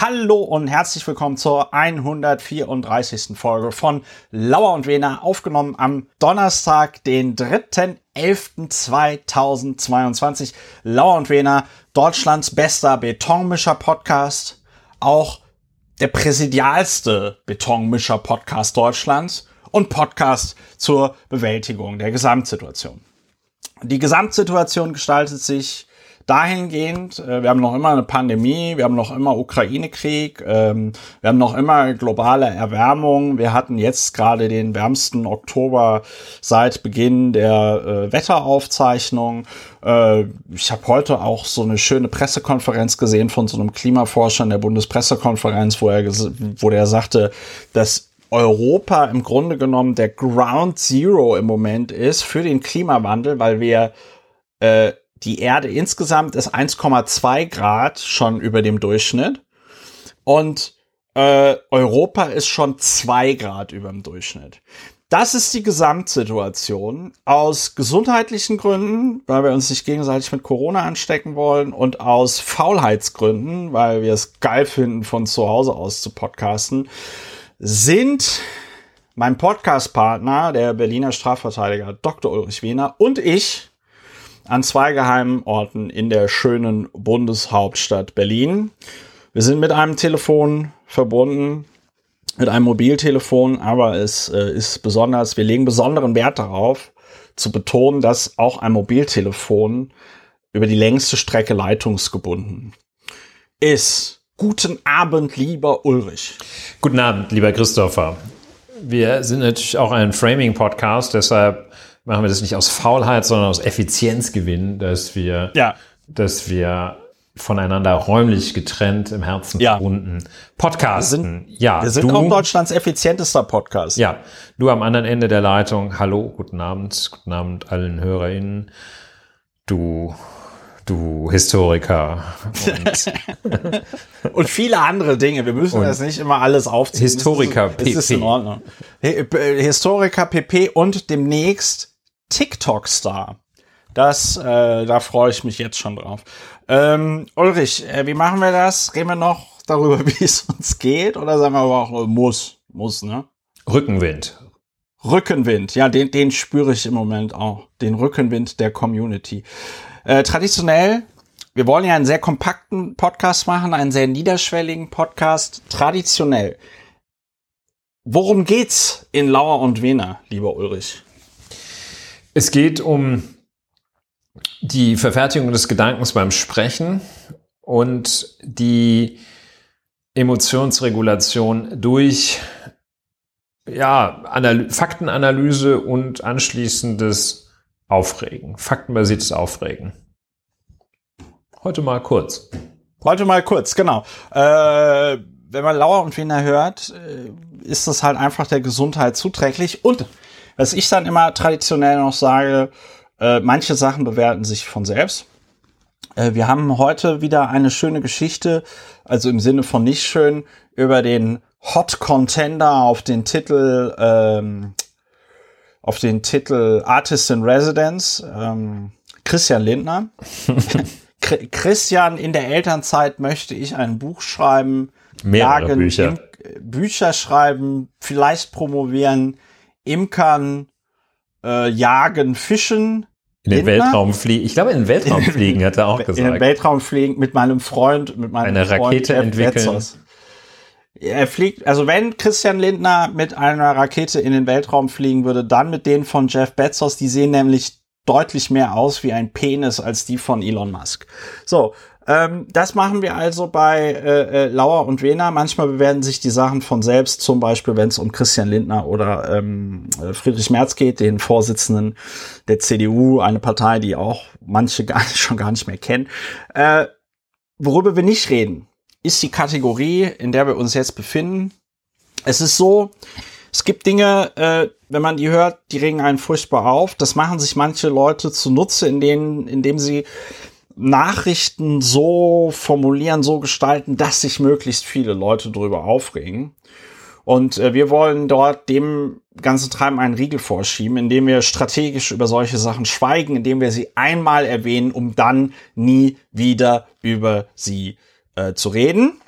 Hallo und herzlich willkommen zur 134. Folge von Lauer und Wena, aufgenommen am Donnerstag, den 3.11.2022. Lauer und Wena, Deutschlands bester Betonmischer-Podcast, auch der präsidialste Betonmischer-Podcast Deutschlands und Podcast zur Bewältigung der Gesamtsituation. Die Gesamtsituation gestaltet sich dahingehend, äh, wir haben noch immer eine Pandemie, wir haben noch immer Ukraine-Krieg, ähm, wir haben noch immer globale Erwärmung. Wir hatten jetzt gerade den wärmsten Oktober seit Beginn der äh, Wetteraufzeichnung. Äh, ich habe heute auch so eine schöne Pressekonferenz gesehen von so einem Klimaforscher in der Bundespressekonferenz, wo er, wo der sagte, dass Europa im Grunde genommen der Ground Zero im Moment ist für den Klimawandel, weil wir äh, die Erde insgesamt ist 1,2 Grad schon über dem Durchschnitt und äh, Europa ist schon 2 Grad über dem Durchschnitt. Das ist die Gesamtsituation aus gesundheitlichen Gründen, weil wir uns nicht gegenseitig mit Corona anstecken wollen und aus Faulheitsgründen, weil wir es geil finden, von zu Hause aus zu podcasten, sind mein Podcastpartner, der Berliner Strafverteidiger Dr. Ulrich Wehner und ich an zwei geheimen Orten in der schönen Bundeshauptstadt Berlin. Wir sind mit einem Telefon verbunden, mit einem Mobiltelefon, aber es äh, ist besonders, wir legen besonderen Wert darauf, zu betonen, dass auch ein Mobiltelefon über die längste Strecke leitungsgebunden ist. Guten Abend, lieber Ulrich. Guten Abend, lieber Christopher. Wir sind natürlich auch ein Framing-Podcast, deshalb machen wir das nicht aus Faulheit, sondern aus Effizienzgewinn, dass wir, ja. dass wir voneinander räumlich getrennt im Herzen ja. verbunden podcasten. Wir sind, ja, wir sind du, auch Deutschlands effizientester Podcast. Ja, du am anderen Ende der Leitung. Hallo, guten Abend, guten Abend allen HörerInnen. Du du Historiker. Und, und, viele andere Dinge. Wir müssen das nicht immer alles aufziehen. Historiker ist, PP. Ist in Ordnung. Historiker PP und demnächst TikTok-Star. Das, äh, da freue ich mich jetzt schon drauf. Ähm, Ulrich, äh, wie machen wir das? Reden wir noch darüber, wie es uns geht? Oder sagen wir aber auch, äh, muss, muss, ne? Rückenwind. Rückenwind, ja, den, den spüre ich im Moment auch. Den Rückenwind der Community. Äh, traditionell, wir wollen ja einen sehr kompakten Podcast machen, einen sehr niederschwelligen Podcast. Traditionell. Worum geht's in Lauer und Wiener, lieber Ulrich? Es geht um die Verfertigung des Gedankens beim Sprechen und die Emotionsregulation durch ja, Analy Faktenanalyse und anschließendes Aufregen, faktenbasiertes Aufregen. Heute mal kurz. Heute mal kurz, genau. Äh, wenn man Lauer und Wiener hört, äh, ist das halt einfach der Gesundheit zuträglich und was ich dann immer traditionell noch sage, äh, manche Sachen bewerten sich von selbst. Äh, wir haben heute wieder eine schöne Geschichte, also im Sinne von nicht schön, über den Hot Contender auf den Titel, ähm, auf den Titel Artist in Residence, ähm, Christian Lindner. Christian, in der Elternzeit möchte ich ein Buch schreiben, Mehrere Bücher. Bücher schreiben, vielleicht promovieren, Imkern, äh, Jagen, Fischen. In den Lindner. Weltraum fliegen. Ich glaube, in den Weltraum fliegen, hat er auch gesagt. In den Weltraum fliegen mit meinem Freund, mit meinem Eine Freund Rakete Jeff entwickeln. Bezos. Er fliegt, also wenn Christian Lindner mit einer Rakete in den Weltraum fliegen würde, dann mit denen von Jeff Bezos. Die sehen nämlich deutlich mehr aus wie ein Penis als die von Elon Musk. So, ähm, das machen wir also bei äh, äh, Lauer und Wehner. Manchmal bewerten sich die Sachen von selbst, zum Beispiel, wenn es um Christian Lindner oder ähm, Friedrich Merz geht, den Vorsitzenden der CDU, eine Partei, die auch manche gar nicht, schon gar nicht mehr kennen. Äh, worüber wir nicht reden, ist die Kategorie, in der wir uns jetzt befinden. Es ist so, es gibt Dinge, äh, wenn man die hört, die regen einen furchtbar auf. Das machen sich manche Leute zunutze, in denen, indem sie Nachrichten so formulieren, so gestalten, dass sich möglichst viele Leute darüber aufregen. Und äh, wir wollen dort dem ganzen Treiben einen Riegel vorschieben, indem wir strategisch über solche Sachen schweigen, indem wir sie einmal erwähnen, um dann nie wieder über sie äh, zu reden.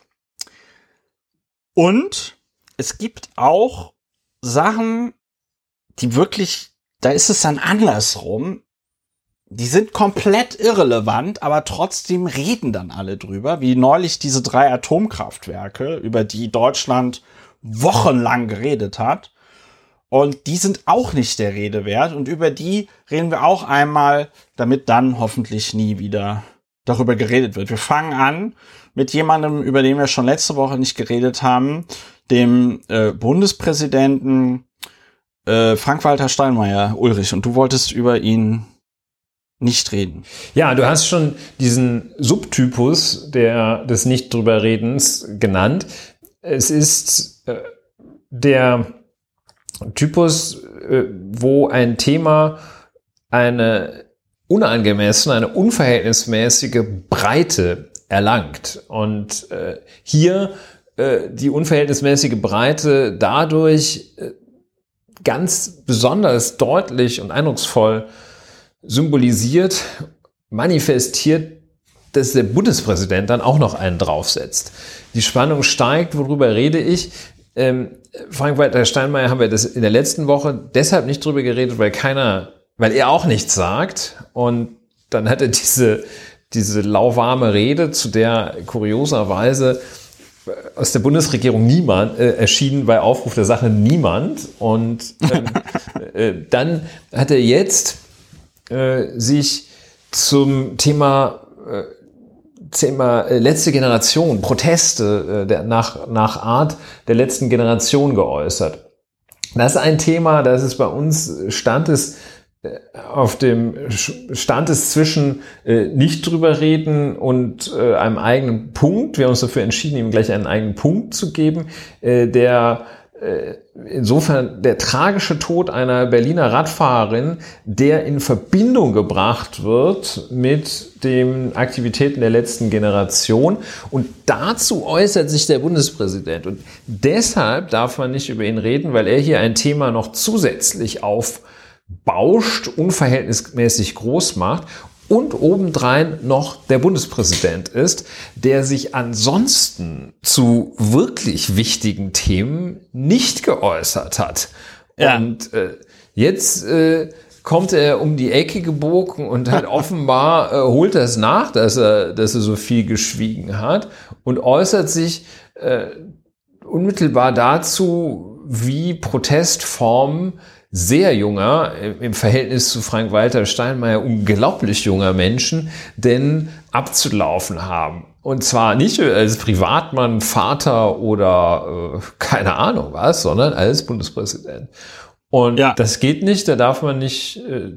Und es gibt auch Sachen, die wirklich, da ist es dann andersrum. Die sind komplett irrelevant, aber trotzdem reden dann alle drüber, wie neulich diese drei Atomkraftwerke, über die Deutschland wochenlang geredet hat. Und die sind auch nicht der Rede wert. Und über die reden wir auch einmal, damit dann hoffentlich nie wieder darüber geredet wird. Wir fangen an mit jemandem, über den wir schon letzte Woche nicht geredet haben, dem äh, Bundespräsidenten äh, Frank-Walter Steinmeier, Ulrich. Und du wolltest über ihn nicht reden. Ja, du hast schon diesen Subtypus der, des nicht drüber Redens genannt. Es ist äh, der Typus, äh, wo ein Thema eine unangemessene, eine unverhältnismäßige Breite erlangt. Und äh, hier äh, die unverhältnismäßige Breite dadurch äh, ganz besonders deutlich und eindrucksvoll symbolisiert, manifestiert, dass der Bundespräsident dann auch noch einen draufsetzt. Die Spannung steigt, worüber rede ich? Ähm, Frank-Walter Steinmeier haben wir das in der letzten Woche deshalb nicht drüber geredet, weil keiner, weil er auch nichts sagt. Und dann hat er diese, diese lauwarme Rede, zu der kurioserweise aus der Bundesregierung niemand äh, erschienen bei Aufruf der Sache niemand. Und ähm, äh, dann hat er jetzt äh, sich zum Thema äh, Thema äh, letzte Generation, Proteste äh, der, nach, nach Art der letzten Generation geäußert. Das ist ein Thema, das ist bei uns Stand ist äh, auf dem Stand ist zwischen äh, nicht drüber reden und äh, einem eigenen Punkt. Wir haben uns dafür entschieden, ihm gleich einen eigenen Punkt zu geben, äh, der insofern der tragische Tod einer Berliner Radfahrerin, der in Verbindung gebracht wird mit den Aktivitäten der letzten Generation. Und dazu äußert sich der Bundespräsident. Und deshalb darf man nicht über ihn reden, weil er hier ein Thema noch zusätzlich aufbauscht, unverhältnismäßig groß macht und obendrein noch der Bundespräsident ist, der sich ansonsten zu wirklich wichtigen Themen nicht geäußert hat. Ja. Und äh, jetzt äh, kommt er um die Ecke gebogen und hat offenbar äh, holt er es nach, dass er, dass er so viel geschwiegen hat und äußert sich äh, unmittelbar dazu, wie Protestformen sehr junger, äh, im Verhältnis zu Frank-Walter Steinmeier unglaublich junger Menschen denn abzulaufen haben. Und zwar nicht als Privatmann, Vater oder äh, keine Ahnung was, sondern als Bundespräsident. Und ja. das geht nicht, da darf man nicht, äh,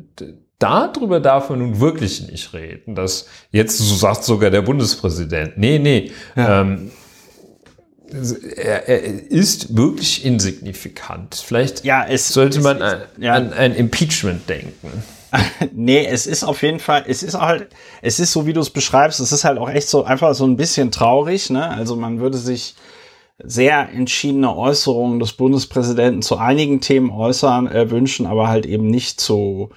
darüber darf man nun wirklich nicht reden. Das jetzt so sagt sogar der Bundespräsident. Nee, nee. Ja. Ähm, er, er ist wirklich insignifikant. Vielleicht ja, es, sollte man es, an, ja. an ein Impeachment denken. nee, es ist auf jeden Fall, es ist halt, es ist so, wie du es beschreibst, es ist halt auch echt so einfach so ein bisschen traurig, ne? Also man würde sich sehr entschiedene Äußerungen des Bundespräsidenten zu einigen Themen äußern, äh, wünschen, aber halt eben nicht zu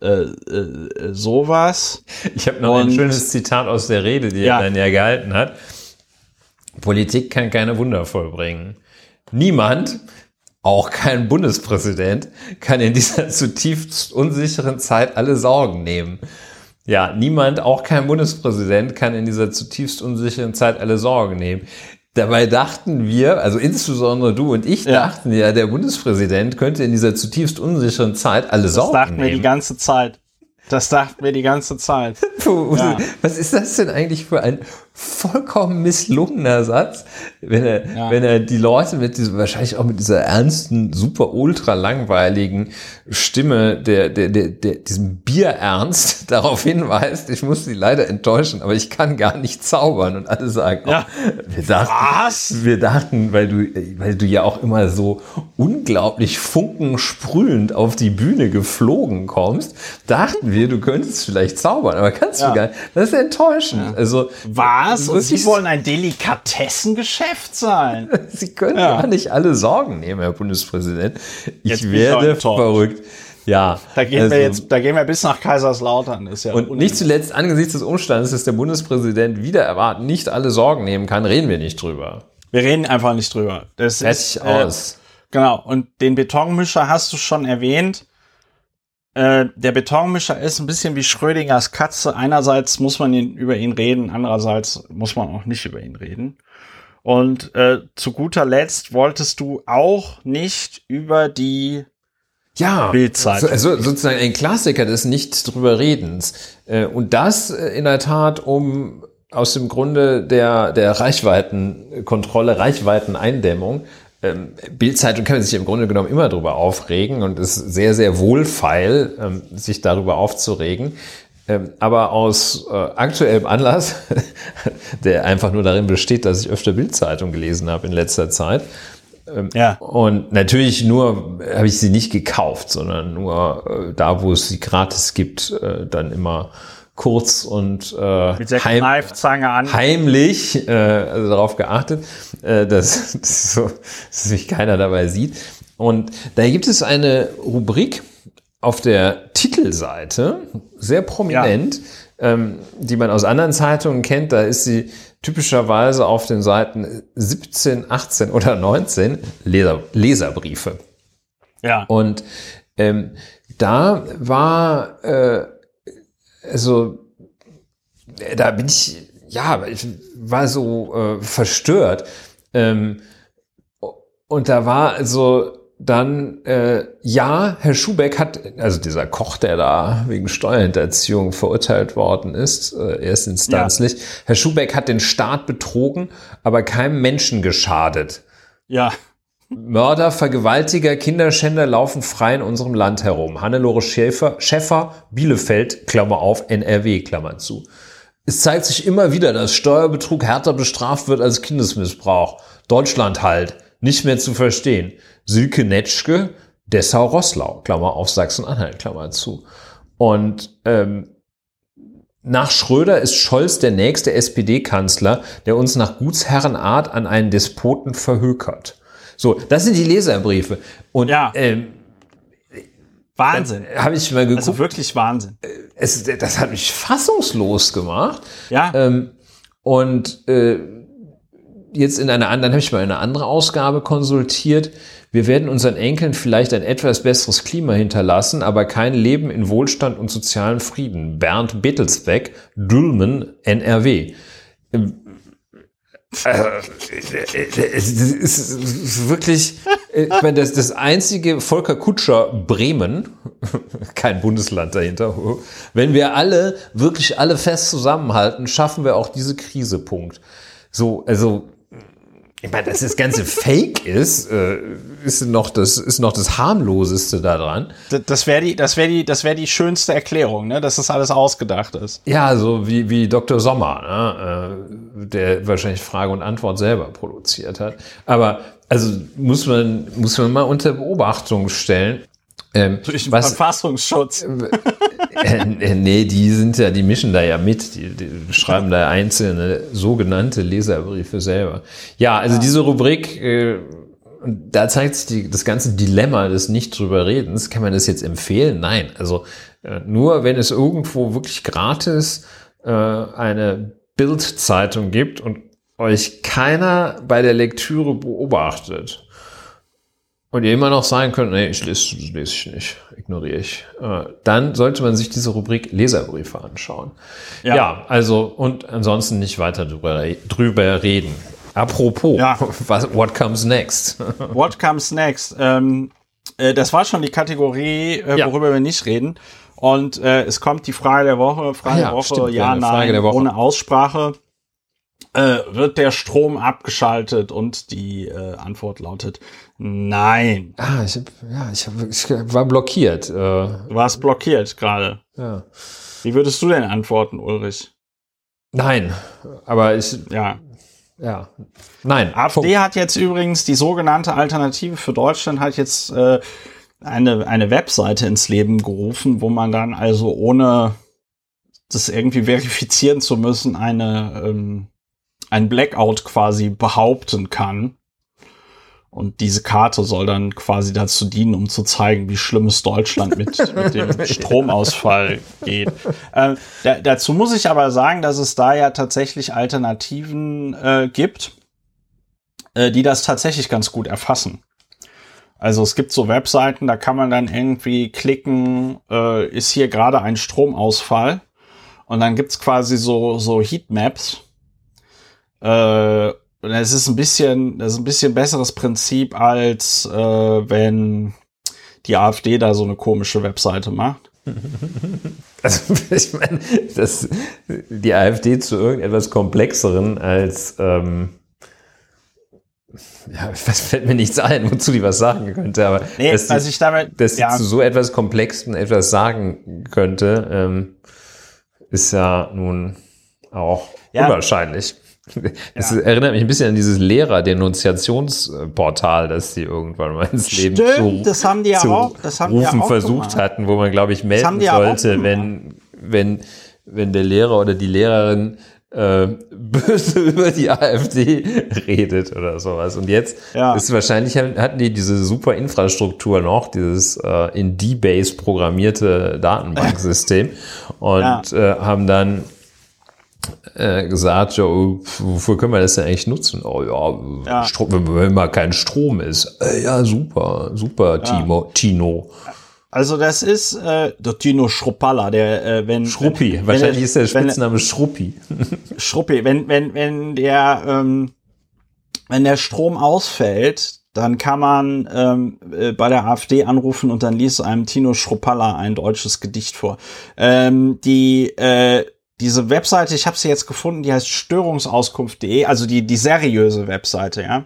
äh, äh, sowas. Ich habe noch Und, ein schönes Zitat aus der Rede, die ja. er dann ja gehalten hat. Politik kann keine Wunder vollbringen. Niemand, auch kein Bundespräsident, kann in dieser zutiefst unsicheren Zeit alle Sorgen nehmen. Ja, niemand, auch kein Bundespräsident, kann in dieser zutiefst unsicheren Zeit alle Sorgen nehmen. Dabei dachten wir, also insbesondere du und ich ja. dachten ja, der Bundespräsident könnte in dieser zutiefst unsicheren Zeit alle das Sorgen nehmen. Das dachten wir die ganze Zeit. Das dachten wir die ganze Zeit. Ja. Was ist das denn eigentlich für ein vollkommen misslungener Satz, wenn er, ja. wenn er die Leute mit diesem, wahrscheinlich auch mit dieser ernsten, super ultra langweiligen Stimme, der, der, der, der diesem Bierernst darauf hinweist, ich muss sie leider enttäuschen, aber ich kann gar nicht zaubern und alle sagen, oh, ja. wir dachten, Was? wir dachten, weil du, weil du ja auch immer so unglaublich funkensprühend auf die Bühne geflogen kommst, dachten wir, du könntest vielleicht zaubern, aber kannst ja. du gar nicht. Das ist enttäuschend. Also, Was? Was? Und Sie wollen ein Delikatessengeschäft sein. Sie können ja. gar nicht alle Sorgen nehmen, Herr Bundespräsident. Ich jetzt werde verrückt. Ja. Da gehen also, wir jetzt, da gehen wir bis nach Kaiserslautern. Ist ja und nicht zuletzt angesichts des Umstandes, dass der Bundespräsident wieder erwarten nicht alle Sorgen nehmen kann, reden wir nicht drüber. Wir reden einfach nicht drüber. Das ist, äh, aus. Genau. Und den Betonmischer hast du schon erwähnt. Äh, der Betonmischer ist ein bisschen wie Schrödingers Katze. Einerseits muss man ihn, über ihn reden, andererseits muss man auch nicht über ihn reden. Und äh, zu guter Letzt wolltest du auch nicht über die ja, Bildzeit. Also sozusagen ein Klassiker des nicht drüber Redens. Äh, und das äh, in der Tat, um aus dem Grunde der, der Reichweitenkontrolle, Reichweiteneindämmung. Ähm, Bildzeitung kann man sich im Grunde genommen immer darüber aufregen und ist sehr, sehr wohlfeil, ähm, sich darüber aufzuregen. Ähm, aber aus äh, aktuellem Anlass, der einfach nur darin besteht, dass ich öfter Bildzeitung gelesen habe in letzter Zeit, ähm, ja. Und natürlich nur habe ich sie nicht gekauft, sondern nur äh, da, wo es sie gratis gibt, äh, dann immer kurz und äh, Mit der heim Kneifzange an. heimlich äh, also darauf geachtet, äh, dass, dass, so, dass sich keiner dabei sieht. Und da gibt es eine Rubrik auf der Titelseite, sehr prominent, ja. ähm, die man aus anderen Zeitungen kennt. Da ist sie typischerweise auf den Seiten 17, 18 oder 19 Leser, Leserbriefe. Ja. Und ähm, da war, äh, also, da bin ich, ja, ich war so äh, verstört. Ähm, und da war also dann, äh, ja, Herr Schubeck hat, also dieser Koch, der da wegen Steuerhinterziehung verurteilt worden ist, äh, erstinstanzlich, ja. Herr Schubeck hat den Staat betrogen, aber keinem Menschen geschadet. Ja. Mörder, Vergewaltiger, Kinderschänder laufen frei in unserem Land herum. Hannelore Schäfer, Schäffer, Bielefeld, Klammer auf, NRW, Klammer zu. Es zeigt sich immer wieder, dass Steuerbetrug härter bestraft wird als Kindesmissbrauch. Deutschland halt. Nicht mehr zu verstehen. Silke Netschke, Dessau-Rosslau, Klammer auf Sachsen-Anhalt, Klammer zu. Und ähm, nach Schröder ist Scholz der nächste SPD-Kanzler, der uns nach Gutsherrenart an einen Despoten verhökert. So, das sind die Leserbriefe. Und ja. ähm, Wahnsinn. Habe ich mal geguckt. Also wirklich Wahnsinn. Äh, es, das hat mich fassungslos gemacht. Ja. Ähm, und äh, jetzt in einer anderen, habe ich mal eine andere Ausgabe konsultiert. Wir werden unseren Enkeln vielleicht ein etwas besseres Klima hinterlassen, aber kein Leben in Wohlstand und sozialen Frieden. Bernd Bettelsbeck, Dülmen, NRW. Es ist wirklich, ich meine, das, das einzige Volker Kutscher Bremen, kein Bundesland dahinter. Wenn wir alle, wirklich alle fest zusammenhalten, schaffen wir auch diese Krise. Punkt. So, also ich meine, dass das Ganze Fake ist, äh, ist noch das ist noch das harmloseste daran. Das wäre die, das wäre die, das wäre die schönste Erklärung, ne, dass das alles ausgedacht ist. Ja, so wie wie Dr. Sommer, ne, äh, der wahrscheinlich Frage und Antwort selber produziert hat. Aber also muss man muss man mal unter Beobachtung stellen. Ähm, Durch was, Verfassungsschutz. Äh, nee, die sind ja, die mischen da ja mit. Die, die schreiben da einzelne sogenannte Leserbriefe selber. Ja, also ja. diese Rubrik, äh, da zeigt sich die, das ganze Dilemma des nicht drüber redens. Kann man das jetzt empfehlen? Nein. Also äh, nur wenn es irgendwo wirklich gratis äh, eine Bildzeitung gibt und euch keiner bei der Lektüre beobachtet und ihr immer noch sagen könnt, nee, ich lese, lese ich nicht, ignoriere ich, äh, dann sollte man sich diese Rubrik Leserbriefe anschauen. Ja, ja also und ansonsten nicht weiter drüber, drüber reden. Apropos, ja. was, what comes next? what comes next? Ähm, äh, das war schon die Kategorie, äh, worüber ja. wir nicht reden. Und äh, es kommt die Frage der Woche, Frage ah, der Woche, stimmt, ja, nein, ohne Aussprache. Äh, wird der Strom abgeschaltet? Und die äh, Antwort lautet Nein. Ah, ich, hab, ja, ich, hab, ich war blockiert. Äh. Du warst blockiert gerade. Ja. Wie würdest du denn antworten, Ulrich? Nein, aber ich. Ja. Ja. Nein. AfD Punkt. hat jetzt übrigens die sogenannte Alternative für Deutschland hat jetzt äh, eine, eine Webseite ins Leben gerufen, wo man dann also ohne das irgendwie verifizieren zu müssen, eine, ähm, ein Blackout quasi behaupten kann. Und diese Karte soll dann quasi dazu dienen, um zu zeigen, wie schlimm es Deutschland mit, mit dem Stromausfall geht. Äh, da, dazu muss ich aber sagen, dass es da ja tatsächlich Alternativen äh, gibt. äh, die das tatsächlich ganz gut erfassen. Also es gibt so Webseiten, da kann man dann irgendwie klicken, äh, ist hier gerade ein Stromausfall. Und dann gibt's quasi so, so Heatmaps. Äh, und es ist ein bisschen, das ist ein bisschen besseres Prinzip, als äh, wenn die AfD da so eine komische Webseite macht. Also ich meine, dass die AfD zu irgendetwas Komplexeren als ähm, ja, was fällt mir nichts ein, wozu die was sagen könnte, aber nee, dass, die, ich damit, dass ja. zu so etwas Komplexen etwas sagen könnte, ähm, ist ja nun auch ja. unwahrscheinlich. Das ja. erinnert mich ein bisschen an dieses Lehrer-Denunziationsportal, das sie irgendwann mal ins Leben Stimmt, zu, das haben die ja auch, das haben rufen die auch versucht gemacht. hatten, wo man, glaube ich, melden sollte, wenn, wenn, wenn der Lehrer oder die Lehrerin äh, böse über die AfD redet oder sowas. Und jetzt ja. ist wahrscheinlich hatten die diese super Infrastruktur noch, dieses äh, in D-Base programmierte Datenbanksystem und ja. äh, haben dann äh, gesagt, ja, wofür können wir das denn eigentlich nutzen? Oh ja, ja. Strom, wenn mal kein Strom ist. Äh, ja, super, super, Timo, Tino. Also das ist äh, der Tino Schruppalla, der äh, wenn Schruppi, wenn, wahrscheinlich wenn, ist der Spitzname wenn, Schruppi. Schruppi, wenn wenn wenn der ähm, wenn der Strom ausfällt, dann kann man ähm, äh, bei der AfD anrufen und dann liest einem Tino Schruppalla ein deutsches Gedicht vor. Ähm, die äh, diese Webseite, ich habe sie jetzt gefunden, die heißt störungsauskunft.de, also die die seriöse Webseite, ja.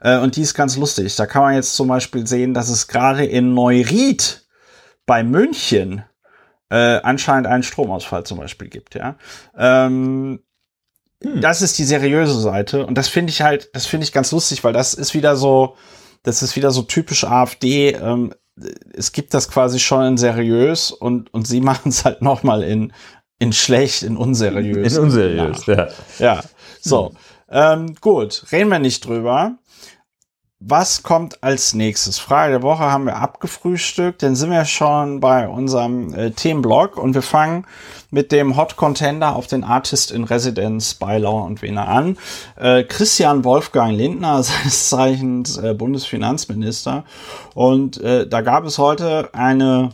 Äh, und die ist ganz lustig. Da kann man jetzt zum Beispiel sehen, dass es gerade in Neuried bei München äh, anscheinend einen Stromausfall zum Beispiel gibt, ja. Ähm, hm. Das ist die seriöse Seite und das finde ich halt, das finde ich ganz lustig, weil das ist wieder so, das ist wieder so typisch AfD. Ähm, es gibt das quasi schon in seriös und und sie machen es halt noch mal in in schlecht, in unseriös. In unseriös, ja. Ja, so. Hm. Ähm, gut, reden wir nicht drüber. Was kommt als nächstes? Frage der Woche haben wir abgefrühstückt. Dann sind wir schon bei unserem äh, Themenblog und wir fangen mit dem Hot Contender auf den Artist in Residence bei Lauer und Wiener an. Äh, Christian Wolfgang Lindner, seines Zeichens äh, Bundesfinanzminister. Und äh, da gab es heute eine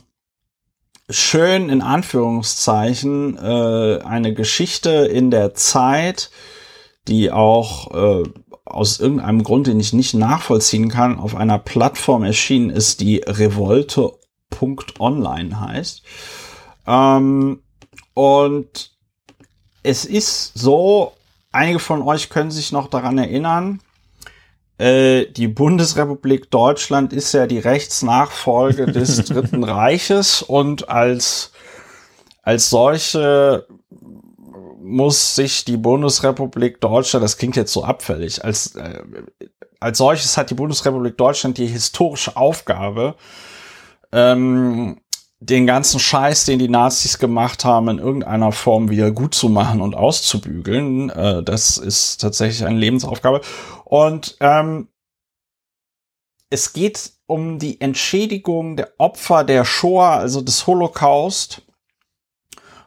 schön in Anführungszeichen äh, eine Geschichte in der Zeit, die auch äh, aus irgendeinem Grund, den ich nicht nachvollziehen kann, auf einer Plattform erschienen ist, die revolte.online heißt. Ähm, und es ist so, einige von euch können sich noch daran erinnern, äh, die Bundesrepublik Deutschland ist ja die Rechtsnachfolge des Dritten Reiches und als, als solche muss sich die Bundesrepublik Deutschland, das klingt jetzt so abfällig, als, äh, als solches hat die Bundesrepublik Deutschland die historische Aufgabe, ähm, den ganzen Scheiß, den die Nazis gemacht haben, in irgendeiner Form wieder gut zu machen und auszubügeln. Äh, das ist tatsächlich eine Lebensaufgabe. Und ähm, es geht um die Entschädigung der Opfer der Shoah, also des Holocaust.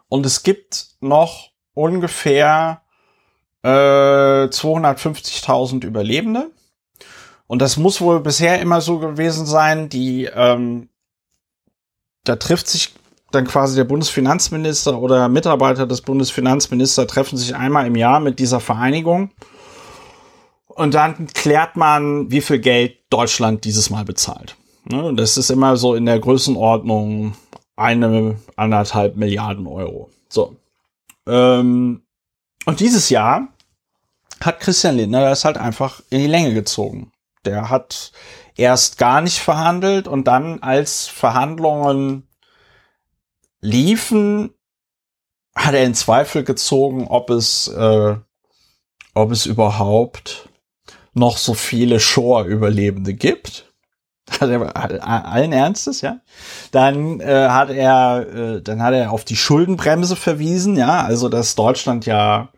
Und es gibt noch ungefähr äh, 250.000 Überlebende. Und das muss wohl bisher immer so gewesen sein, die, ähm, da trifft sich dann quasi der Bundesfinanzminister oder Mitarbeiter des Bundesfinanzministers treffen sich einmal im Jahr mit dieser Vereinigung. Und dann klärt man, wie viel Geld Deutschland dieses Mal bezahlt. Ne? Das ist immer so in der Größenordnung eine, anderthalb Milliarden Euro. So. Ähm, und dieses Jahr hat Christian Lindner das halt einfach in die Länge gezogen. Der hat erst gar nicht verhandelt und dann, als Verhandlungen liefen, hat er in Zweifel gezogen, ob es, äh, ob es überhaupt noch so viele Shore-Überlebende gibt. Allen Ernstes, ja. Dann äh, hat er, äh, dann hat er auf die Schuldenbremse verwiesen, ja, also dass Deutschland ja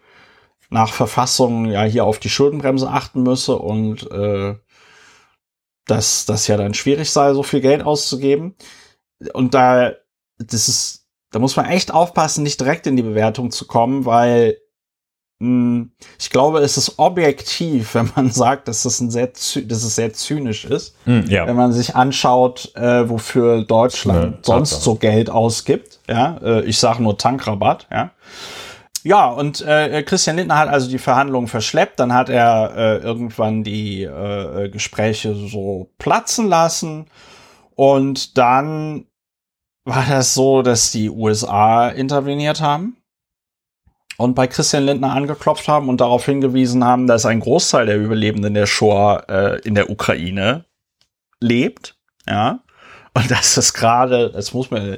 nach Verfassung ja hier auf die Schuldenbremse achten müsse und äh, dass das ja dann schwierig sei, so viel Geld auszugeben. Und da, das ist, da muss man echt aufpassen, nicht direkt in die Bewertung zu kommen, weil hm, ich glaube, es ist objektiv, wenn man sagt, dass es, ein sehr, dass es sehr zynisch ist. Mm, ja. Wenn man sich anschaut, äh, wofür Deutschland sonst so Geld ausgibt. Ja, äh, ich sage nur Tankrabatt. Ja, ja und äh, Christian Lindner hat also die Verhandlungen verschleppt. Dann hat er äh, irgendwann die äh, Gespräche so platzen lassen. Und dann war das so, dass die USA interveniert haben und bei Christian Lindner angeklopft haben und darauf hingewiesen haben, dass ein Großteil der Überlebenden der Shoah äh, in der Ukraine lebt, ja. Und dass das gerade, das muss man,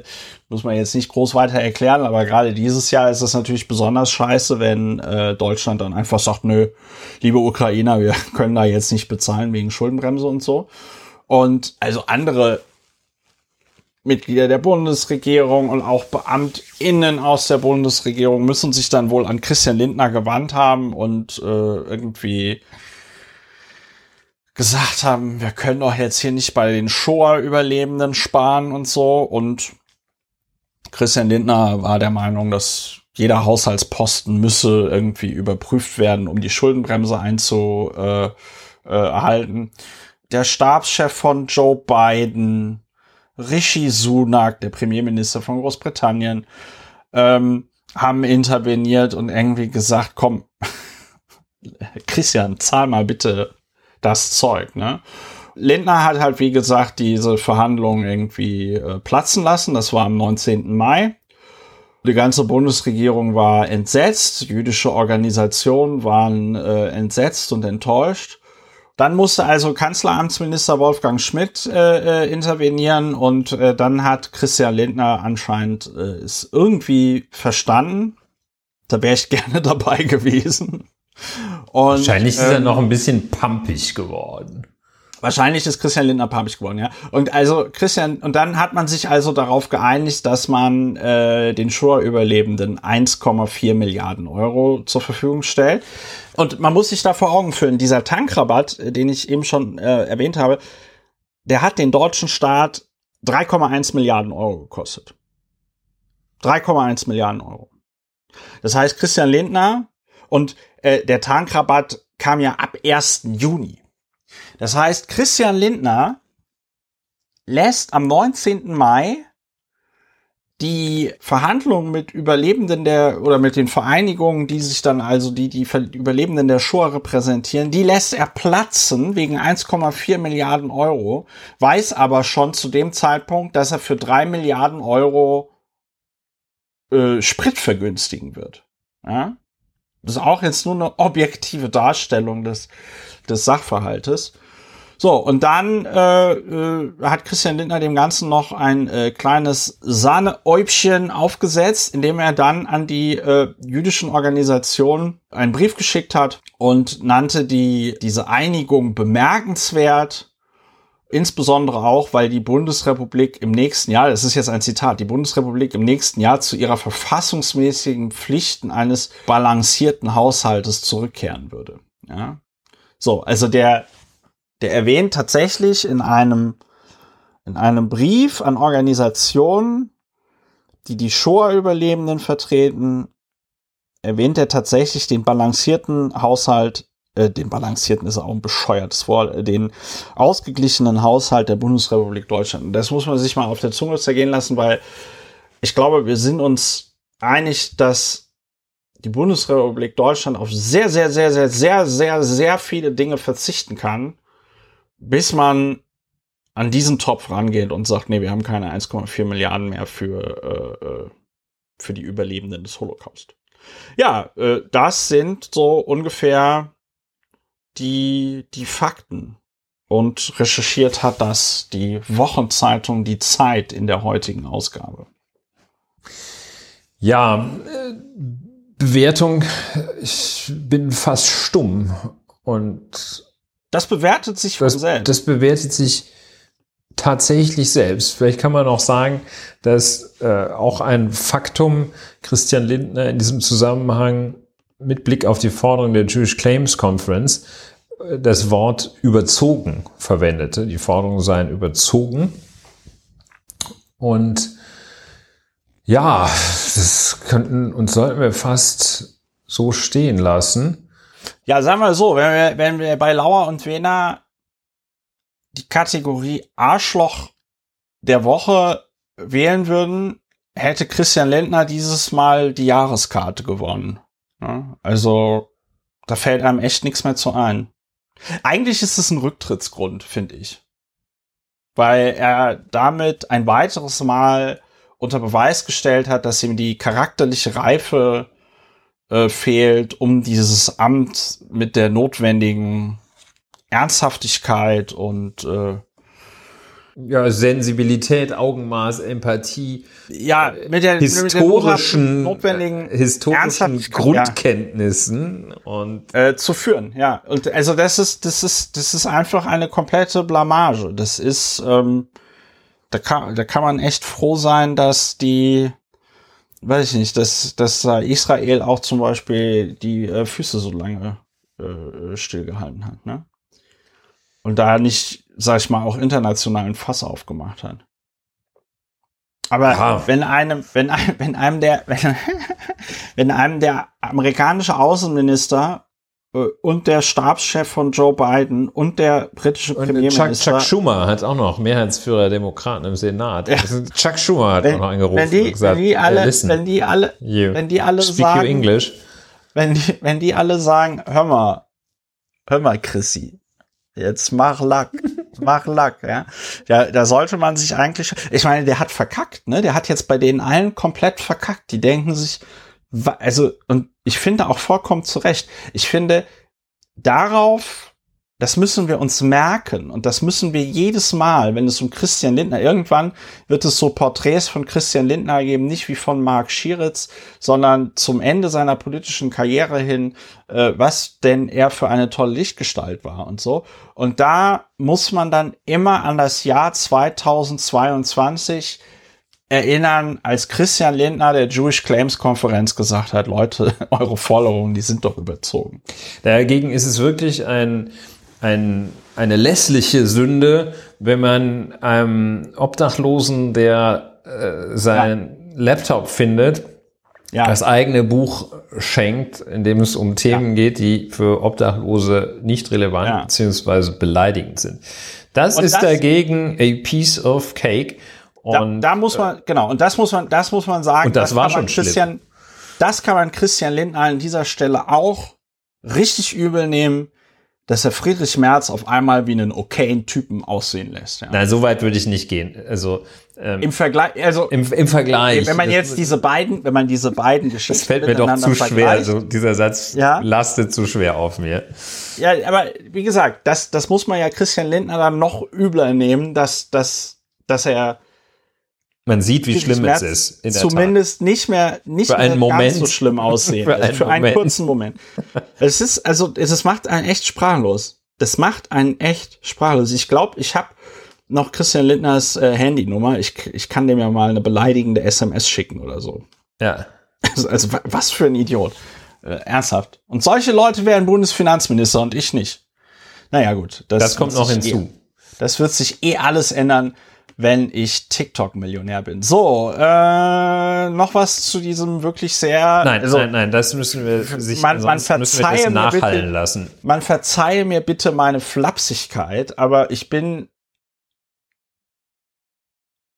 muss man jetzt nicht groß weiter erklären, aber gerade dieses Jahr ist es natürlich besonders scheiße, wenn äh, Deutschland dann einfach sagt, nö, liebe Ukrainer, wir können da jetzt nicht bezahlen wegen Schuldenbremse und so. Und also andere Mitglieder der Bundesregierung und auch BeamtInnen aus der Bundesregierung müssen sich dann wohl an Christian Lindner gewandt haben und äh, irgendwie gesagt haben, wir können doch jetzt hier nicht bei den Shoah-Überlebenden sparen und so. Und Christian Lindner war der Meinung, dass jeder Haushaltsposten müsse irgendwie überprüft werden, um die Schuldenbremse einzuerhalten. Äh, äh, der Stabschef von Joe Biden Rishi Sunak, der Premierminister von Großbritannien, ähm, haben interveniert und irgendwie gesagt, komm, Christian, zahl mal bitte das Zeug, ne? Lindner hat halt, wie gesagt, diese Verhandlungen irgendwie äh, platzen lassen. Das war am 19. Mai. Die ganze Bundesregierung war entsetzt. Jüdische Organisationen waren äh, entsetzt und enttäuscht. Dann musste also Kanzleramtsminister Wolfgang Schmidt äh, äh, intervenieren und äh, dann hat Christian Lindner anscheinend äh, es irgendwie verstanden. Da wäre ich gerne dabei gewesen. Und, Wahrscheinlich ist ähm, er noch ein bisschen pumpig geworden. Wahrscheinlich ist Christian Lindner parbig geworden, ja. Und also Christian, und dann hat man sich also darauf geeinigt, dass man äh, den Shoah-Überlebenden 1,4 Milliarden Euro zur Verfügung stellt. Und man muss sich da vor Augen führen, dieser Tankrabatt, äh, den ich eben schon äh, erwähnt habe, der hat den deutschen Staat 3,1 Milliarden Euro gekostet. 3,1 Milliarden Euro. Das heißt, Christian Lindner und äh, der Tankrabatt kam ja ab 1. Juni. Das heißt, Christian Lindner lässt am 19. Mai die Verhandlungen mit Überlebenden der oder mit den Vereinigungen, die sich dann also die die Überlebenden der Shoah repräsentieren, die lässt er platzen wegen 1,4 Milliarden Euro, weiß aber schon zu dem Zeitpunkt, dass er für drei Milliarden Euro äh, Sprit vergünstigen wird. Ja? Das ist auch jetzt nur eine objektive Darstellung des, des Sachverhaltes. So, und dann äh, äh, hat Christian Lindner dem Ganzen noch ein äh, kleines Sahneäubchen aufgesetzt, indem er dann an die äh, jüdischen Organisationen einen Brief geschickt hat und nannte die diese Einigung bemerkenswert. Insbesondere auch, weil die Bundesrepublik im nächsten Jahr, das ist jetzt ein Zitat, die Bundesrepublik im nächsten Jahr zu ihrer verfassungsmäßigen Pflichten eines balancierten Haushaltes zurückkehren würde. Ja. So, also der der erwähnt tatsächlich in einem, in einem Brief an Organisationen, die die Shoah-Überlebenden vertreten, erwähnt er tatsächlich den balancierten Haushalt, äh, den balancierten ist auch ein bescheuertes Wort, äh, den ausgeglichenen Haushalt der Bundesrepublik Deutschland. Das muss man sich mal auf der Zunge zergehen lassen, weil ich glaube, wir sind uns einig, dass die Bundesrepublik Deutschland auf sehr, sehr, sehr, sehr, sehr, sehr, sehr viele Dinge verzichten kann, bis man an diesen Topf rangeht und sagt, nee, wir haben keine 1,4 Milliarden mehr für, äh, äh, für die Überlebenden des Holocaust. Ja, äh, das sind so ungefähr die, die Fakten. Und recherchiert hat das die Wochenzeitung Die Zeit in der heutigen Ausgabe. Ja, äh, Bewertung, ich bin fast stumm und das bewertet sich das, selbst. Das bewertet sich tatsächlich selbst. Vielleicht kann man auch sagen, dass äh, auch ein Faktum Christian Lindner in diesem Zusammenhang mit Blick auf die Forderung der Jewish Claims Conference äh, das Wort überzogen verwendete. Die Forderungen seien überzogen. Und ja, das könnten und sollten wir fast so stehen lassen. Ja, sagen wir so, wenn wir, wenn wir bei Lauer und Wena die Kategorie Arschloch der Woche wählen würden, hätte Christian Lindner dieses Mal die Jahreskarte gewonnen. Ja, also, da fällt einem echt nichts mehr zu ein. Eigentlich ist es ein Rücktrittsgrund, finde ich. Weil er damit ein weiteres Mal unter Beweis gestellt hat, dass ihm die charakterliche Reife äh, fehlt, um dieses Amt mit der notwendigen Ernsthaftigkeit und äh, ja, Sensibilität, Augenmaß, Empathie, ja, mit der historischen, mit notwendigen äh, historischen Grundkenntnissen ja. und äh, zu führen, ja. Und also das ist, das ist, das ist einfach eine komplette Blamage. Das ist, ähm, da kann, da kann man echt froh sein, dass die, weiß ich nicht, dass, dass Israel auch zum Beispiel die äh, Füße so lange äh, stillgehalten hat, ne? Und da nicht, sag ich mal, auch internationalen Fass aufgemacht hat. Aber ja. wenn einem, wenn, wenn einem der, wenn, wenn einem der amerikanische Außenminister äh, und der Stabschef von Joe Biden und der britische und Premierminister. Chuck, Chuck Schumer hat auch noch Mehrheitsführer der Demokraten im Senat. Ja. Chuck Schumer hat wenn, auch noch angerufen wenn die, gesagt, wenn die alle, listen, wenn die alle, you, wenn die alle sagen, English. Wenn die, wenn die alle sagen, hör mal, hör mal, Chrissy, Jetzt mach Lack, mach Lack, ja. Ja, da sollte man sich eigentlich, ich meine, der hat verkackt, ne? Der hat jetzt bei denen allen komplett verkackt. Die denken sich, also, und ich finde auch vollkommen zu Recht. Ich finde, darauf das müssen wir uns merken und das müssen wir jedes Mal, wenn es um Christian Lindner, irgendwann wird es so Porträts von Christian Lindner geben, nicht wie von Mark Schieritz, sondern zum Ende seiner politischen Karriere hin, äh, was denn er für eine tolle Lichtgestalt war und so. Und da muss man dann immer an das Jahr 2022 erinnern, als Christian Lindner der Jewish Claims Konferenz gesagt hat, Leute, eure Forderungen, die sind doch überzogen. Dagegen ist es wirklich ein ein, eine lässliche Sünde, wenn man einem Obdachlosen, der äh, seinen ja. Laptop findet, ja. das eigene Buch schenkt, in dem es um Themen ja. geht, die für Obdachlose nicht relevant ja. bzw. beleidigend sind. Das und ist das, dagegen a piece of cake. Und, da, da muss man, äh, genau, und das muss man, das muss man sagen. Und das, das war schon Christian, schlimm. das kann man Christian Lindner an dieser Stelle auch richtig übel nehmen dass er Friedrich Merz auf einmal wie einen okayen Typen aussehen lässt. Ja. Nein, so weit würde ich nicht gehen. Also ähm, im Vergleich, also im, im Vergleich. Wenn man jetzt diese beiden, wenn man diese beiden Geschichten das fällt mir doch zu schwer. Also dieser Satz ja? lastet zu schwer auf mir. Ja, aber wie gesagt, das das muss man ja Christian Lindner dann noch übler nehmen, dass dass dass er man sieht, wie schlimm es ist. In der zumindest Tat. nicht mehr, nicht für mehr Moment. ganz so schlimm aussehen. für, einen, für einen kurzen Moment. es ist, also, es macht einen echt sprachlos. Das macht einen echt sprachlos. Ich glaube, ich habe noch Christian Lindners äh, Handynummer. Ich, ich kann dem ja mal eine beleidigende SMS schicken oder so. Ja. Also, also was für ein Idiot. Äh, ernsthaft. Und solche Leute wären Bundesfinanzminister und ich nicht. Naja, gut. Das, das kommt noch hinzu. Eh, das wird sich eh alles ändern wenn ich TikTok-Millionär bin. So, äh, noch was zu diesem wirklich sehr. Nein, also, nein, nein, das müssen wir sich man, man verzeihe mir bitte, lassen. Man verzeihe mir bitte meine Flapsigkeit, aber ich bin.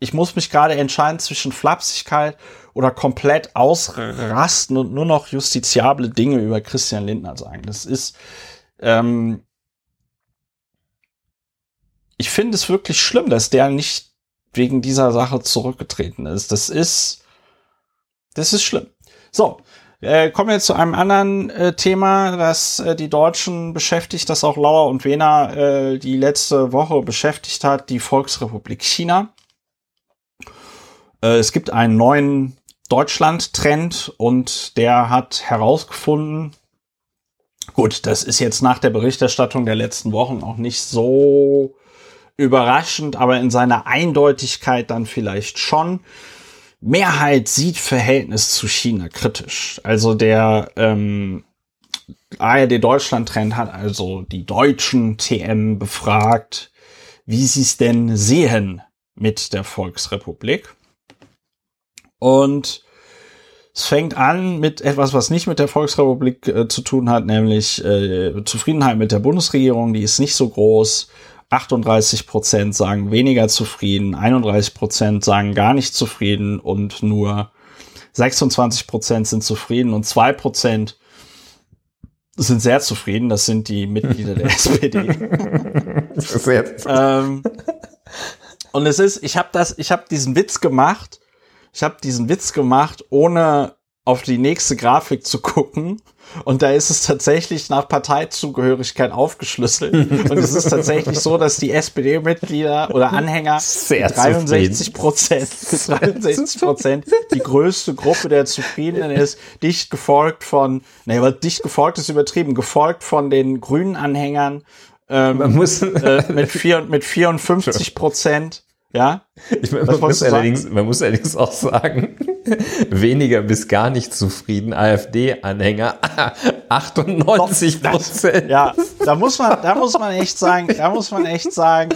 Ich muss mich gerade entscheiden zwischen Flapsigkeit oder komplett ausrasten und nur noch justiziable Dinge über Christian Lindner sagen. Das ist. Ähm, ich finde es wirklich schlimm, dass der nicht wegen dieser Sache zurückgetreten ist. Das ist, das ist schlimm. So, äh, kommen wir zu einem anderen äh, Thema, das äh, die Deutschen beschäftigt, das auch Lauer und Wena äh, die letzte Woche beschäftigt hat, die Volksrepublik China. Äh, es gibt einen neuen Deutschland-Trend und der hat herausgefunden, gut, das ist jetzt nach der Berichterstattung der letzten Wochen auch nicht so überraschend, aber in seiner Eindeutigkeit dann vielleicht schon. Mehrheit sieht Verhältnis zu China kritisch. Also der ähm, ARD Deutschland Trend hat also die deutschen TM befragt, wie sie es denn sehen mit der Volksrepublik. Und Es fängt an mit etwas, was nicht mit der Volksrepublik äh, zu tun hat, nämlich äh, Zufriedenheit mit der Bundesregierung, die ist nicht so groß. 38 Prozent sagen weniger zufrieden, 31 Prozent sagen gar nicht zufrieden und nur 26 Prozent sind zufrieden und zwei Prozent sind sehr zufrieden. Das sind die Mitglieder der SPD. ähm, und es ist, ich habe das, ich habe diesen Witz gemacht. Ich habe diesen Witz gemacht, ohne auf die nächste Grafik zu gucken. Und da ist es tatsächlich nach Parteizugehörigkeit aufgeschlüsselt. Und es ist tatsächlich so, dass die SPD-Mitglieder oder Anhänger Sehr 63 Prozent, 63 Prozent die größte Gruppe der Zufriedenen ist, dicht gefolgt von, nee, aber dicht gefolgt ist übertrieben, gefolgt von den grünen Anhängern ähm, Man muss äh, mit, vier, mit 54 Prozent ja. Ich meine, man, muss allerdings, man muss allerdings auch sagen, weniger bis gar nicht zufrieden, AfD-Anhänger, 98 Prozent. Ja, da muss man, da muss man echt sagen, da muss man echt sagen,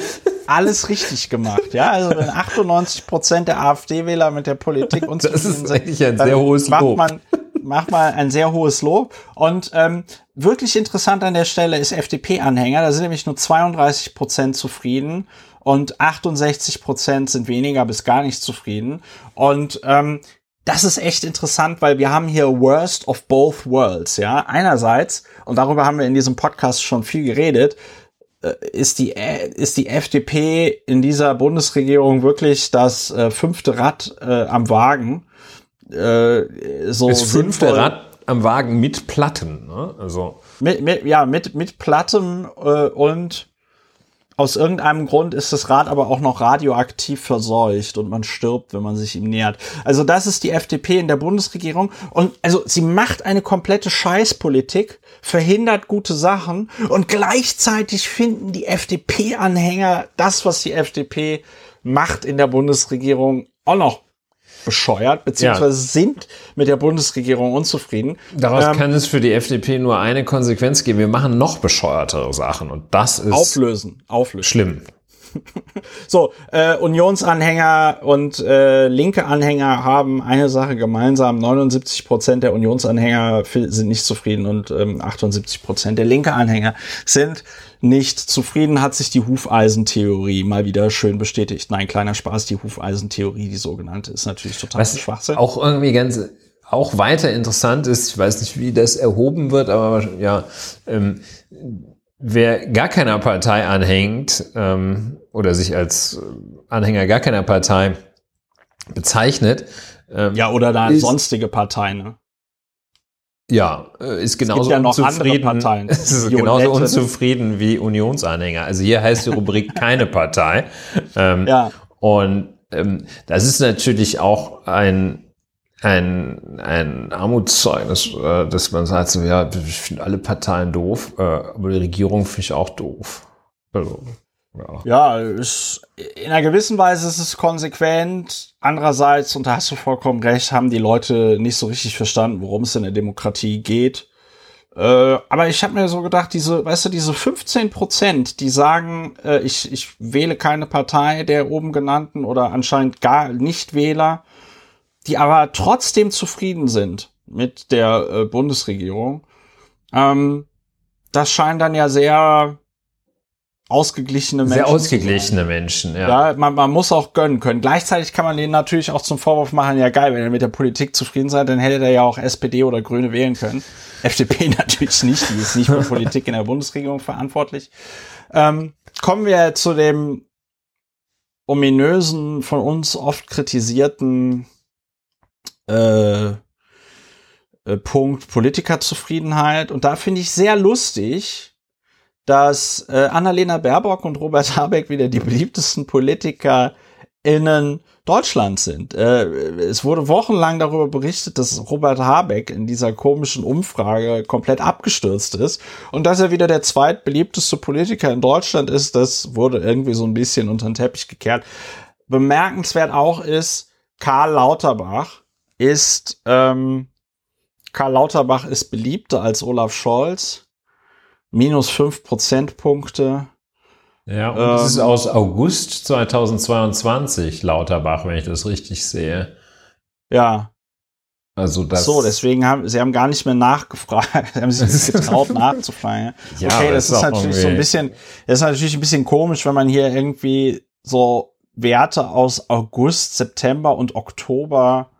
alles richtig gemacht. Ja, also wenn 98 Prozent der AfD-Wähler mit der Politik uns Das ist eigentlich ein sehr hohes Lob. Man, macht mal ein sehr hohes Lob. Und ähm, wirklich interessant an der Stelle ist FDP-Anhänger. Da sind nämlich nur 32 Prozent zufrieden und 68 Prozent sind weniger bis gar nicht zufrieden. Und ähm, das ist echt interessant, weil wir haben hier Worst of Both Worlds. Ja, einerseits und darüber haben wir in diesem Podcast schon viel geredet äh, ist die ist die FDP in dieser Bundesregierung wirklich das äh, fünfte Rad äh, am Wagen. Äh, so das fünfte Rad am Wagen mit Platten, ne? Also mit, mit ja mit mit Platten äh, und aus irgendeinem Grund ist das Rad aber auch noch radioaktiv verseucht und man stirbt, wenn man sich ihm nähert. Also das ist die FDP in der Bundesregierung und also sie macht eine komplette Scheißpolitik, verhindert gute Sachen und gleichzeitig finden die FDP-Anhänger das, was die FDP macht in der Bundesregierung, auch noch bescheuert, beziehungsweise ja. sind mit der Bundesregierung unzufrieden. Daraus ähm, kann es für die FDP nur eine Konsequenz geben. Wir machen noch bescheuertere Sachen und das ist auflösen, auflösen. Schlimm. so, äh, Unionsanhänger und äh, linke Anhänger haben eine Sache gemeinsam. 79 Prozent der Unionsanhänger sind nicht zufrieden und ähm, 78 Prozent der linke Anhänger sind nicht zufrieden. Hat sich die Hufeisentheorie mal wieder schön bestätigt. Nein, kleiner Spaß, die Hufeisentheorie, die sogenannte, ist natürlich total Was Schwachsinn. Auch irgendwie ganz auch weiter interessant ist, ich weiß nicht, wie das erhoben wird, aber ja, ähm, wer gar keiner Partei anhängt ähm, oder sich als Anhänger gar keiner Partei bezeichnet. Ähm, ja, oder da sonstige Partei, ne? Ja, äh, ist genauso ja unzufrieden. ist genauso unzufrieden wie Unionsanhänger. Also hier heißt die Rubrik keine Partei. Ähm, ja. Und ähm, das ist natürlich auch ein ein, ein Armutszeugnis, äh, dass man sagt, so, ja, ich finde alle Parteien doof, äh, aber die Regierung finde ich auch doof. Also, ja, ist, in einer gewissen Weise ist es konsequent. Andererseits, und da hast du vollkommen recht, haben die Leute nicht so richtig verstanden, worum es in der Demokratie geht. Äh, aber ich habe mir so gedacht, diese, weißt du, diese 15 Prozent, die sagen, äh, ich, ich wähle keine Partei der oben genannten oder anscheinend gar nicht Wähler, die aber trotzdem zufrieden sind mit der äh, Bundesregierung. Ähm, das scheint dann ja sehr ausgeglichene Menschen. Sehr ausgeglichene Menschen, ja. Ja, man, man muss auch gönnen können. Gleichzeitig kann man denen natürlich auch zum Vorwurf machen, ja geil, wenn ihr mit der Politik zufrieden seid, dann hättet ihr ja auch SPD oder Grüne wählen können. FDP natürlich nicht, die ist nicht für Politik in der Bundesregierung verantwortlich. Ähm, kommen wir zu dem ominösen, von uns oft kritisierten äh, äh, Punkt Politikerzufriedenheit. Und da finde ich sehr lustig, dass äh, Annalena Baerbock und Robert Habeck wieder die beliebtesten Politiker innen Deutschland sind. Äh, es wurde wochenlang darüber berichtet, dass Robert Habeck in dieser komischen Umfrage komplett abgestürzt ist und dass er wieder der zweitbeliebteste Politiker in Deutschland ist. Das wurde irgendwie so ein bisschen unter den Teppich gekehrt. Bemerkenswert auch ist Karl Lauterbach, ist ähm, Karl Lauterbach ist beliebter als Olaf Scholz. Minus fünf Prozentpunkte. Ja, und ähm, das ist aus August 2022, Lauterbach, wenn ich das richtig sehe. Ja. Also das so, deswegen haben sie haben gar nicht mehr nachgefragt, sie haben sich nicht getraut nachzufragen. Ja, okay, das, das ist natürlich so ein bisschen, das ist natürlich ein bisschen komisch, wenn man hier irgendwie so Werte aus August, September und Oktober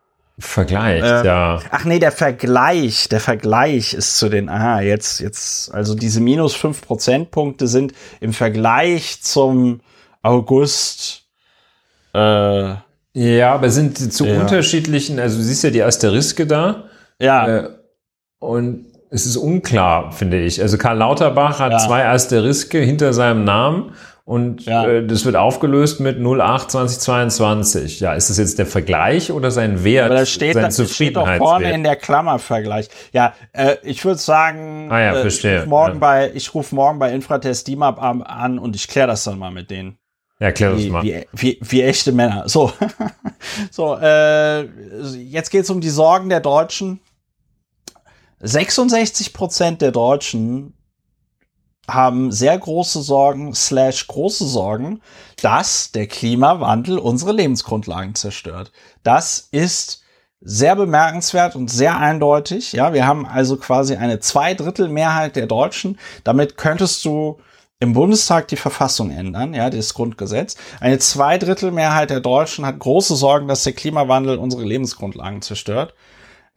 Vergleich, äh, ja. Ach nee, der Vergleich, der Vergleich ist zu den, aha, jetzt, jetzt, also diese minus fünf Prozentpunkte sind im Vergleich zum August, äh, ja, aber sind zu ja. unterschiedlichen, also du siehst ja die Asteriske da. Ja. Äh, und es ist unklar, finde ich. Also Karl Lauterbach hat ja. zwei Asteriske hinter seinem Namen und ja. äh, das wird aufgelöst mit 08 2022. Ja, ist das jetzt der Vergleich oder sein Wert? Aber das steht, sein das steht doch vorne in der Klammer Vergleich. Ja, äh, ich würde sagen, ah, ja, äh, ich rufe morgen, ja. bei, ich ruf morgen bei Infratest DIMAP an und ich kläre das dann mal mit denen. Ja, klär das wie, mal. Wie, wie, wie echte Männer. So, so äh, jetzt geht's um die Sorgen der Deutschen. 66 Prozent der Deutschen haben sehr große Sorgen, slash große Sorgen, dass der Klimawandel unsere Lebensgrundlagen zerstört. Das ist sehr bemerkenswert und sehr eindeutig. Ja, wir haben also quasi eine Zweidrittelmehrheit der Deutschen. Damit könntest du im Bundestag die Verfassung ändern, ja, das Grundgesetz. Eine Zweidrittelmehrheit der Deutschen hat große Sorgen, dass der Klimawandel unsere Lebensgrundlagen zerstört.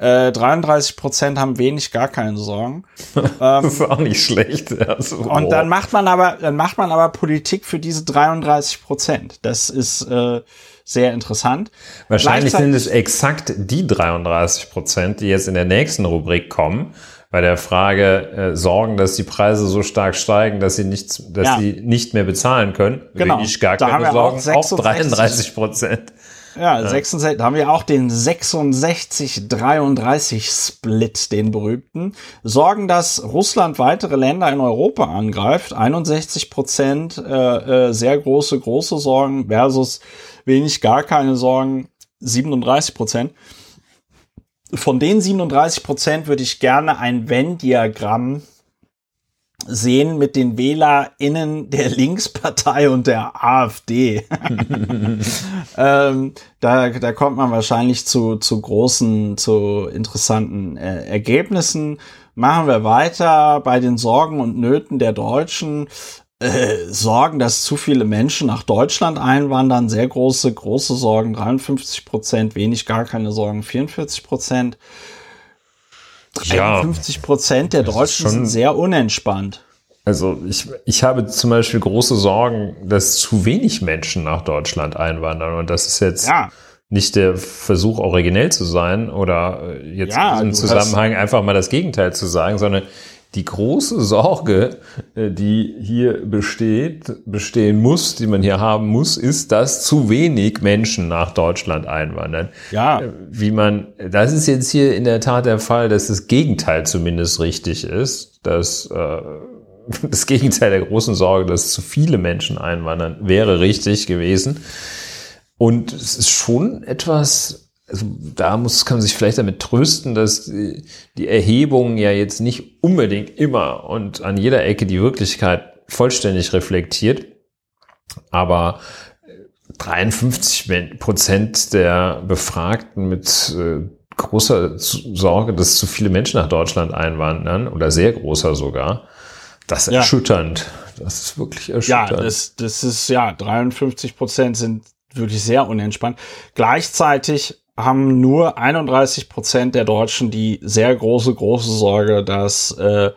33 äh, Prozent haben wenig, gar keine Sorgen. das ist auch nicht schlecht. Also, und dann macht man aber, dann macht man aber Politik für diese 33 Prozent. Das ist äh, sehr interessant. Wahrscheinlich sind es exakt die 33 Prozent, die jetzt in der nächsten Rubrik kommen bei der Frage äh, Sorgen, dass die Preise so stark steigen, dass sie nicht, dass ja. sie nicht mehr bezahlen können. Genau. Ich gar da keine Sorgen. Auch, auch 33 Prozent. Ja, 66, da haben wir auch den 66-33-Split, den berühmten. Sorgen, dass Russland weitere Länder in Europa angreift. 61 Prozent, äh, äh, sehr große, große Sorgen versus wenig, gar keine Sorgen. 37 Prozent. Von den 37 Prozent würde ich gerne ein Venn-Diagramm sehen mit den WählerInnen der Linkspartei und der AfD. ähm, da, da kommt man wahrscheinlich zu, zu großen, zu interessanten äh, Ergebnissen. Machen wir weiter bei den Sorgen und Nöten der Deutschen. Äh, Sorgen, dass zu viele Menschen nach Deutschland einwandern. Sehr große, große Sorgen. 53 Prozent, wenig, gar keine Sorgen. 44 Prozent. 53 Prozent der Deutschen sind sehr unentspannt. Also ich, ich habe zum Beispiel große Sorgen, dass zu wenig Menschen nach Deutschland einwandern. Und das ist jetzt ja. nicht der Versuch, originell zu sein oder jetzt ja, diesem Zusammenhang einfach mal das Gegenteil zu sagen, sondern die große Sorge, äh, die hier besteht, bestehen muss, die man hier haben muss, ist, dass zu wenig Menschen nach Deutschland einwandern. Ja. Äh, wie man, das ist jetzt hier in der Tat der Fall, dass das Gegenteil zumindest richtig ist, dass äh, das Gegenteil der großen Sorge, dass zu viele Menschen einwandern, wäre richtig gewesen. Und es ist schon etwas also da muss, kann man sich vielleicht damit trösten, dass die, Erhebungen ja jetzt nicht unbedingt immer und an jeder Ecke die Wirklichkeit vollständig reflektiert. Aber 53 Prozent der Befragten mit äh, großer Sorge, dass zu viele Menschen nach Deutschland einwandern oder sehr großer sogar. Das ist ja. erschütternd. Das ist wirklich erschütternd. Ja, das, das ist ja 53 Prozent sind wirklich sehr unentspannt. Gleichzeitig haben nur 31 Prozent der Deutschen die sehr große, große Sorge, dass äh,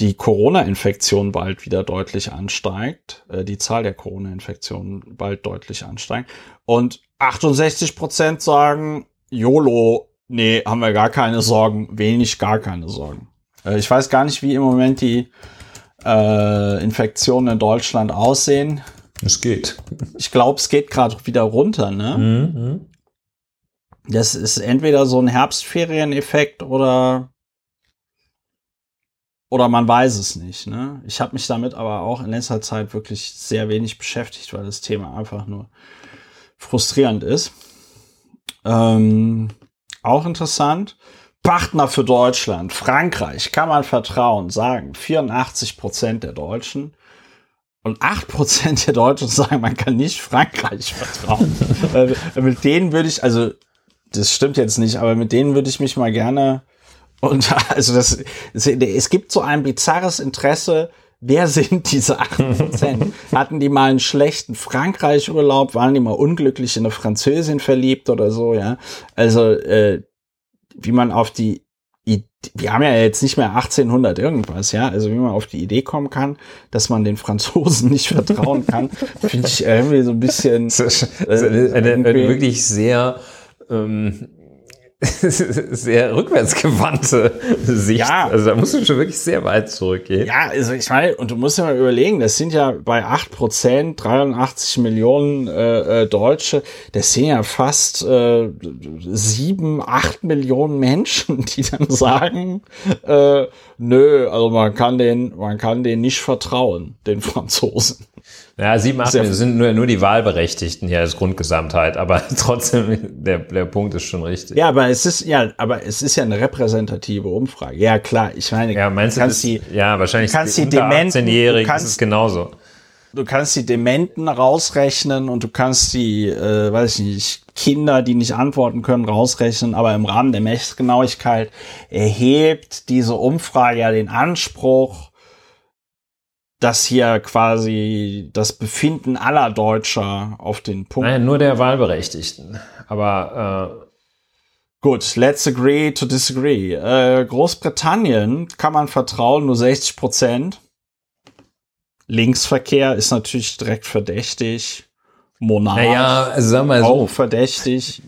die Corona-Infektion bald wieder deutlich ansteigt, äh, die Zahl der Corona-Infektionen bald deutlich ansteigt. Und 68 Prozent sagen, YOLO, nee, haben wir gar keine Sorgen, wenig, gar keine Sorgen. Äh, ich weiß gar nicht, wie im Moment die äh, Infektionen in Deutschland aussehen. Es geht. Ich glaube, es geht gerade wieder runter, ne? Mhm. Das ist entweder so ein Herbstferieneffekt oder oder man weiß es nicht. Ne? Ich habe mich damit aber auch in letzter Zeit wirklich sehr wenig beschäftigt, weil das Thema einfach nur frustrierend ist. Ähm, auch interessant. Partner für Deutschland, Frankreich, kann man vertrauen, sagen 84 Prozent der Deutschen. Und 8% der Deutschen sagen, man kann nicht Frankreich vertrauen. äh, mit denen würde ich, also das stimmt jetzt nicht, aber mit denen würde ich mich mal gerne und also das, es gibt so ein bizarres Interesse, wer sind diese 8%? Hatten die mal einen schlechten Frankreich-Urlaub? Waren die mal unglücklich in eine Französin verliebt oder so, ja? Also, äh, wie man auf die wir haben ja jetzt nicht mehr 1800 irgendwas, ja, also wie man auf die Idee kommen kann, dass man den Franzosen nicht vertrauen kann, finde ich irgendwie so ein bisschen äh, eine, eine wirklich sehr ähm, sehr rückwärtsgewandte Sicht. Ja. Also da musst du schon wirklich sehr weit zurückgehen. Ja, also ich meine, und du musst ja mal überlegen, das sind ja bei 8 Prozent, 83 Millionen äh, äh, Deutsche, das sind ja fast äh, 7, 8 Millionen Menschen, die dann sagen, äh, nö, also man kann den, man kann den nicht vertrauen, den Franzosen. Ja, sieben, acht sind nur, nur die Wahlberechtigten hier als Grundgesamtheit, aber trotzdem, der, der Punkt ist schon richtig. Ja, aber es ist, ja, aber es ist ja eine repräsentative Umfrage. Ja, klar, ich meine, ja, meinst du, kannst die, ja, wahrscheinlich kannst die, die Dementen, du kannst, ist es genauso. Du kannst die Dementen rausrechnen und du kannst die, äh, weiß ich nicht, Kinder, die nicht antworten können, rausrechnen, aber im Rahmen der Messgenauigkeit erhebt diese Umfrage ja den Anspruch, dass hier quasi das Befinden aller Deutscher auf den Punkt. Nein, nur der Wahlberechtigten. Aber äh gut, let's agree to disagree. Äh, Großbritannien kann man vertrauen, nur 60 Prozent. Linksverkehr ist natürlich direkt verdächtig. Monarch naja, also sagen wir so, auch verdächtig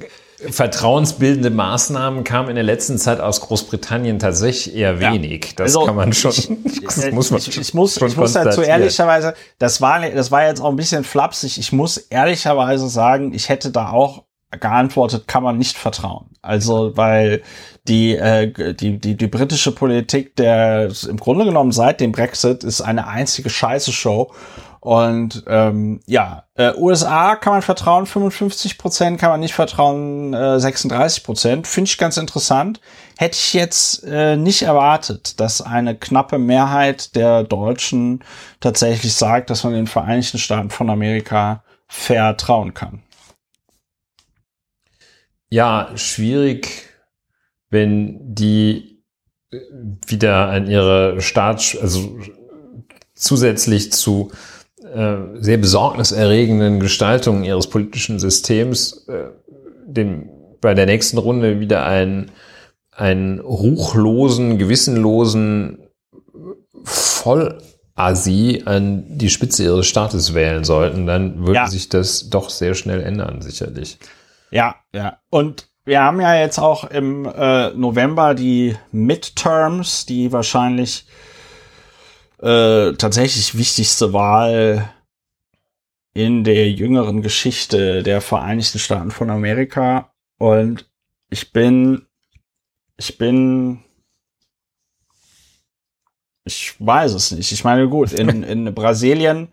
vertrauensbildende Maßnahmen kamen in der letzten Zeit aus Großbritannien tatsächlich eher wenig. Ja. Das also, kann man schon. Ich, das muss man ich, ich muss, ich muss dazu ehrlicherweise, das war, das war jetzt auch ein bisschen flapsig. Ich muss ehrlicherweise sagen, ich hätte da auch geantwortet, kann man nicht vertrauen. Also, weil die, äh, die, die, die britische Politik, der im Grunde genommen seit dem Brexit ist eine einzige Scheiße-Show und ähm, ja, äh, USA kann man vertrauen, 55 Prozent kann man nicht vertrauen, äh, 36 Prozent. Finde ich ganz interessant. Hätte ich jetzt äh, nicht erwartet, dass eine knappe Mehrheit der Deutschen tatsächlich sagt, dass man den Vereinigten Staaten von Amerika vertrauen kann. Ja, schwierig, wenn die wieder an ihre Staats, also zusätzlich zu äh, sehr besorgniserregenden Gestaltung ihres politischen Systems äh, dem, bei der nächsten Runde wieder einen, einen ruchlosen, gewissenlosen Vollasi an die Spitze ihres Staates wählen sollten, dann würde ja. sich das doch sehr schnell ändern, sicherlich. Ja, ja. Und wir haben ja jetzt auch im äh, November die Midterms, die wahrscheinlich äh, tatsächlich wichtigste Wahl in der jüngeren Geschichte der Vereinigten Staaten von Amerika. Und ich bin, ich bin, ich weiß es nicht. Ich meine, gut, in, in Brasilien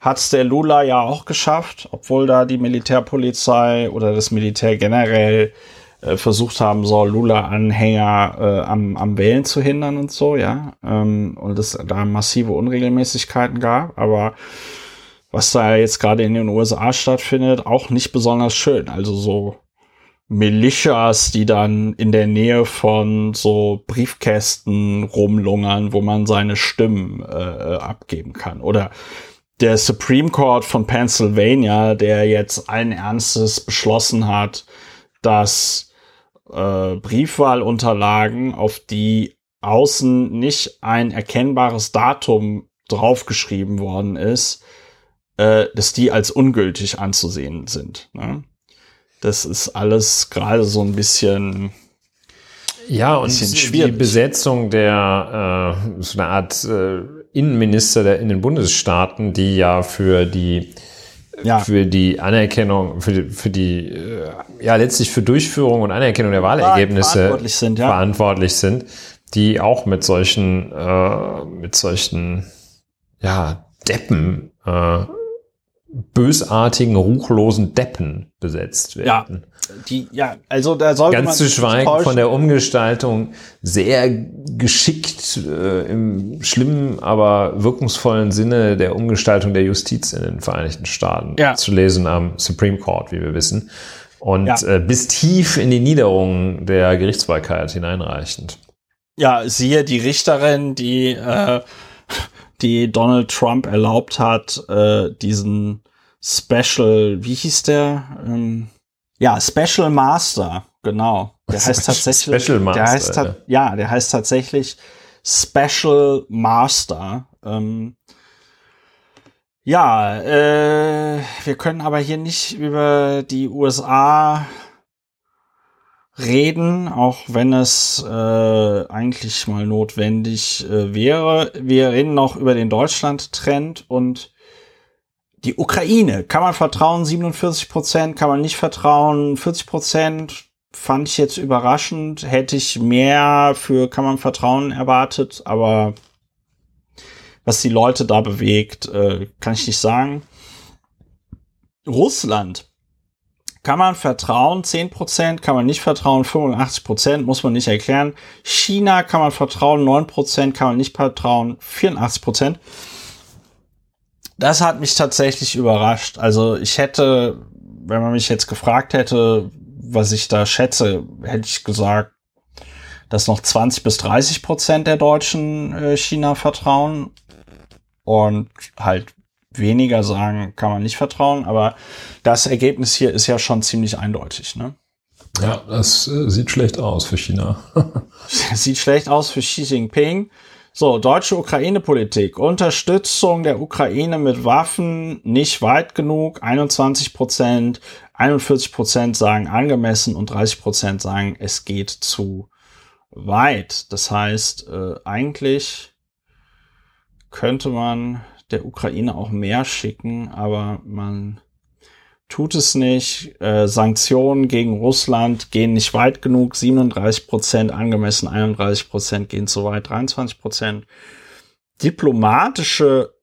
hat's der Lula ja auch geschafft, obwohl da die Militärpolizei oder das Militär generell versucht haben soll, Lula-Anhänger äh, am, am Wählen zu hindern und so, ja. Ähm, und es da massive Unregelmäßigkeiten gab, aber was da jetzt gerade in den USA stattfindet, auch nicht besonders schön. Also so Militias, die dann in der Nähe von so Briefkästen rumlungern, wo man seine Stimmen äh, abgeben kann. Oder der Supreme Court von Pennsylvania, der jetzt allen Ernstes beschlossen hat, dass äh, Briefwahlunterlagen, auf die außen nicht ein erkennbares Datum draufgeschrieben worden ist, äh, dass die als ungültig anzusehen sind. Ne? Das ist alles gerade so ein bisschen ja, und die Besetzung der äh, so eine Art äh, Innenminister der in den Bundesstaaten, die ja für die ja. für die Anerkennung, für die, für die, äh, ja, letztlich für Durchführung und Anerkennung der Wahlergebnisse verantwortlich sind, ja. verantwortlich sind, die auch mit solchen, äh, mit solchen, ja, Deppen, äh, bösartigen, ruchlosen Deppen besetzt werden. Ja die, ja, also da sollte Ganz man zu schweigen von der Umgestaltung sehr geschickt äh, im schlimmen, aber wirkungsvollen Sinne der Umgestaltung der Justiz in den Vereinigten Staaten ja. zu lesen am Supreme Court, wie wir wissen. Und ja. äh, bis tief in die Niederungen der Gerichtsbarkeit hineinreichend. Ja, siehe die Richterin, die, äh, die Donald Trump erlaubt hat, äh, diesen Special, wie hieß der? Ähm, ja, Special Master, genau. Der heißt tatsächlich. Special Master. Der heißt ja. ja, der heißt tatsächlich Special Master. Ähm, ja, äh, wir können aber hier nicht über die USA reden, auch wenn es äh, eigentlich mal notwendig äh, wäre. Wir reden noch über den Deutschland-Trend und die Ukraine. Kann man vertrauen? 47 Prozent, kann man nicht vertrauen? 40 Prozent fand ich jetzt überraschend. Hätte ich mehr für kann man vertrauen erwartet, aber was die Leute da bewegt, äh, kann ich nicht sagen. Russland. Kann man vertrauen, 10%, kann man nicht vertrauen, 85%, muss man nicht erklären. China kann man vertrauen, 9%, kann man nicht vertrauen, 84%. Das hat mich tatsächlich überrascht. Also ich hätte, wenn man mich jetzt gefragt hätte, was ich da schätze, hätte ich gesagt, dass noch 20 bis 30 Prozent der Deutschen äh, China vertrauen und halt weniger sagen, kann man nicht vertrauen. Aber das Ergebnis hier ist ja schon ziemlich eindeutig, ne? Ja, das äh, sieht schlecht aus für China. sieht schlecht aus für Xi Jinping. So, deutsche Ukraine-Politik. Unterstützung der Ukraine mit Waffen nicht weit genug. 21 Prozent, 41 Prozent sagen angemessen und 30 Prozent sagen, es geht zu weit. Das heißt, äh, eigentlich könnte man der Ukraine auch mehr schicken, aber man tut es nicht. Äh, Sanktionen gegen Russland gehen nicht weit genug. 37 Prozent angemessen, 31 Prozent gehen zu weit, 23 Prozent. Diplomatische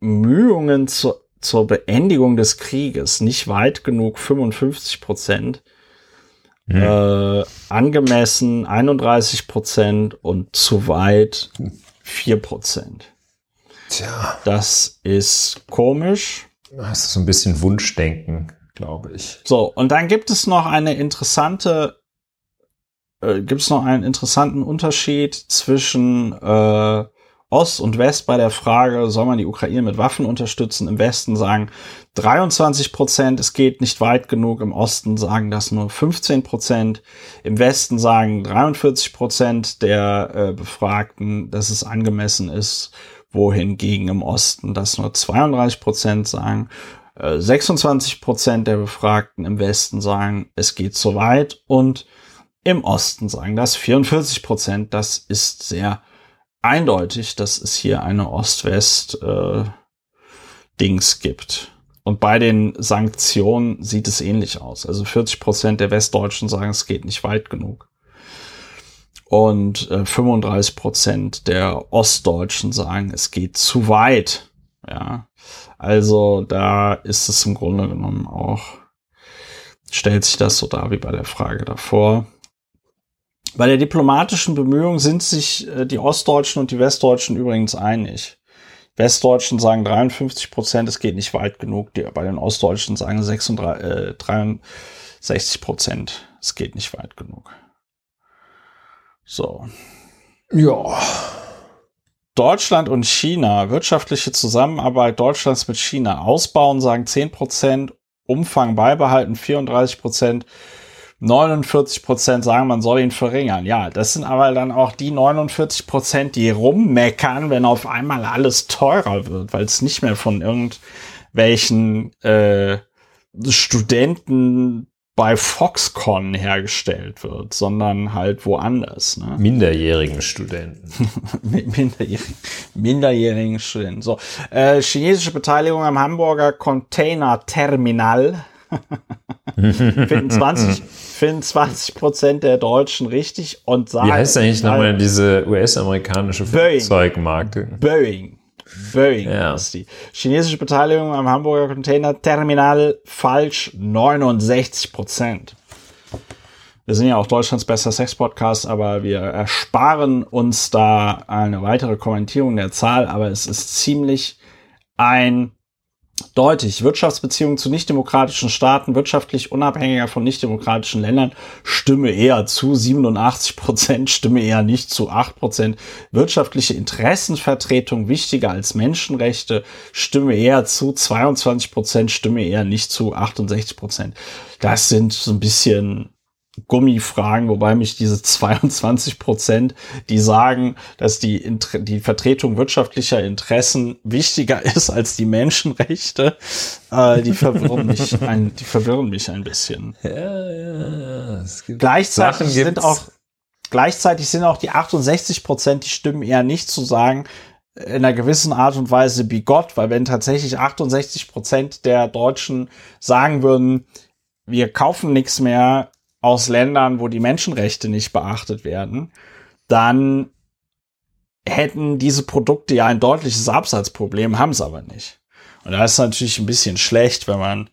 Bemühungen zur, zur Beendigung des Krieges nicht weit genug, 55 Prozent. Mhm. Äh, angemessen 31 Prozent und zu weit 4 Prozent. Tja. Das ist komisch. Das ist so ein bisschen Wunschdenken, glaube ich. So, und dann gibt es noch eine interessante, äh, gibt es noch einen interessanten Unterschied zwischen äh, Ost und West bei der Frage, soll man die Ukraine mit Waffen unterstützen? Im Westen sagen 23 Prozent, es geht nicht weit genug. Im Osten sagen das nur 15 Prozent. Im Westen sagen 43 Prozent der äh, Befragten, dass es angemessen ist wohingegen im Osten das nur 32 Prozent sagen. 26 äh, Prozent der Befragten im Westen sagen, es geht zu weit und im Osten sagen das 44 Prozent. Das ist sehr eindeutig, dass es hier eine Ost-West-Dings äh, gibt. Und bei den Sanktionen sieht es ähnlich aus. Also 40 Prozent der Westdeutschen sagen, es geht nicht weit genug und äh, 35 Prozent der Ostdeutschen sagen, es geht zu weit. Ja, also da ist es im Grunde genommen auch, stellt sich das so dar wie bei der Frage davor. Bei der diplomatischen Bemühung sind sich äh, die Ostdeutschen und die Westdeutschen übrigens einig. Westdeutschen sagen 53 Prozent, es geht nicht weit genug. Die, bei den Ostdeutschen sagen 36, äh, 63 Prozent, es geht nicht weit genug. So. Ja. Deutschland und China, wirtschaftliche Zusammenarbeit Deutschlands mit China ausbauen, sagen 10 Prozent, Umfang beibehalten 34 Prozent, 49 Prozent sagen, man soll ihn verringern. Ja, das sind aber dann auch die 49 Prozent, die rummeckern, wenn auf einmal alles teurer wird, weil es nicht mehr von irgendwelchen äh, Studenten bei Foxconn hergestellt wird, sondern halt woanders. Ne? Minderjährigen Studenten. minderjährigen, minderjährigen Studenten. So, äh, chinesische Beteiligung am Hamburger Container Terminal. finden 20, finden 20 Prozent der Deutschen richtig und sagen. Wie heißt eigentlich nochmal diese US-amerikanische Flugzeugmarke? Boeing. Boeing ja. ist die. Chinesische Beteiligung am Hamburger Container Terminal falsch 69 Prozent. Wir sind ja auch Deutschlands bester Sex-Podcast, aber wir ersparen uns da eine weitere Kommentierung der Zahl, aber es ist ziemlich eindeutig. Deutlich. Wirtschaftsbeziehungen zu nichtdemokratischen Staaten, wirtschaftlich unabhängiger von nichtdemokratischen Ländern, stimme eher zu 87 Prozent, stimme eher nicht zu 8 Prozent. Wirtschaftliche Interessenvertretung wichtiger als Menschenrechte, stimme eher zu 22 Prozent, stimme eher nicht zu 68 Prozent. Das sind so ein bisschen Gummifragen, wobei mich diese 22 Prozent, die sagen, dass die, die Vertretung wirtschaftlicher Interessen wichtiger ist als die Menschenrechte, äh, die verwirren mich ein, die verwirren mich ein bisschen. Ja, ja, Gleichzeitig sind auch, gleichzeitig sind auch die 68 Prozent, die stimmen eher nicht zu sagen, in einer gewissen Art und Weise bigott, weil wenn tatsächlich 68 Prozent der Deutschen sagen würden, wir kaufen nichts mehr aus Ländern, wo die Menschenrechte nicht beachtet werden, dann hätten diese Produkte ja ein deutliches Absatzproblem, haben es aber nicht. Und da ist natürlich ein bisschen schlecht, wenn man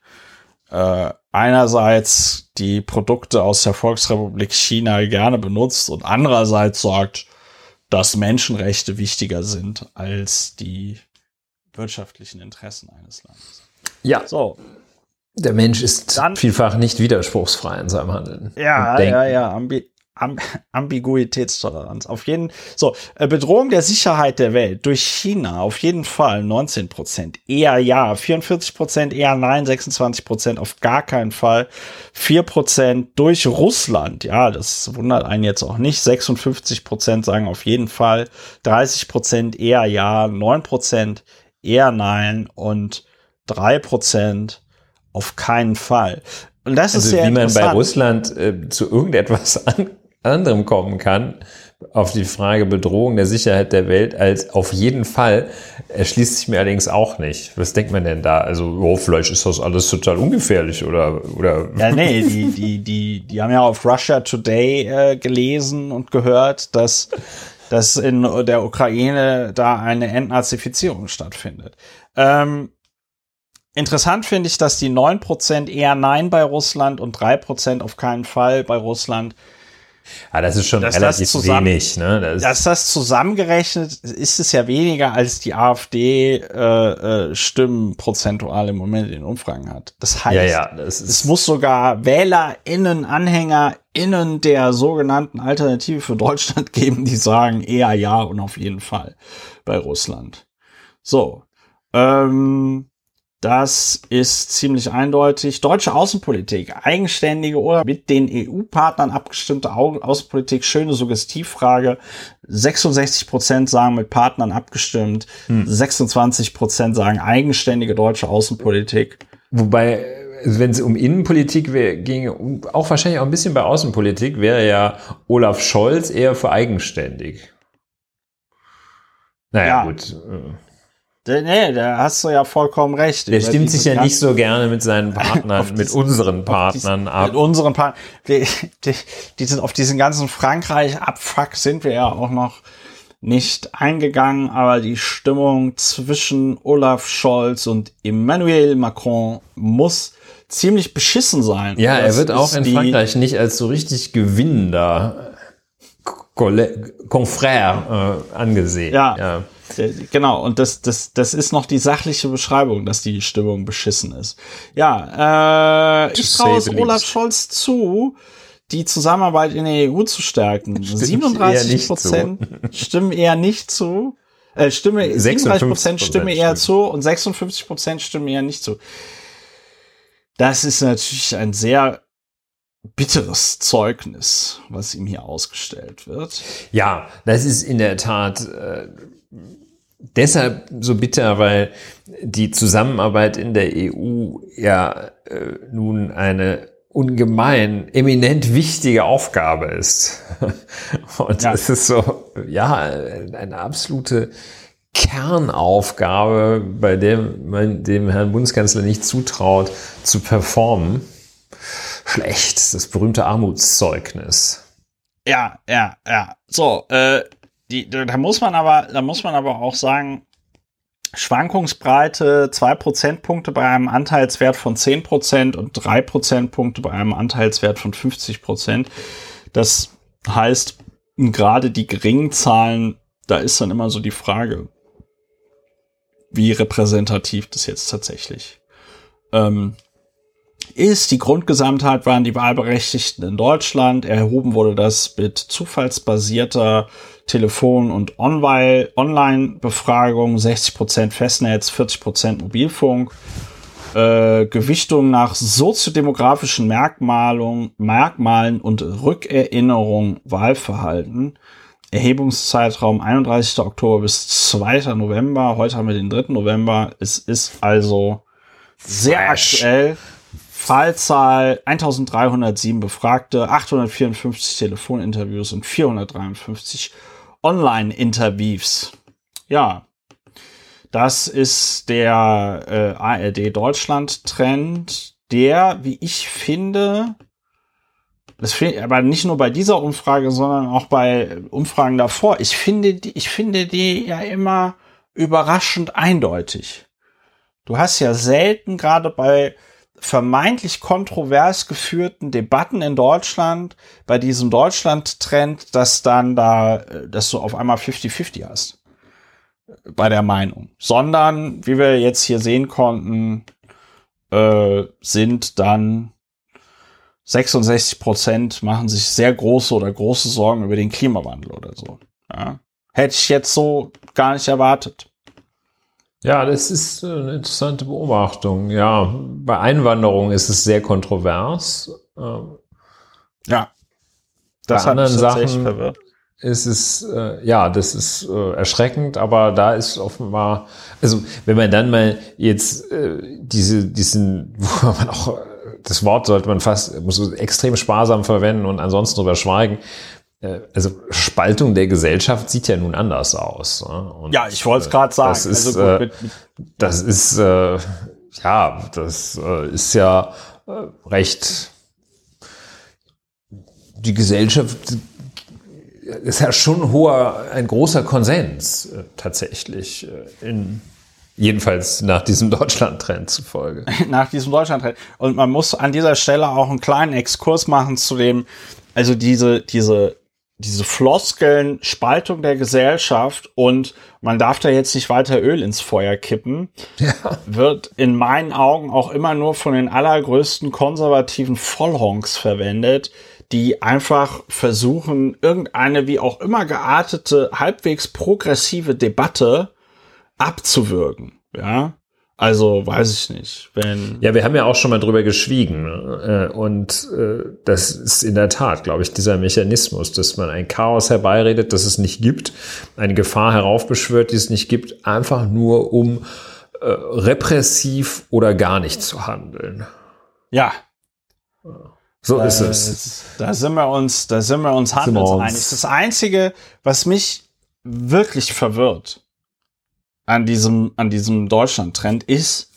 äh, einerseits die Produkte aus der Volksrepublik China gerne benutzt und andererseits sagt, dass Menschenrechte wichtiger sind als die wirtschaftlichen Interessen eines Landes. Ja. So. Der Mensch ist Dann, vielfach nicht widerspruchsfrei in seinem Handeln. Ja, ja, ja. Ambi Am Ambiguitätstoleranz. Auf jeden so äh, Bedrohung der Sicherheit der Welt durch China auf jeden Fall 19 Prozent, eher ja, 44 Prozent eher nein, 26 Prozent auf gar keinen Fall, 4 Prozent durch Russland. Ja, das wundert einen jetzt auch nicht. 56 Prozent sagen auf jeden Fall, 30 Prozent eher ja, 9 Prozent eher nein und 3 Prozent auf keinen Fall. Und das also ist sehr wie man bei Russland äh, zu irgendetwas an, anderem kommen kann, auf die Frage Bedrohung der Sicherheit der Welt als auf jeden Fall, erschließt sich mir allerdings auch nicht. Was denkt man denn da? Also, oh, vielleicht ist das alles total ungefährlich oder, oder. Ja, nee, die, die, die, die haben ja auf Russia Today äh, gelesen und gehört, dass, dass in der Ukraine da eine Entnazifizierung stattfindet. Ähm, Interessant finde ich, dass die 9% eher Nein bei Russland und 3% auf keinen Fall bei Russland. Ja, das ist schon relativ zusammen, wenig. Ne? Das dass das zusammengerechnet ist es ja weniger, als die AfD äh, äh, Stimmen prozentual im Moment in Umfragen hat. Das heißt, ja, ja, das es muss sogar WählerInnen, AnhängerInnen der sogenannten Alternative für Deutschland geben, die sagen eher ja und auf jeden Fall bei Russland. So. Ähm, das ist ziemlich eindeutig. Deutsche Außenpolitik, eigenständige oder mit den EU-Partnern abgestimmte Außenpolitik, schöne Suggestivfrage. 66 Prozent sagen mit Partnern abgestimmt, hm. 26 Prozent sagen eigenständige deutsche Außenpolitik. Wobei, wenn es um Innenpolitik ginge, auch wahrscheinlich auch ein bisschen bei Außenpolitik, wäre ja Olaf Scholz eher für eigenständig. Naja, ja. gut. Nee, da hast du ja vollkommen recht. Der stimmt sich ja nicht so gerne mit seinen Partnern, mit unseren Partnern diesen, ab. Mit unseren Partnern. Die, die, die sind auf diesen ganzen Frankreich-Abfuck sind wir ja auch noch nicht eingegangen, aber die Stimmung zwischen Olaf Scholz und Emmanuel Macron muss ziemlich beschissen sein. Ja, das er wird auch in Frankreich nicht als so richtig gewinnender Confrère äh, angesehen. Ja. ja. Genau, und das, das, das ist noch die sachliche Beschreibung, dass die Stimmung beschissen ist. Ja, äh, ich traue es Olaf Scholz zu, die Zusammenarbeit in der EU zu stärken. Stimmt 37 Prozent stimmen eher nicht zu. Äh, stimme, 37 Prozent stimme eher zu und 56 Prozent stimmen eher nicht zu. Das ist natürlich ein sehr bitteres Zeugnis, was ihm hier ausgestellt wird. Ja, das ist in der Tat äh, deshalb so bitter, weil die Zusammenarbeit in der EU ja äh, nun eine ungemein eminent wichtige Aufgabe ist. Und ja. es ist so, ja, eine absolute Kernaufgabe, bei der man dem Herrn Bundeskanzler nicht zutraut, zu performen. Schlecht, das berühmte Armutszeugnis. Ja, ja, ja. So, äh, die, da muss man aber, da muss man aber auch sagen, Schwankungsbreite zwei Prozentpunkte bei einem Anteilswert von zehn Prozent und drei Prozentpunkte bei einem Anteilswert von 50 Prozent. Das heißt, gerade die geringen Zahlen, da ist dann immer so die Frage, wie repräsentativ das jetzt tatsächlich ähm, ist. Die Grundgesamtheit waren die Wahlberechtigten in Deutschland. Erhoben wurde das mit zufallsbasierter Telefon- und Online-Befragung, 60% Festnetz, 40% Mobilfunk. Äh, Gewichtung nach soziodemografischen Merkmalen, Merkmalen und Rückerinnerung Wahlverhalten. Erhebungszeitraum 31. Oktober bis 2. November. Heute haben wir den 3. November. Es ist also sehr Fresh. aktuell. Fallzahl 1307 Befragte, 854 Telefoninterviews und 453 Online-Interviews. Ja, das ist der äh, ARD Deutschland-Trend, der, wie ich finde, das finde aber nicht nur bei dieser Umfrage, sondern auch bei Umfragen davor. Ich finde die, ich finde die ja immer überraschend eindeutig. Du hast ja selten gerade bei vermeintlich kontrovers geführten Debatten in Deutschland, bei diesem Deutschland-Trend, dass dann da, dass du auf einmal 50-50 hast. Bei der Meinung. Sondern, wie wir jetzt hier sehen konnten, äh, sind dann 66 Prozent machen sich sehr große oder große Sorgen über den Klimawandel oder so. Ja. Hätte ich jetzt so gar nicht erwartet. Ja, das ist eine interessante Beobachtung. Ja, bei Einwanderung ist es sehr kontrovers. Ähm, ja. Das bei anderen Sachen verwirrt. ist es, äh, ja, das ist äh, erschreckend, aber da ist offenbar, also wenn man dann mal jetzt äh, diese, diesen, wo man auch, das Wort sollte man fast, muss extrem sparsam verwenden und ansonsten drüber schweigen, äh, also Spaltung der Gesellschaft sieht ja nun anders aus. Und ja, ich wollte es gerade sagen. Das ist, also gut, mit das ist äh, ja, das äh, ist ja äh, recht. Die Gesellschaft ist ja schon ein hoher, ein großer Konsens äh, tatsächlich äh, in Jedenfalls nach diesem Deutschland-Trend zufolge. nach diesem Deutschland-Trend. Und man muss an dieser Stelle auch einen kleinen Exkurs machen zu dem, also diese, diese diese Floskeln, Spaltung der Gesellschaft und man darf da jetzt nicht weiter Öl ins Feuer kippen, ja. wird in meinen Augen auch immer nur von den allergrößten konservativen Vollhonks verwendet, die einfach versuchen, irgendeine wie auch immer geartete, halbwegs progressive Debatte abzuwürgen. Ja, also weiß ich nicht. Wenn ja, wir haben ja auch schon mal drüber geschwiegen. Ne? Äh, und äh, das ist in der Tat, glaube ich, dieser Mechanismus, dass man ein Chaos herbeiredet, das es nicht gibt, eine Gefahr heraufbeschwört, die es nicht gibt, einfach nur um äh, repressiv oder gar nicht zu handeln. Ja. So ist es. Da sind wir uns, da sind wir uns handelseinig. Das Einzige, was mich wirklich verwirrt, an diesem, an diesem Deutschland-Trend ist,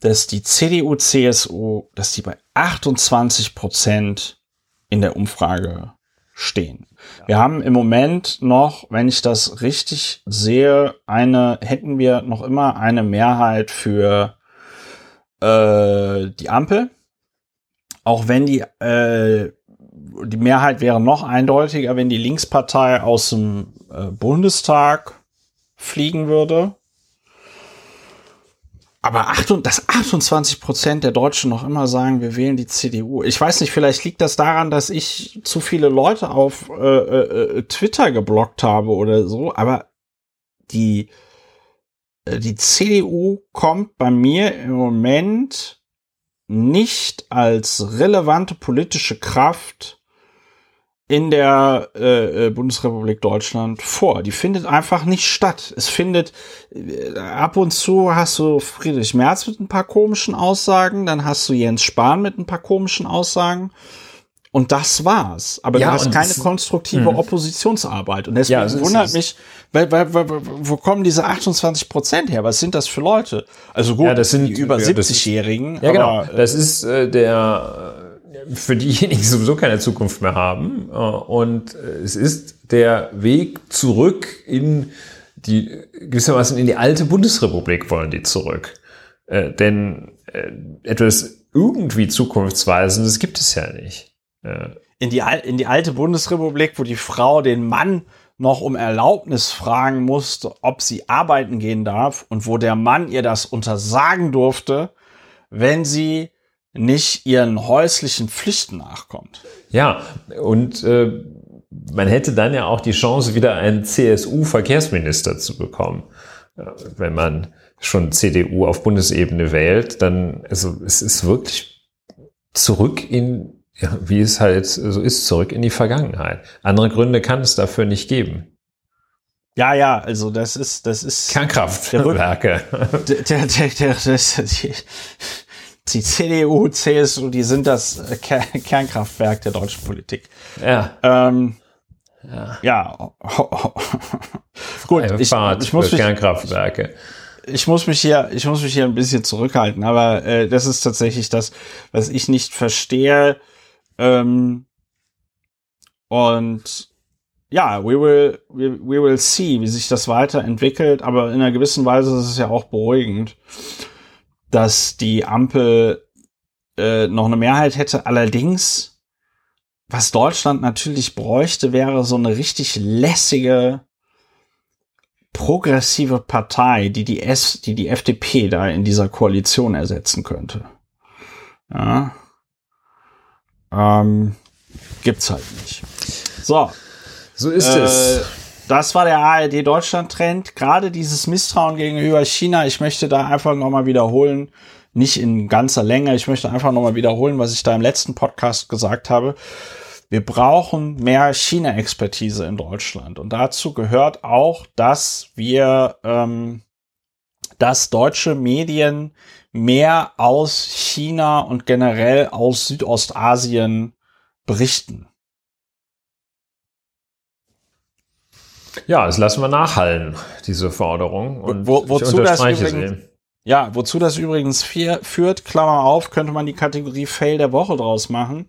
dass die CDU, CSU, dass die bei 28 Prozent in der Umfrage stehen. Wir haben im Moment noch, wenn ich das richtig sehe, eine, hätten wir noch immer eine Mehrheit für äh, die Ampel. Auch wenn die, äh, die Mehrheit wäre noch eindeutiger, wenn die Linkspartei aus dem äh, Bundestag fliegen würde. Aber dass 28 Prozent der Deutschen noch immer sagen, wir wählen die CDU. Ich weiß nicht, vielleicht liegt das daran, dass ich zu viele Leute auf äh, äh, äh Twitter geblockt habe oder so. Aber die, äh, die CDU kommt bei mir im Moment nicht als relevante politische Kraft in der äh, äh, Bundesrepublik Deutschland vor. Die findet einfach nicht statt. Es findet äh, ab und zu hast du Friedrich Merz mit ein paar komischen Aussagen, dann hast du Jens Spahn mit ein paar komischen Aussagen. Und das war's. Aber ja, du hast keine konstruktive mh. Oppositionsarbeit. Und deswegen ja, wundert mich, weil, weil, weil, wo kommen diese 28 Prozent her? Was sind das für Leute? Also gut, ja, das sind die über 70-Jährigen. Ja, genau. Das ist äh, der für diejenigen, die sowieso keine Zukunft mehr haben. Äh, und es ist der Weg zurück in die, gewissermaßen in die alte Bundesrepublik wollen die zurück. Äh, denn äh, etwas irgendwie Zukunftsweisendes gibt es ja nicht. In die, in die alte Bundesrepublik, wo die Frau den Mann noch um Erlaubnis fragen musste, ob sie arbeiten gehen darf und wo der Mann ihr das untersagen durfte, wenn sie nicht ihren häuslichen Pflichten nachkommt. Ja, und äh, man hätte dann ja auch die Chance, wieder einen CSU-Verkehrsminister zu bekommen. Wenn man schon CDU auf Bundesebene wählt, dann, also es ist wirklich zurück in, ja, wie es halt so ist, zurück in die Vergangenheit. Andere Gründe kann es dafür nicht geben. Ja, ja, also das ist, das ist. Kernkraftwerke. Der, der, der, der, das, die, CDU, CSU, die sind das Kernkraftwerk der deutschen Politik. Ja. Ähm, ja. ja. Gut, ich, ich muss mich, Kernkraftwerke. Ich muss mich hier, ich muss mich hier ein bisschen zurückhalten, aber äh, das ist tatsächlich das, was ich nicht verstehe. Ähm, und ja, we will, we, we will see, wie sich das weiterentwickelt, aber in einer gewissen Weise ist es ja auch beruhigend, dass die Ampel äh, noch eine Mehrheit hätte. Allerdings, was Deutschland natürlich bräuchte, wäre so eine richtig lässige, progressive Partei, die die, S, die, die FDP da in dieser Koalition ersetzen könnte. Ja. Ähm, gibt's halt nicht. So, so ist äh, es. Das war der ARD-Deutschland-Trend. Gerade dieses Misstrauen gegenüber China. Ich möchte da einfach nochmal wiederholen, nicht in ganzer Länge, ich möchte einfach nochmal wiederholen, was ich da im letzten Podcast gesagt habe. Wir brauchen mehr China-Expertise in Deutschland. Und dazu gehört auch, dass wir, ähm, dass deutsche Medien mehr aus China und generell aus Südostasien berichten. Ja, das lassen wir nachhallen, diese Forderung. Und Wo, wozu das übrigens, ja, wozu das übrigens führt, Klammer auf, könnte man die Kategorie Fail der Woche draus machen.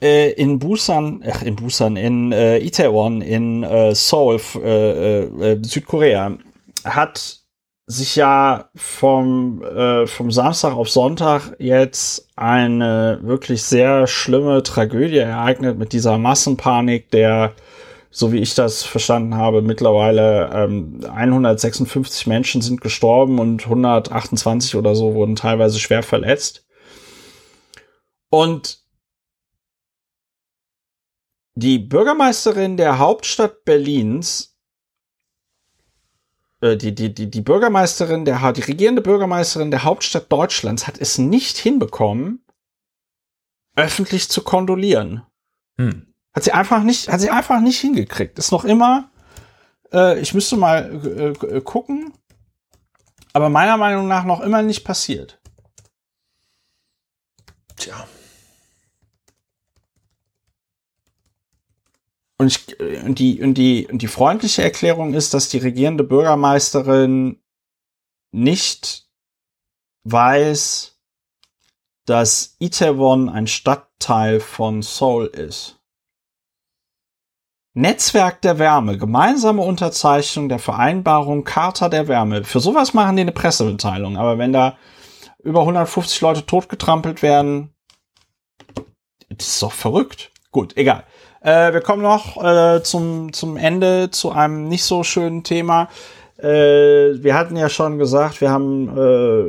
Äh, in Busan, ach, in Busan, in äh, Itaewon, in äh, Seoul, äh, äh, Südkorea, hat sich ja vom, äh, vom Samstag auf Sonntag jetzt eine wirklich sehr schlimme Tragödie ereignet mit dieser Massenpanik der so wie ich das verstanden habe, mittlerweile ähm, 156 Menschen sind gestorben und 128 oder so wurden teilweise schwer verletzt. Und die Bürgermeisterin der Hauptstadt Berlins, äh, die, die, die, die Bürgermeisterin der, die regierende Bürgermeisterin der Hauptstadt Deutschlands hat es nicht hinbekommen, öffentlich zu kondolieren. Hm. Hat sie einfach nicht, hat sie einfach nicht hingekriegt. Ist noch immer, äh, ich müsste mal äh, äh, gucken, aber meiner Meinung nach noch immer nicht passiert. Tja. Und, ich, äh, und, die, und, die, und die freundliche Erklärung ist, dass die regierende Bürgermeisterin nicht weiß, dass Itaewon ein Stadtteil von Seoul ist. Netzwerk der Wärme, gemeinsame Unterzeichnung der Vereinbarung Charta der Wärme. Für sowas machen die eine Pressemitteilung. Aber wenn da über 150 Leute totgetrampelt werden, das ist doch verrückt. Gut, egal. Äh, wir kommen noch äh, zum, zum Ende zu einem nicht so schönen Thema. Äh, wir hatten ja schon gesagt, wir haben äh,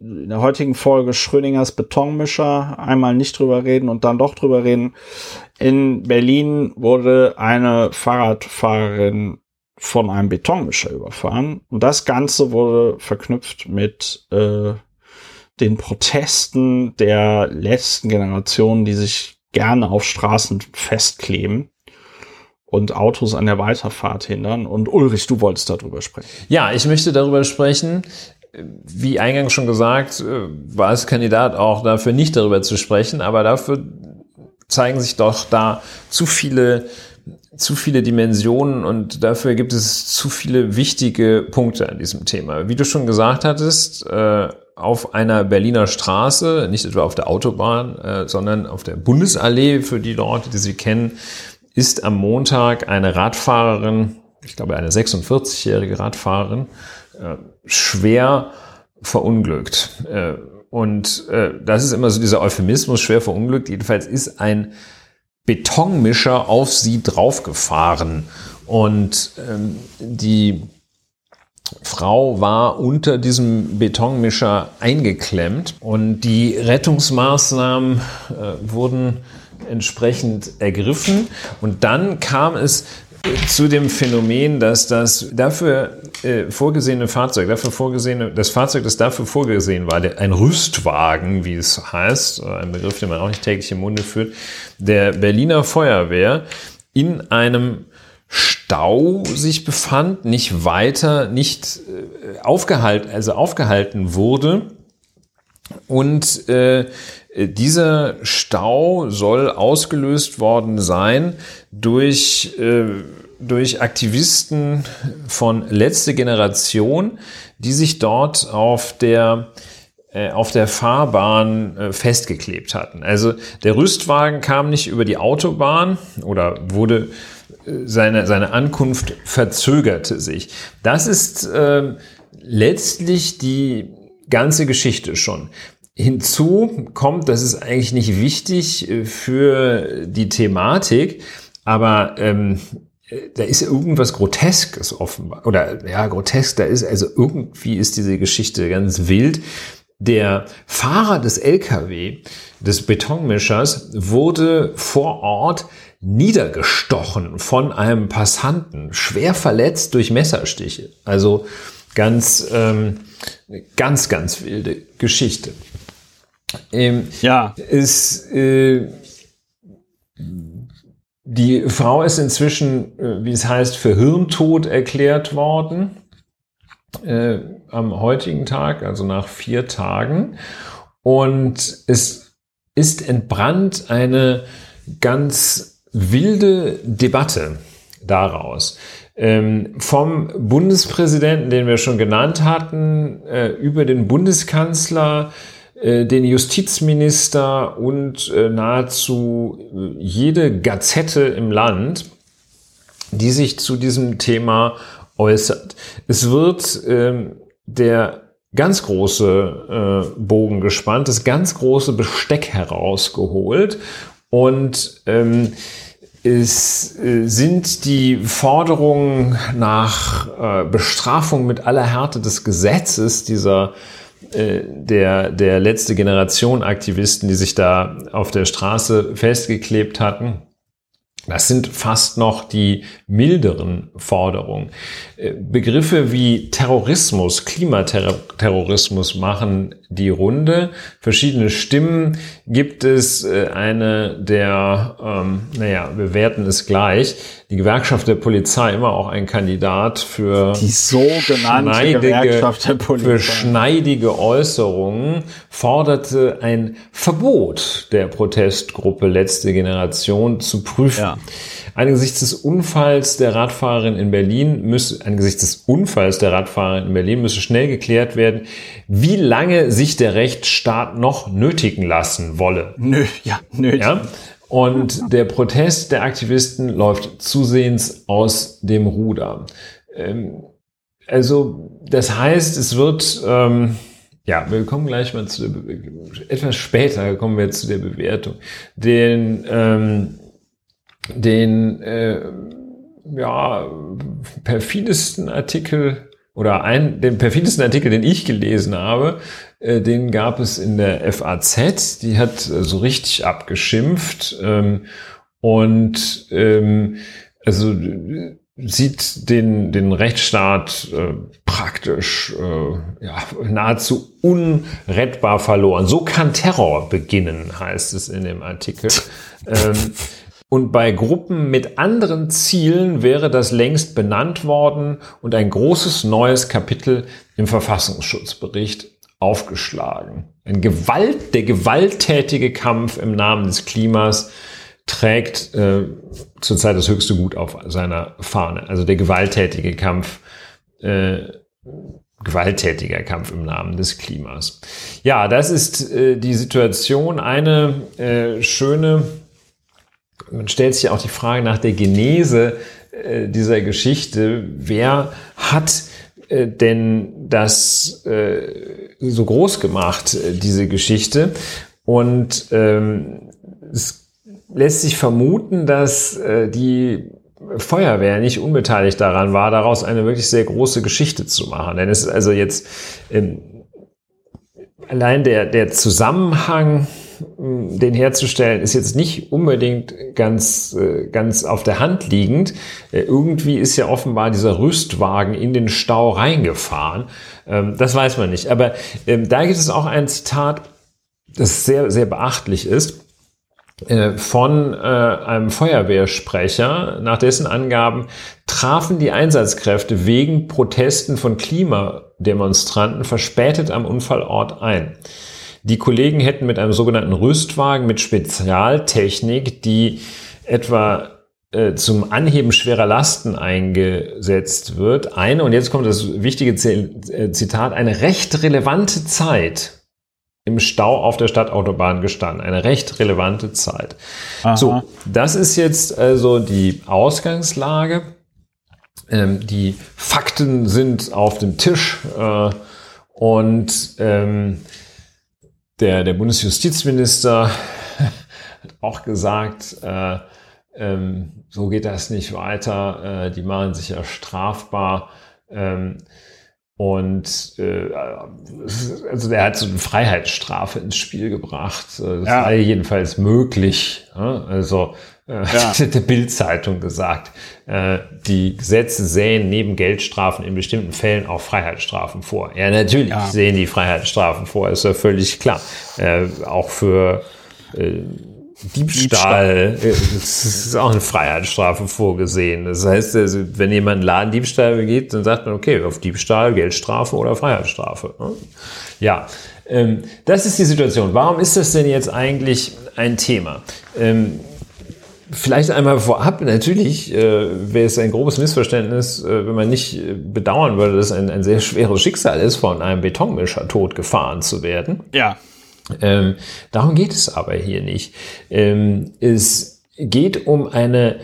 in der heutigen Folge Schrödingers Betonmischer einmal nicht drüber reden und dann doch drüber reden. In Berlin wurde eine Fahrradfahrerin von einem Betonmischer überfahren und das Ganze wurde verknüpft mit äh, den Protesten der letzten Generation, die sich gerne auf Straßen festkleben und Autos an der Weiterfahrt hindern. Und Ulrich, du wolltest darüber sprechen. Ja, ich möchte darüber sprechen. Wie eingangs schon gesagt, äh, war es Kandidat auch dafür nicht darüber zu sprechen, aber dafür zeigen sich doch da zu viele zu viele Dimensionen und dafür gibt es zu viele wichtige Punkte an diesem Thema. Wie du schon gesagt hattest, äh, auf einer Berliner Straße, nicht etwa auf der Autobahn, äh, sondern auf der Bundesallee, für die Leute, die sie kennen, ist am Montag eine Radfahrerin, ich glaube eine 46-jährige Radfahrerin, äh, schwer verunglückt. Äh, und äh, das ist immer so dieser Euphemismus, schwer verunglückt. Jedenfalls ist ein Betonmischer auf sie draufgefahren. Und ähm, die Frau war unter diesem Betonmischer eingeklemmt und die Rettungsmaßnahmen äh, wurden entsprechend ergriffen. Und dann kam es zu dem Phänomen, dass das dafür äh, vorgesehene Fahrzeug, dafür vorgesehene, das Fahrzeug, das dafür vorgesehen war, der, ein Rüstwagen, wie es heißt, ein Begriff, den man auch nicht täglich im Munde führt, der Berliner Feuerwehr in einem Stau sich befand, nicht weiter, nicht äh, aufgehalten, also aufgehalten wurde und äh, dieser Stau soll ausgelöst worden sein durch, äh, durch Aktivisten von letzte Generation, die sich dort auf der äh, auf der Fahrbahn äh, festgeklebt hatten. Also der Rüstwagen kam nicht über die Autobahn oder wurde äh, seine, seine Ankunft verzögerte sich. Das ist äh, letztlich die ganze Geschichte schon. Hinzu kommt, das ist eigentlich nicht wichtig äh, für die Thematik, aber ähm, da ist irgendwas Groteskes offenbar. Oder ja, grotesk, da ist also irgendwie ist diese Geschichte ganz wild. Der Fahrer des LKW, des Betonmischers, wurde vor Ort niedergestochen von einem Passanten, schwer verletzt durch Messerstiche. Also ganz, ähm, ganz, ganz wilde Geschichte. Ähm, ja. Ist, äh, die Frau ist inzwischen, äh, wie es heißt, für Hirntod erklärt worden. Äh, am heutigen Tag, also nach vier Tagen. Und es ist entbrannt eine ganz wilde Debatte daraus. Ähm, vom Bundespräsidenten, den wir schon genannt hatten, äh, über den Bundeskanzler, den Justizminister und äh, nahezu äh, jede Gazette im Land, die sich zu diesem Thema äußert. Es wird ähm, der ganz große äh, Bogen gespannt, das ganz große Besteck herausgeholt und ähm, es äh, sind die Forderungen nach äh, Bestrafung mit aller Härte des Gesetzes dieser äh, der, der letzte Generation Aktivisten, die sich da auf der Straße festgeklebt hatten. Das sind fast noch die milderen Forderungen. Äh, Begriffe wie Terrorismus, Klimaterrorismus machen die Runde. Verschiedene Stimmen gibt es. Äh, eine der, ähm, naja, wir werten es gleich. Die Gewerkschaft der Polizei immer auch ein Kandidat für die sogenannte schneidige, Gewerkschaft der Polizei. Für schneidige Äußerungen forderte ein Verbot der Protestgruppe Letzte Generation zu prüfen. Ja. Angesichts des Unfalls der Radfahrerin in Berlin müsse, angesichts des Unfalls der Radfahrerin in Berlin müsse schnell geklärt werden, wie lange sich der Rechtsstaat noch nötigen lassen wolle. Nö, ja, nötig. Ja? Und der Protest der Aktivisten läuft zusehends aus dem Ruder. Ähm, also, das heißt, es wird, ähm, ja, wir kommen gleich mal zu der, Be etwas später kommen wir zu der Bewertung. Den, ähm, den, äh, ja, perfidesten Artikel oder ein, den perfidesten Artikel, den ich gelesen habe, äh, den gab es in der FAZ. Die hat äh, so richtig abgeschimpft ähm, und ähm, also sieht den, den Rechtsstaat äh, praktisch äh, ja, nahezu unrettbar verloren. So kann Terror beginnen, heißt es in dem Artikel. ähm, und bei Gruppen mit anderen Zielen wäre das längst benannt worden und ein großes neues Kapitel im Verfassungsschutzbericht aufgeschlagen. Ein Gewalt, der gewalttätige Kampf im Namen des Klimas trägt äh, zurzeit das höchste Gut auf seiner Fahne. Also der gewalttätige Kampf, äh, gewalttätiger Kampf im Namen des Klimas. Ja, das ist äh, die Situation. Eine äh, schöne man stellt sich auch die Frage nach der Genese äh, dieser Geschichte. Wer hat äh, denn das äh, so groß gemacht, äh, diese Geschichte? Und ähm, es lässt sich vermuten, dass äh, die Feuerwehr nicht unbeteiligt daran war, daraus eine wirklich sehr große Geschichte zu machen. Denn es ist also jetzt ähm, allein der, der Zusammenhang, den herzustellen, ist jetzt nicht unbedingt ganz, äh, ganz auf der Hand liegend. Äh, irgendwie ist ja offenbar dieser Rüstwagen in den Stau reingefahren. Ähm, das weiß man nicht. Aber ähm, da gibt es auch ein Zitat, das sehr, sehr beachtlich ist äh, von äh, einem Feuerwehrsprecher, nach dessen Angaben trafen die Einsatzkräfte wegen Protesten von Klimademonstranten verspätet am Unfallort ein. Die Kollegen hätten mit einem sogenannten Rüstwagen mit Spezialtechnik, die etwa äh, zum Anheben schwerer Lasten eingesetzt wird, eine, und jetzt kommt das wichtige äh, Zitat, eine recht relevante Zeit im Stau auf der Stadtautobahn gestanden. Eine recht relevante Zeit. Aha. So, das ist jetzt also die Ausgangslage. Ähm, die Fakten sind auf dem Tisch äh, und ähm, der, der Bundesjustizminister hat auch gesagt, äh, ähm, so geht das nicht weiter, äh, die machen sich ja strafbar. Ähm, und äh, also der hat so eine Freiheitsstrafe ins Spiel gebracht. Das ja. sei jedenfalls möglich. Also äh, ja. der Bildzeitung gesagt, äh, die Gesetze sehen neben Geldstrafen in bestimmten Fällen auch Freiheitsstrafen vor. Ja, natürlich ja. sehen die Freiheitsstrafen vor, ist ja völlig klar. Äh, auch für äh, Diebstahl, Diebstahl. ist auch eine Freiheitsstrafe vorgesehen. Das heißt, also, wenn jemand einen Ladendiebstahl begeht, dann sagt man, okay, auf Diebstahl, Geldstrafe oder Freiheitsstrafe. Ne? Ja, ähm, das ist die Situation. Warum ist das denn jetzt eigentlich ein Thema? Vielleicht einmal vorab, natürlich äh, wäre es ein grobes Missverständnis, äh, wenn man nicht äh, bedauern würde, dass es ein, ein sehr schweres Schicksal ist, von einem Betonmischer tot gefahren zu werden. Ja. Ähm, darum geht es aber hier nicht. Ähm, es geht um eine,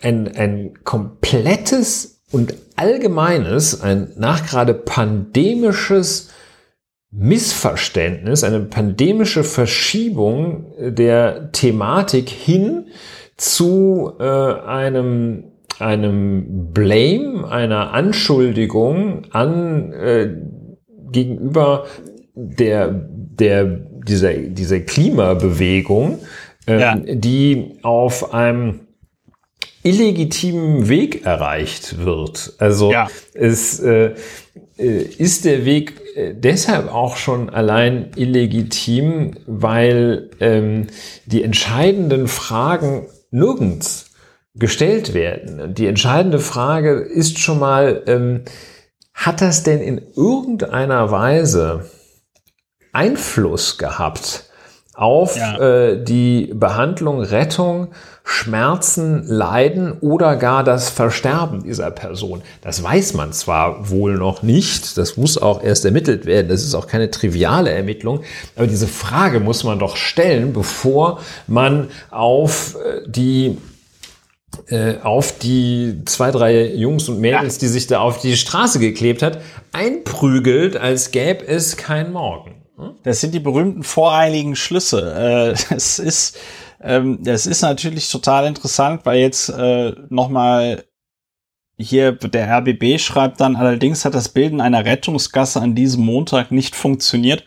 ein, ein komplettes und allgemeines, ein nachgerade pandemisches Missverständnis, eine pandemische Verschiebung der Thematik hin zu äh, einem einem Blame, einer Anschuldigung an äh, gegenüber der, der, dieser, dieser Klimabewegung, ähm, ja. die auf einem illegitimen Weg erreicht wird. Also ja. es äh, äh, ist der Weg äh, deshalb auch schon allein illegitim, weil ähm, die entscheidenden Fragen nirgends gestellt werden. Die entscheidende Frage ist schon mal, ähm, hat das denn in irgendeiner Weise Einfluss gehabt auf ja. äh, die Behandlung, Rettung, Schmerzen, Leiden oder gar das Versterben dieser Person. Das weiß man zwar wohl noch nicht, das muss auch erst ermittelt werden, das ist auch keine triviale Ermittlung, aber diese Frage muss man doch stellen, bevor man auf äh, die äh, auf die zwei, drei Jungs und Mädels, ja. die sich da auf die Straße geklebt hat, einprügelt, als gäbe es kein Morgen. Das sind die berühmten voreiligen Schlüsse. Äh, es ist, ähm, das ist natürlich total interessant, weil jetzt äh, nochmal hier der RBB schreibt dann, allerdings hat das Bilden einer Rettungsgasse an diesem Montag nicht funktioniert.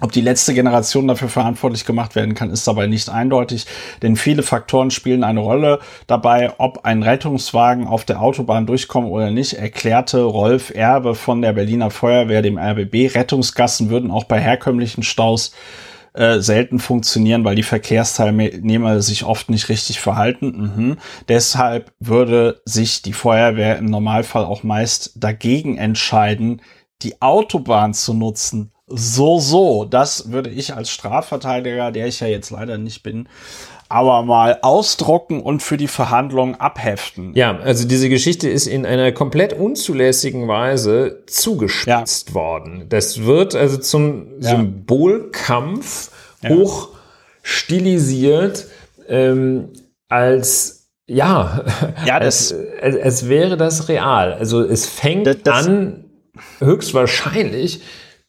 Ob die letzte Generation dafür verantwortlich gemacht werden kann, ist dabei nicht eindeutig, denn viele Faktoren spielen eine Rolle dabei, ob ein Rettungswagen auf der Autobahn durchkommt oder nicht, erklärte Rolf Erbe von der Berliner Feuerwehr dem RBB. Rettungsgassen würden auch bei herkömmlichen Staus äh, selten funktionieren, weil die Verkehrsteilnehmer sich oft nicht richtig verhalten. Mhm. Deshalb würde sich die Feuerwehr im Normalfall auch meist dagegen entscheiden, die Autobahn zu nutzen so, so. Das würde ich als Strafverteidiger, der ich ja jetzt leider nicht bin, aber mal ausdrucken und für die Verhandlungen abheften. Ja, also diese Geschichte ist in einer komplett unzulässigen Weise zugespitzt ja. worden. Das wird also zum ja. Symbolkampf ja. hoch stilisiert ähm, als ja, ja das, es, es wäre das real. Also es fängt das, das, an höchstwahrscheinlich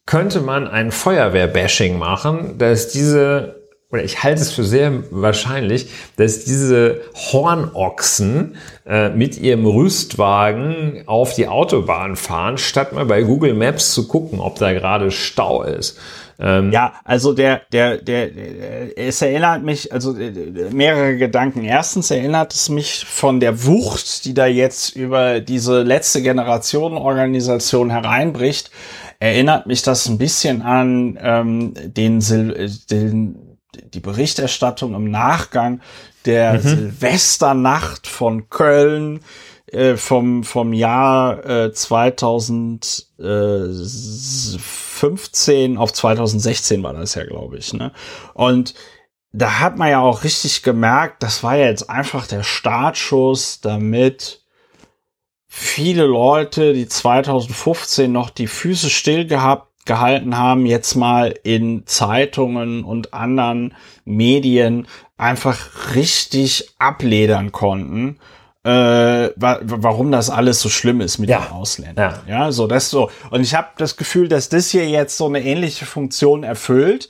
könnte man ein Feuerwehr-Bashing machen, dass diese oder ich halte es für sehr wahrscheinlich, dass diese Hornochsen äh, mit ihrem Rüstwagen auf die Autobahn fahren, statt mal bei Google Maps zu gucken, ob da gerade Stau ist. Ähm, ja, also der, der, der, der, es erinnert mich, also äh, mehrere Gedanken. Erstens erinnert es mich von der Wucht, die da jetzt über diese letzte Generation Organisation hereinbricht, erinnert mich das ein bisschen an ähm, den, Sil äh, den die Berichterstattung im Nachgang der mhm. Silvesternacht von Köln äh, vom, vom Jahr äh, 2015 auf 2016 war das ja, glaube ich. Ne? Und da hat man ja auch richtig gemerkt, das war ja jetzt einfach der Startschuss, damit viele Leute, die 2015 noch die Füße still gehabt gehalten haben, jetzt mal in Zeitungen und anderen Medien einfach richtig abledern konnten, äh, wa warum das alles so schlimm ist mit ja. den Ausländern. Ja. ja, so das so. Und ich habe das Gefühl, dass das hier jetzt so eine ähnliche Funktion erfüllt.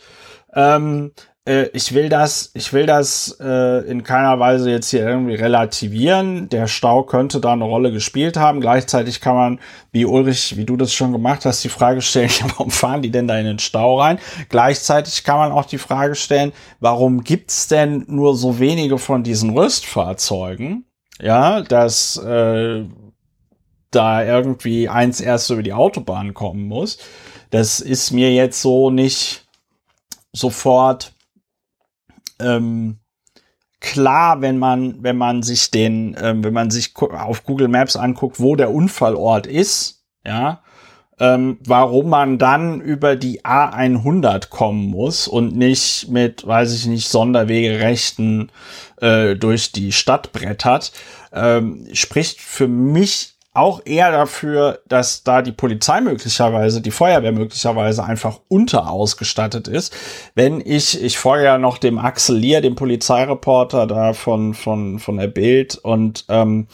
Ähm, äh, ich will das, ich will das äh, in keiner Weise jetzt hier irgendwie relativieren. Der Stau könnte da eine Rolle gespielt haben. Gleichzeitig kann man, wie Ulrich, wie du das schon gemacht hast, die Frage stellen, warum fahren die denn da in den Stau rein? Gleichzeitig kann man auch die Frage stellen, warum gibt's denn nur so wenige von diesen Rüstfahrzeugen? Ja, dass äh, da irgendwie eins erst über die Autobahn kommen muss. Das ist mir jetzt so nicht sofort ähm, klar, wenn man, wenn man sich den, ähm, wenn man sich auf Google Maps anguckt, wo der Unfallort ist, ja, ähm, warum man dann über die A100 kommen muss und nicht mit, weiß ich nicht, Sonderwegerechten äh, durch die Stadt brettert, ähm, spricht für mich auch eher dafür, dass da die Polizei möglicherweise, die Feuerwehr möglicherweise einfach unterausgestattet ist. Wenn ich, ich folge ja noch dem Axel Lier, dem Polizeireporter da von, von, von der Bild und ähm,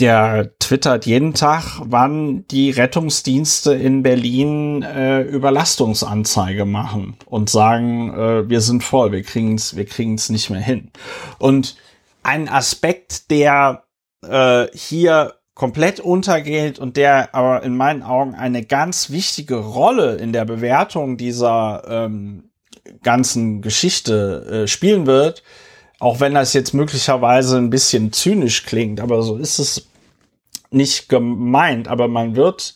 der twittert jeden Tag, wann die Rettungsdienste in Berlin äh, Überlastungsanzeige machen und sagen, äh, wir sind voll, wir kriegen es wir kriegen's nicht mehr hin. Und ein Aspekt, der äh, hier komplett untergeht und der aber in meinen Augen eine ganz wichtige Rolle in der Bewertung dieser ähm, ganzen Geschichte äh, spielen wird, auch wenn das jetzt möglicherweise ein bisschen zynisch klingt, aber so ist es nicht gemeint, aber man wird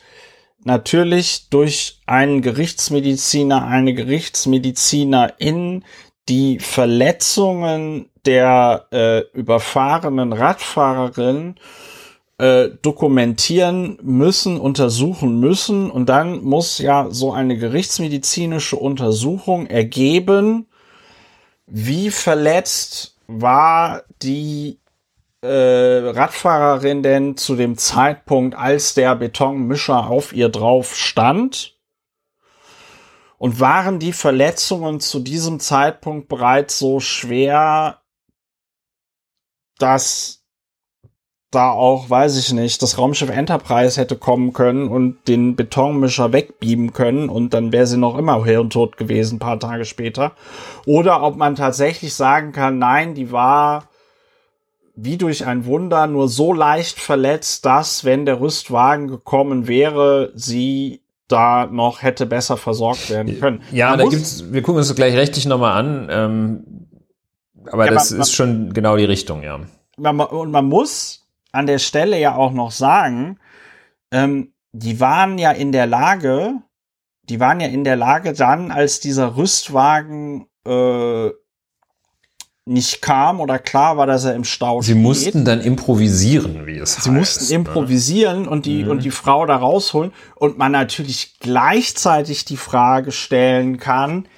natürlich durch einen Gerichtsmediziner, eine Gerichtsmedizinerin die Verletzungen der äh, überfahrenen Radfahrerin äh, dokumentieren müssen, untersuchen müssen. Und dann muss ja so eine gerichtsmedizinische Untersuchung ergeben, wie verletzt war die äh, Radfahrerin denn zu dem Zeitpunkt, als der Betonmischer auf ihr drauf stand? Und waren die Verletzungen zu diesem Zeitpunkt bereits so schwer, dass da auch, weiß ich nicht, das Raumschiff Enterprise hätte kommen können und den Betonmischer wegbeamen können und dann wäre sie noch immer hirntot gewesen, paar Tage später. Oder ob man tatsächlich sagen kann, nein, die war wie durch ein Wunder nur so leicht verletzt, dass, wenn der Rüstwagen gekommen wäre, sie da noch hätte besser versorgt werden können. Ja, man da gibt's, wir gucken uns gleich rechtlich nochmal an, ähm, aber ja, das man, ist schon genau die Richtung, ja. Man, und man muss an der Stelle ja auch noch sagen, ähm, die waren ja in der Lage, die waren ja in der Lage dann, als dieser Rüstwagen äh, nicht kam oder klar war, dass er im Stau Sie steht. mussten dann improvisieren, wie es Sie heißt. Sie mussten ne? improvisieren und die, mhm. und die Frau da rausholen und man natürlich gleichzeitig die Frage stellen kann,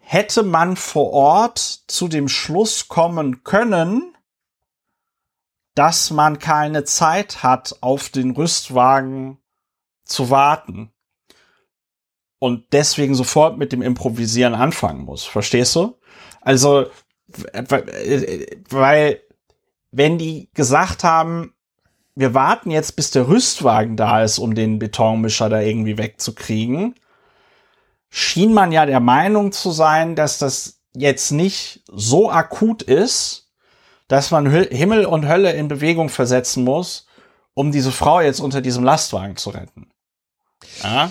hätte man vor Ort zu dem Schluss kommen können, dass man keine Zeit hat, auf den Rüstwagen zu warten und deswegen sofort mit dem Improvisieren anfangen muss. Verstehst du? Also weil wenn die gesagt haben, wir warten jetzt, bis der Rüstwagen da ist, um den Betonmischer da irgendwie wegzukriegen, schien man ja der Meinung zu sein, dass das jetzt nicht so akut ist, dass man Himmel und Hölle in Bewegung versetzen muss, um diese Frau jetzt unter diesem Lastwagen zu retten. Ja,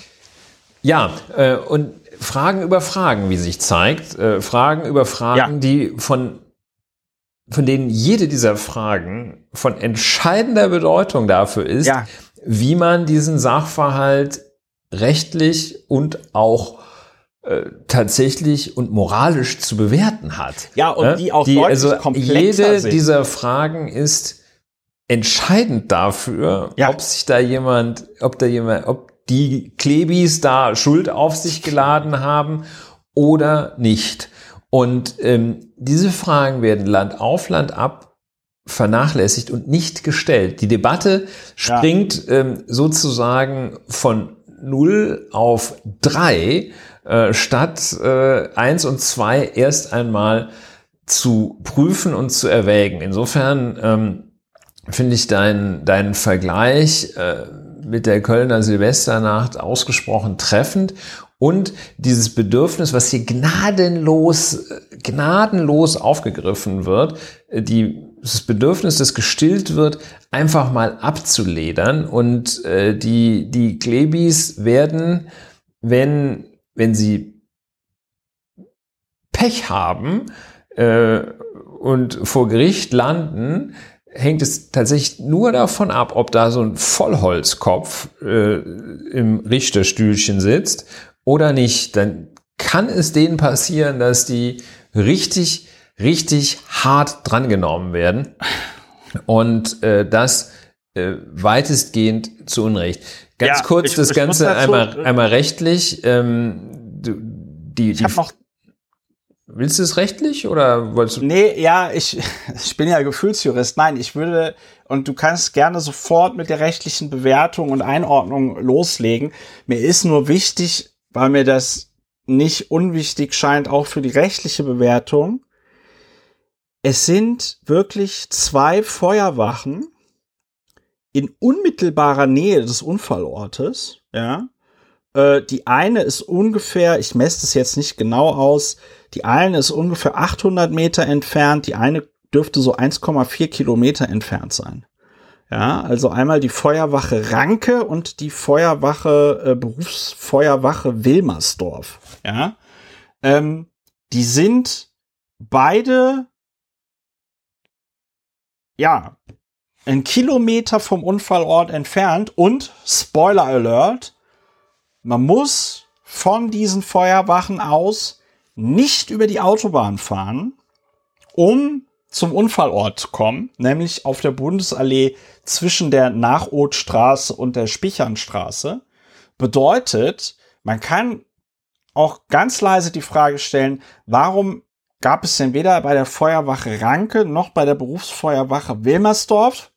ja äh, und Fragen über Fragen, wie sich zeigt, äh, Fragen über Fragen, ja. die von von denen jede dieser Fragen von entscheidender Bedeutung dafür ist, ja. wie man diesen Sachverhalt rechtlich und auch tatsächlich und moralisch zu bewerten hat. Ja, und die auch die, deutlich also komplexer jede sind. dieser Fragen ist entscheidend dafür, ja. ob sich da jemand, ob da jemand, ob die Klebis da Schuld auf sich geladen haben oder nicht. Und ähm, diese Fragen werden Land auf Land ab vernachlässigt und nicht gestellt. Die Debatte springt ja. ähm, sozusagen von null auf drei äh, statt äh, eins und zwei erst einmal zu prüfen und zu erwägen. Insofern ähm, finde ich deinen dein Vergleich äh, mit der Kölner Silvesternacht ausgesprochen treffend und dieses Bedürfnis, was hier gnadenlos, gnadenlos aufgegriffen wird, die, das Bedürfnis, das gestillt wird, einfach mal abzuledern und äh, die, die Klebis werden, wenn, wenn sie Pech haben äh, und vor Gericht landen, hängt es tatsächlich nur davon ab, ob da so ein Vollholzkopf äh, im Richterstühlchen sitzt oder nicht. Dann kann es denen passieren, dass die richtig, richtig hart drangenommen werden. Und äh, das äh, weitestgehend zu Unrecht. Ganz ja, kurz ich, das ich Ganze einmal, so, einmal rechtlich. Ähm, die, ich die, noch Willst du es rechtlich oder wolltest du? Nee, ja, ich, ich bin ja Gefühlsjurist. Nein, ich würde, und du kannst gerne sofort mit der rechtlichen Bewertung und Einordnung loslegen. Mir ist nur wichtig, weil mir das nicht unwichtig scheint, auch für die rechtliche Bewertung. Es sind wirklich zwei Feuerwachen in unmittelbarer Nähe des Unfallortes, ja. Äh, die eine ist ungefähr, ich messe das jetzt nicht genau aus, die eine ist ungefähr 800 Meter entfernt, die eine dürfte so 1,4 Kilometer entfernt sein. Ja, also einmal die Feuerwache Ranke und die Feuerwache, äh, Berufsfeuerwache Wilmersdorf. Ja, ähm, die sind beide, ja, ein Kilometer vom Unfallort entfernt und Spoiler Alert, man muss von diesen Feuerwachen aus nicht über die Autobahn fahren, um zum Unfallort kommen, nämlich auf der Bundesallee zwischen der Nachotstraße und der Spichernstraße. Bedeutet, man kann auch ganz leise die Frage stellen, warum gab es denn weder bei der Feuerwache Ranke noch bei der Berufsfeuerwache Wilmersdorf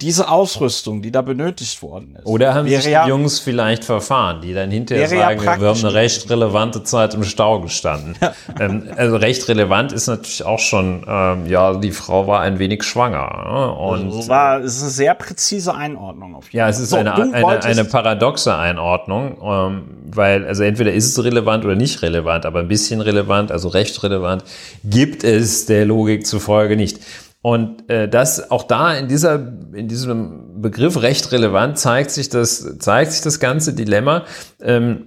diese Ausrüstung, die da benötigt worden ist. Oder haben sich die ja, Jungs vielleicht verfahren, die dann hinterher sagen, ja wir haben eine recht relevante Zeit im Stau gestanden. Ja. Ähm, also recht relevant ist natürlich auch schon, ähm, ja, die Frau war ein wenig schwanger. Und also war, es ist eine sehr präzise Einordnung auf jeden Ja, es ist so, eine, eine, eine, paradoxe Einordnung, ähm, weil, also entweder ist es relevant oder nicht relevant, aber ein bisschen relevant, also recht relevant, gibt es der Logik zufolge nicht. Und äh, das auch da in dieser in diesem Begriff recht relevant zeigt sich das zeigt sich das ganze Dilemma. Ähm,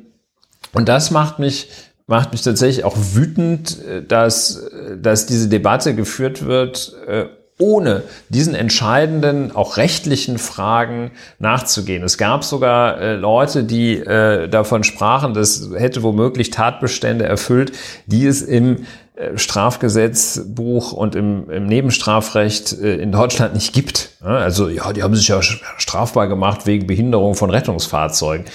und das macht mich macht mich tatsächlich auch wütend, äh, dass dass diese Debatte geführt wird. Äh, ohne diesen entscheidenden, auch rechtlichen Fragen nachzugehen. Es gab sogar äh, Leute, die äh, davon sprachen, das hätte womöglich Tatbestände erfüllt, die es im äh, Strafgesetzbuch und im, im Nebenstrafrecht äh, in Deutschland nicht gibt. Also ja, die haben sich ja strafbar gemacht wegen Behinderung von Rettungsfahrzeugen.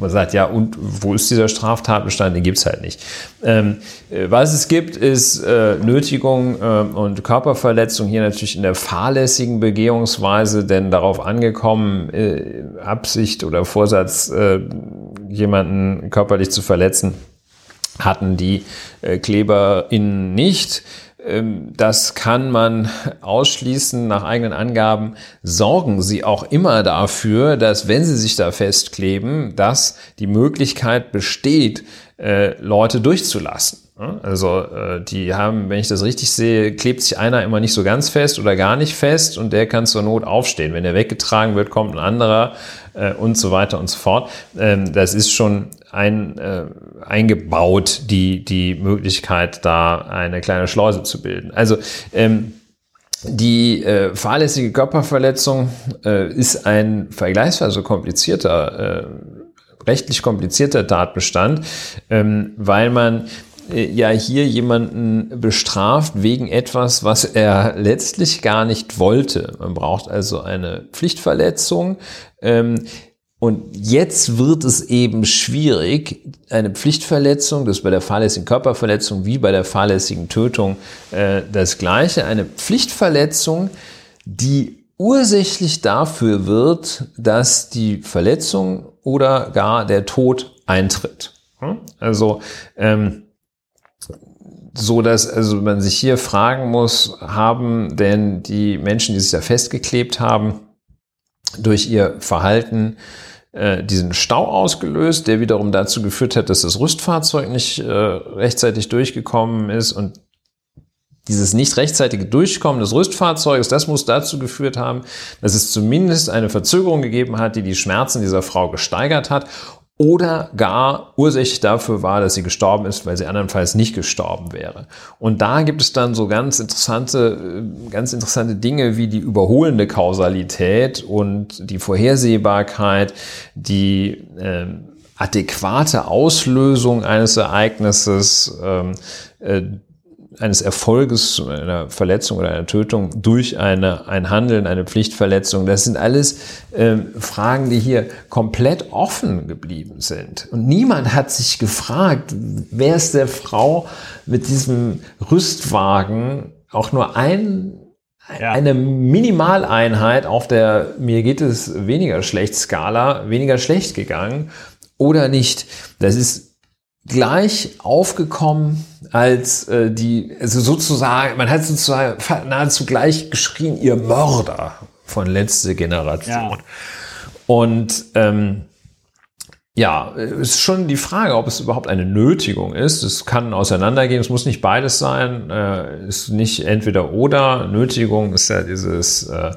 Man sagt, ja, und wo ist dieser Straftatbestand? Den gibt's halt nicht. Ähm, äh, was es gibt, ist äh, Nötigung äh, und Körperverletzung hier natürlich in der fahrlässigen Begehungsweise, denn darauf angekommen, äh, Absicht oder Vorsatz, jemanden körperlich zu verletzen, hatten die äh, KleberInnen nicht. Ähm, das kann man ausschließen nach eigenen Angaben. Sorgen Sie auch immer dafür, dass wenn Sie sich da festkleben, dass die Möglichkeit besteht, äh, Leute durchzulassen. Also äh, die haben, wenn ich das richtig sehe, klebt sich einer immer nicht so ganz fest oder gar nicht fest und der kann zur Not aufstehen. Wenn er weggetragen wird, kommt ein anderer und so weiter und so fort. Ähm, das ist schon ein, äh, eingebaut, die, die Möglichkeit, da eine kleine Schleuse zu bilden. Also ähm, die äh, fahrlässige Körperverletzung äh, ist ein vergleichsweise komplizierter, äh, rechtlich komplizierter Tatbestand, ähm, weil man äh, ja hier jemanden bestraft wegen etwas, was er letztlich gar nicht wollte. Man braucht also eine Pflichtverletzung. Ähm, und jetzt wird es eben schwierig, eine Pflichtverletzung, das ist bei der fahrlässigen Körperverletzung wie bei der fahrlässigen Tötung äh, das gleiche, eine Pflichtverletzung, die ursächlich dafür wird, dass die Verletzung oder gar der Tod eintritt. Hm? Also ähm, so dass also man sich hier fragen muss, haben denn die Menschen, die sich da festgeklebt haben, durch ihr Verhalten äh, diesen Stau ausgelöst, der wiederum dazu geführt hat, dass das Rüstfahrzeug nicht äh, rechtzeitig durchgekommen ist. Und dieses nicht rechtzeitige Durchkommen des Rüstfahrzeuges, das muss dazu geführt haben, dass es zumindest eine Verzögerung gegeben hat, die die Schmerzen dieser Frau gesteigert hat oder gar ursächlich dafür war, dass sie gestorben ist, weil sie andernfalls nicht gestorben wäre. Und da gibt es dann so ganz interessante, äh, ganz interessante Dinge wie die überholende Kausalität und die Vorhersehbarkeit, die äh, adäquate Auslösung eines Ereignisses, ähm, äh, eines Erfolges, einer Verletzung oder einer Tötung durch eine, ein Handeln, eine Pflichtverletzung. Das sind alles ähm, Fragen, die hier komplett offen geblieben sind. Und niemand hat sich gefragt, wer ist der Frau mit diesem Rüstwagen auch nur ein ja. eine Minimaleinheit auf der mir geht es weniger schlecht Skala weniger schlecht gegangen oder nicht. Das ist gleich aufgekommen als äh, die, also sozusagen, man hat sozusagen nahezu gleich geschrien, ihr Mörder von letzte Generation. Ja. Und ähm, ja, ist schon die Frage, ob es überhaupt eine Nötigung ist. Es kann auseinandergehen, es muss nicht beides sein, äh, ist nicht entweder oder. Nötigung ist ja dieses äh,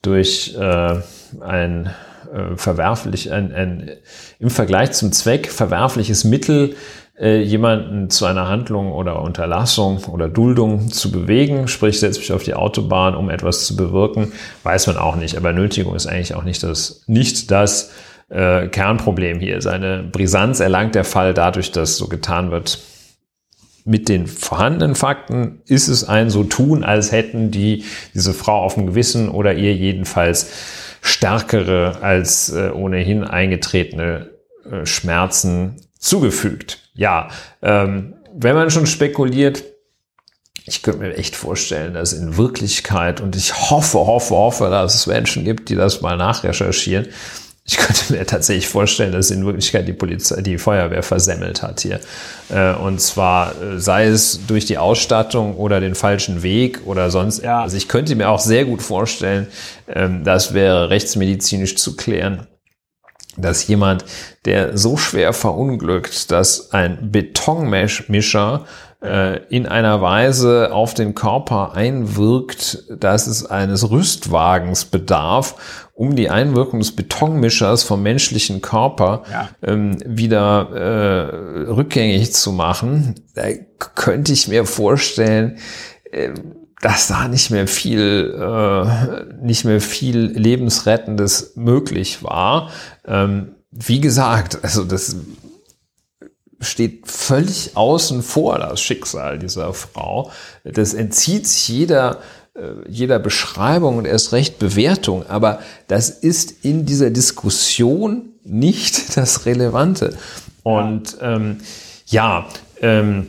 durch äh, ein äh, verwerflich, ein, ein im Vergleich zum Zweck verwerfliches Mittel äh, jemanden zu einer Handlung oder Unterlassung oder Duldung zu bewegen, sprich setzt mich auf die Autobahn, um etwas zu bewirken, weiß man auch nicht. Aber Nötigung ist eigentlich auch nicht das, nicht das äh, Kernproblem hier. Seine Brisanz erlangt der Fall dadurch, dass so getan wird, mit den vorhandenen Fakten ist es ein so tun, als hätten die diese Frau auf dem Gewissen oder ihr jedenfalls stärkere als äh, ohnehin eingetretene äh, Schmerzen zugefügt. Ja, ähm, wenn man schon spekuliert, ich könnte mir echt vorstellen, dass in Wirklichkeit, und ich hoffe, hoffe, hoffe, dass es Menschen gibt, die das mal nachrecherchieren, ich könnte mir tatsächlich vorstellen, dass in Wirklichkeit die Polizei, die Feuerwehr versemmelt hat hier. Äh, und zwar äh, sei es durch die Ausstattung oder den falschen Weg oder sonst. Ja. Also ich könnte mir auch sehr gut vorstellen, ähm, das wäre rechtsmedizinisch zu klären, dass jemand, der so schwer verunglückt, dass ein Betonmischer äh, in einer Weise auf den Körper einwirkt, dass es eines Rüstwagens bedarf, um die Einwirkung des Betonmischers vom menschlichen Körper ja. ähm, wieder äh, rückgängig zu machen, da könnte ich mir vorstellen, äh, dass da nicht mehr viel, äh, nicht mehr viel lebensrettendes möglich war. Ähm, wie gesagt, also das steht völlig außen vor, das Schicksal dieser Frau. Das entzieht sich jeder, jeder Beschreibung und erst recht Bewertung. Aber das ist in dieser Diskussion nicht das Relevante. Und ähm, ja, ähm,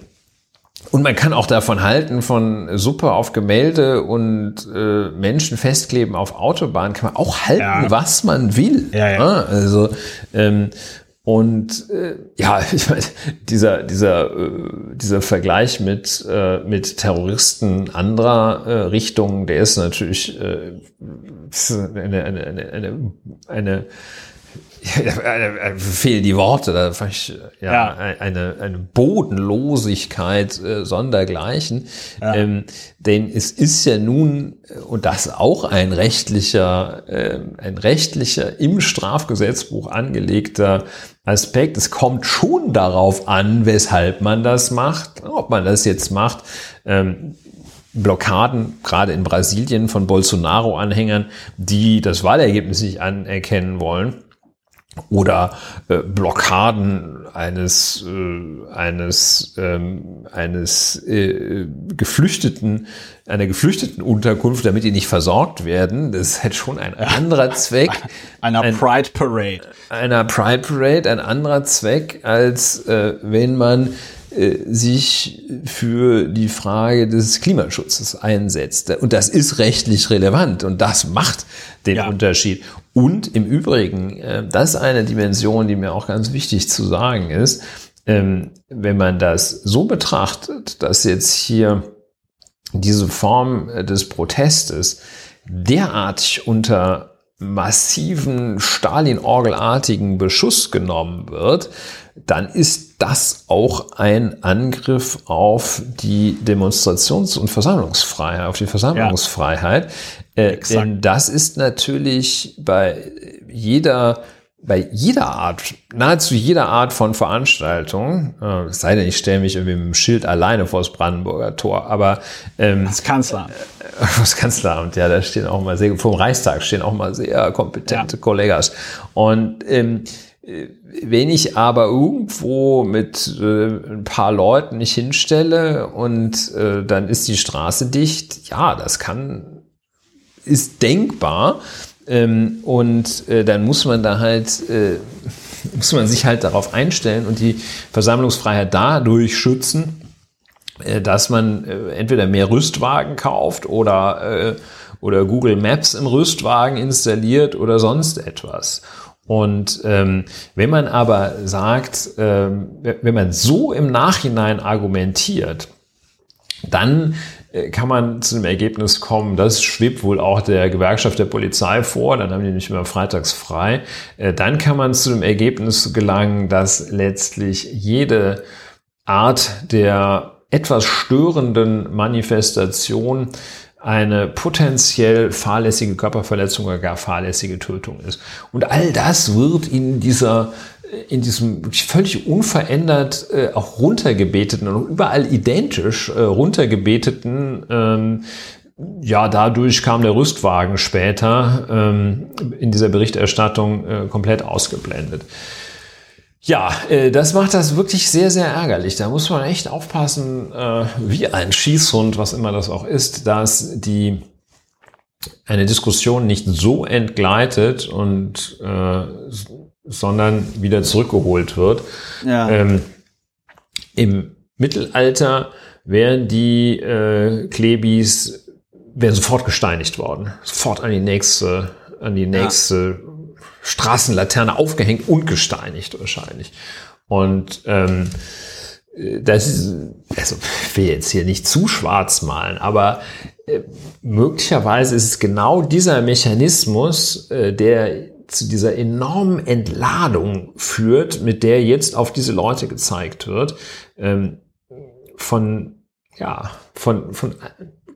und man kann auch davon halten, von Suppe auf Gemälde und äh, Menschen festkleben auf Autobahnen, kann man auch halten, ja. was man will. Ja, ja. Ah, also ähm, und äh, ja, ich meine, dieser, dieser, äh, dieser Vergleich mit, äh, mit Terroristen anderer äh, Richtungen, der ist natürlich äh, eine, eine, eine, eine, eine fehlen die Worte, da fand ich ja, ja. Eine, eine Bodenlosigkeit äh, sondergleichen. Ja. Ähm, denn es ist ja nun, und das auch ein rechtlicher, äh, ein rechtlicher im Strafgesetzbuch angelegter Aspekt. Es kommt schon darauf an, weshalb man das macht, ob man das jetzt macht. Ähm, Blockaden, gerade in Brasilien von Bolsonaro-Anhängern, die das Wahlergebnis nicht anerkennen wollen oder äh, Blockaden eines äh, eines ähm, eines äh, geflüchteten einer geflüchteten Unterkunft, damit die nicht versorgt werden. Das ist halt schon ein anderer Zweck. einer ein, Pride Parade. Einer Pride Parade, ein anderer Zweck, als äh, wenn man sich für die Frage des Klimaschutzes einsetzt. Und das ist rechtlich relevant und das macht den ja. Unterschied. Und im Übrigen, äh, das ist eine Dimension, die mir auch ganz wichtig zu sagen ist, ähm, wenn man das so betrachtet, dass jetzt hier diese Form äh, des Protestes derartig unter massiven Stalin-Orgelartigen Beschuss genommen wird, dann ist das auch ein Angriff auf die Demonstrations- und Versammlungsfreiheit, auf die Versammlungsfreiheit. Ja, äh, denn das ist natürlich bei jeder bei jeder Art, nahezu jeder Art von Veranstaltung, äh, es sei denn, ich stelle mich irgendwie mit dem Schild alleine vor das Brandenburger Tor, aber ähm, das Kanzleramt. Äh, das Kanzleramt, ja, da stehen auch mal sehr, vom Reichstag stehen auch mal sehr kompetente ja. Kollegas. Und ähm, wenn ich aber irgendwo mit äh, ein paar Leuten mich hinstelle und äh, dann ist die Straße dicht, ja, das kann, ist denkbar. Ähm, und äh, dann muss man da halt, äh, muss man sich halt darauf einstellen und die Versammlungsfreiheit dadurch schützen, äh, dass man äh, entweder mehr Rüstwagen kauft oder, oder Google Maps im Rüstwagen installiert oder sonst etwas. Und ähm, wenn man aber sagt, ähm, wenn man so im Nachhinein argumentiert, dann äh, kann man zu dem Ergebnis kommen, das schwebt wohl auch der Gewerkschaft der Polizei vor, dann haben die nicht immer freitags frei. Äh, dann kann man zu dem Ergebnis gelangen, dass letztlich jede Art der etwas störenden Manifestation eine potenziell fahrlässige Körperverletzung oder gar fahrlässige Tötung ist. Und all das wird in dieser in diesem völlig unverändert äh, auch runtergebeteten und überall identisch äh, runtergebeteten ähm, ja, dadurch kam der Rüstwagen später ähm, in dieser Berichterstattung äh, komplett ausgeblendet. Ja, äh, das macht das wirklich sehr, sehr ärgerlich. Da muss man echt aufpassen, äh, wie ein Schießhund, was immer das auch ist, dass die eine Diskussion nicht so entgleitet und äh, sondern wieder zurückgeholt wird. Ja. Ähm, Im Mittelalter wären die äh, Klebis wären sofort gesteinigt worden, sofort an die nächste, an die nächste Straßenlaterne aufgehängt und gesteinigt wahrscheinlich. Und ähm, das ist, also ich will jetzt hier nicht zu schwarz malen, aber äh, möglicherweise ist es genau dieser Mechanismus, äh, der zu dieser enormen Entladung führt, mit der jetzt auf diese Leute gezeigt wird, ähm, von, ja, von, von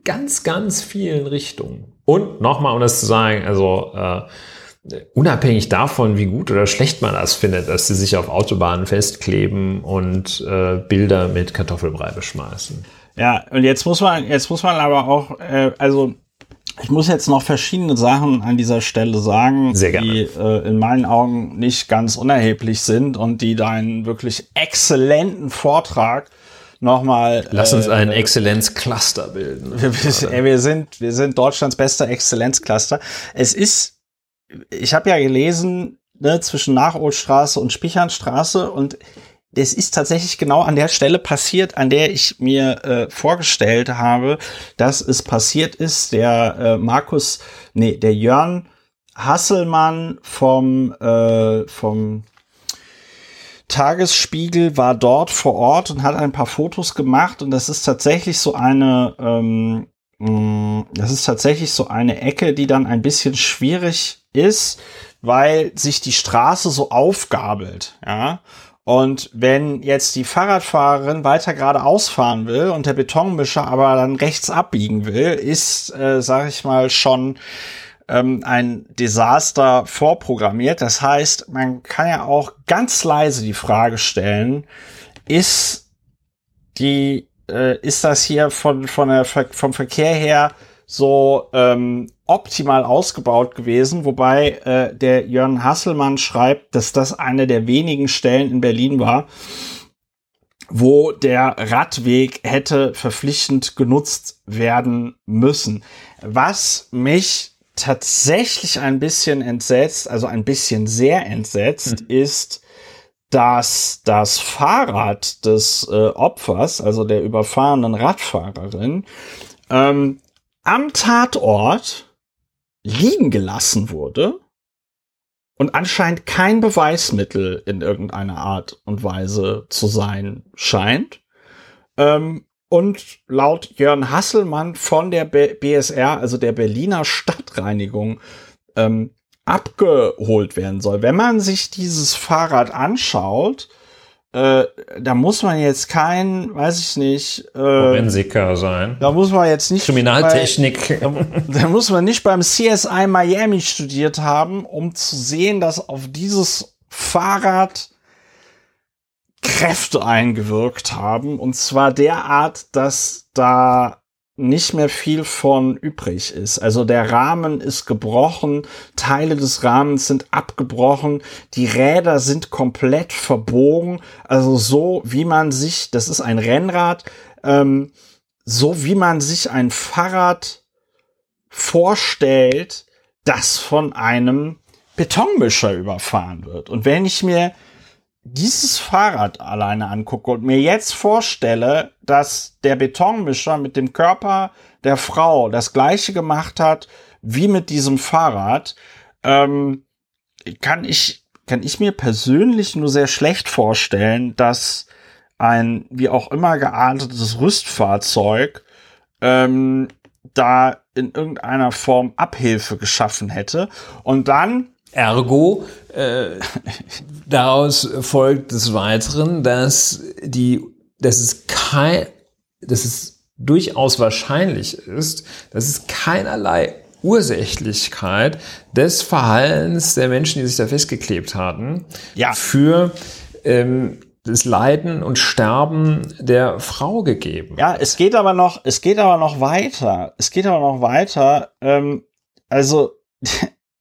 ganz, ganz vielen Richtungen. Und nochmal, um das zu sagen, also äh, unabhängig davon, wie gut oder schlecht man das findet, dass sie sich auf Autobahnen festkleben und äh, Bilder mit Kartoffelbrei beschmeißen. Ja, und jetzt muss man, jetzt muss man aber auch, äh, also ich muss jetzt noch verschiedene Sachen an dieser Stelle sagen, die äh, in meinen Augen nicht ganz unerheblich sind und die deinen wirklich exzellenten Vortrag nochmal. Lass uns äh, einen Exzellenzcluster bilden. Wir, wir, wir, sind, wir sind Deutschlands bester Exzellenzcluster. Es ist ich habe ja gelesen, ne, zwischen Nacholstraße und Spichernstraße und das ist tatsächlich genau an der Stelle passiert, an der ich mir äh, vorgestellt habe, dass es passiert ist. Der äh, Markus, nee, der Jörn Hasselmann vom, äh, vom Tagesspiegel war dort vor Ort und hat ein paar Fotos gemacht und das ist tatsächlich so eine, ähm, das ist tatsächlich so eine Ecke, die dann ein bisschen schwierig ist, weil sich die Straße so aufgabelt, ja. Und wenn jetzt die Fahrradfahrerin weiter geradeaus fahren will und der Betonmischer aber dann rechts abbiegen will, ist, äh, sag ich mal, schon ähm, ein Desaster vorprogrammiert. Das heißt, man kann ja auch ganz leise die Frage stellen, ist die, äh, ist das hier von, von der, vom Verkehr her so ähm, optimal ausgebaut gewesen, wobei äh, der Jörn Hasselmann schreibt, dass das eine der wenigen Stellen in Berlin war, wo der Radweg hätte verpflichtend genutzt werden müssen. Was mich tatsächlich ein bisschen entsetzt, also ein bisschen sehr entsetzt, hm. ist, dass das Fahrrad des äh, Opfers, also der überfahrenen Radfahrerin, ähm, am Tatort liegen gelassen wurde und anscheinend kein Beweismittel in irgendeiner Art und Weise zu sein scheint. Ähm, und laut Jörn Hasselmann von der B BSR, also der Berliner Stadtreinigung, ähm, abgeholt werden soll. Wenn man sich dieses Fahrrad anschaut, äh, da muss man jetzt kein, weiß ich nicht, äh, Forensiker sein. Da muss man jetzt nicht Kriminaltechnik. Bei, da muss man nicht beim CSI Miami studiert haben, um zu sehen, dass auf dieses Fahrrad Kräfte eingewirkt haben. Und zwar derart, dass da nicht mehr viel von übrig ist. Also der Rahmen ist gebrochen, Teile des Rahmens sind abgebrochen, die Räder sind komplett verbogen. Also so wie man sich, das ist ein Rennrad, ähm, so wie man sich ein Fahrrad vorstellt, das von einem Betonmischer überfahren wird. Und wenn ich mir dieses Fahrrad alleine angucke und mir jetzt vorstelle, dass der Betonmischer mit dem Körper der Frau das gleiche gemacht hat wie mit diesem Fahrrad, ähm, kann ich, kann ich mir persönlich nur sehr schlecht vorstellen, dass ein wie auch immer geartetes Rüstfahrzeug ähm, da in irgendeiner Form Abhilfe geschaffen hätte. Und dann Ergo, äh, daraus folgt des Weiteren, dass die, dass es kein, dass es durchaus wahrscheinlich ist, dass es keinerlei Ursächlichkeit des Verhaltens der Menschen, die sich da festgeklebt hatten, ja. für ähm, das Leiden und Sterben der Frau gegeben. Ja, es geht aber noch, es geht aber noch weiter. Es geht aber noch weiter. Ähm, also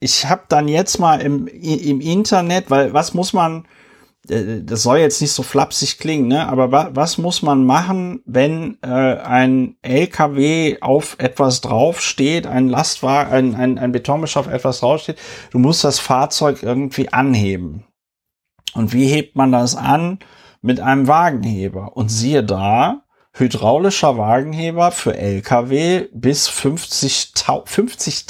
ich habe dann jetzt mal im, im Internet, weil was muss man, äh, das soll jetzt nicht so flapsig klingen, ne? aber wa was muss man machen, wenn äh, ein LKW auf etwas draufsteht, ein Lastwagen, ein, ein, ein Betonmischer auf etwas draufsteht? Du musst das Fahrzeug irgendwie anheben. Und wie hebt man das an? Mit einem Wagenheber. Und siehe da, hydraulischer Wagenheber für LKW bis 50.000 50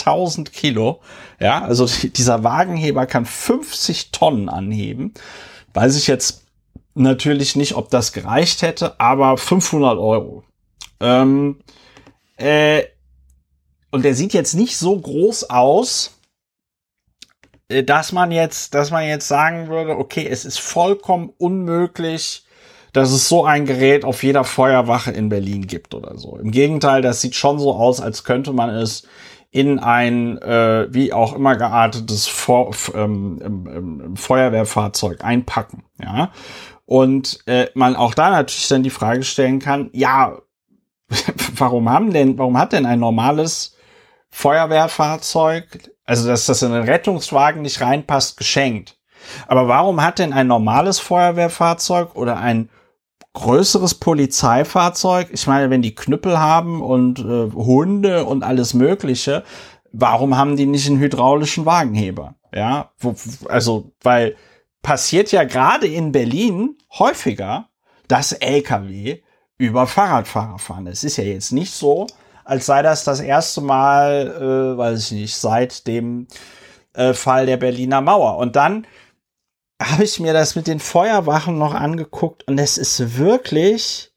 Kilo. Ja, also dieser Wagenheber kann 50 Tonnen anheben. Weiß ich jetzt natürlich nicht, ob das gereicht hätte, aber 500 Euro. Ähm, äh, und der sieht jetzt nicht so groß aus, äh, dass man jetzt, dass man jetzt sagen würde, okay, es ist vollkommen unmöglich, dass es so ein Gerät auf jeder Feuerwache in Berlin gibt oder so. Im Gegenteil, das sieht schon so aus, als könnte man es in ein äh, wie auch immer geartetes Vor ähm, ähm, Feuerwehrfahrzeug einpacken. Ja, und äh, man auch da natürlich dann die Frage stellen kann: Ja, warum haben denn, warum hat denn ein normales Feuerwehrfahrzeug, also dass das in den Rettungswagen nicht reinpasst, geschenkt? Aber warum hat denn ein normales Feuerwehrfahrzeug oder ein größeres Polizeifahrzeug, ich meine, wenn die Knüppel haben und äh, Hunde und alles Mögliche, warum haben die nicht einen hydraulischen Wagenheber? Ja, wo, also, weil passiert ja gerade in Berlin häufiger, dass LKW über Fahrradfahrer fahren. Es ist ja jetzt nicht so, als sei das das erste Mal, äh, weiß ich nicht, seit dem äh, Fall der Berliner Mauer. Und dann habe ich mir das mit den Feuerwachen noch angeguckt und es ist wirklich,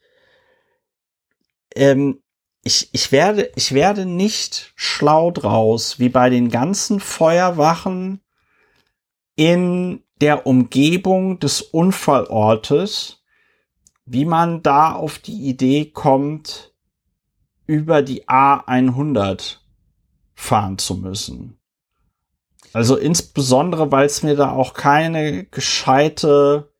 ähm, ich, ich werde, ich werde nicht schlau draus, wie bei den ganzen Feuerwachen in der Umgebung des Unfallortes, wie man da auf die Idee kommt, über die A100 fahren zu müssen. Also insbesondere, weil es mir da auch keine gescheite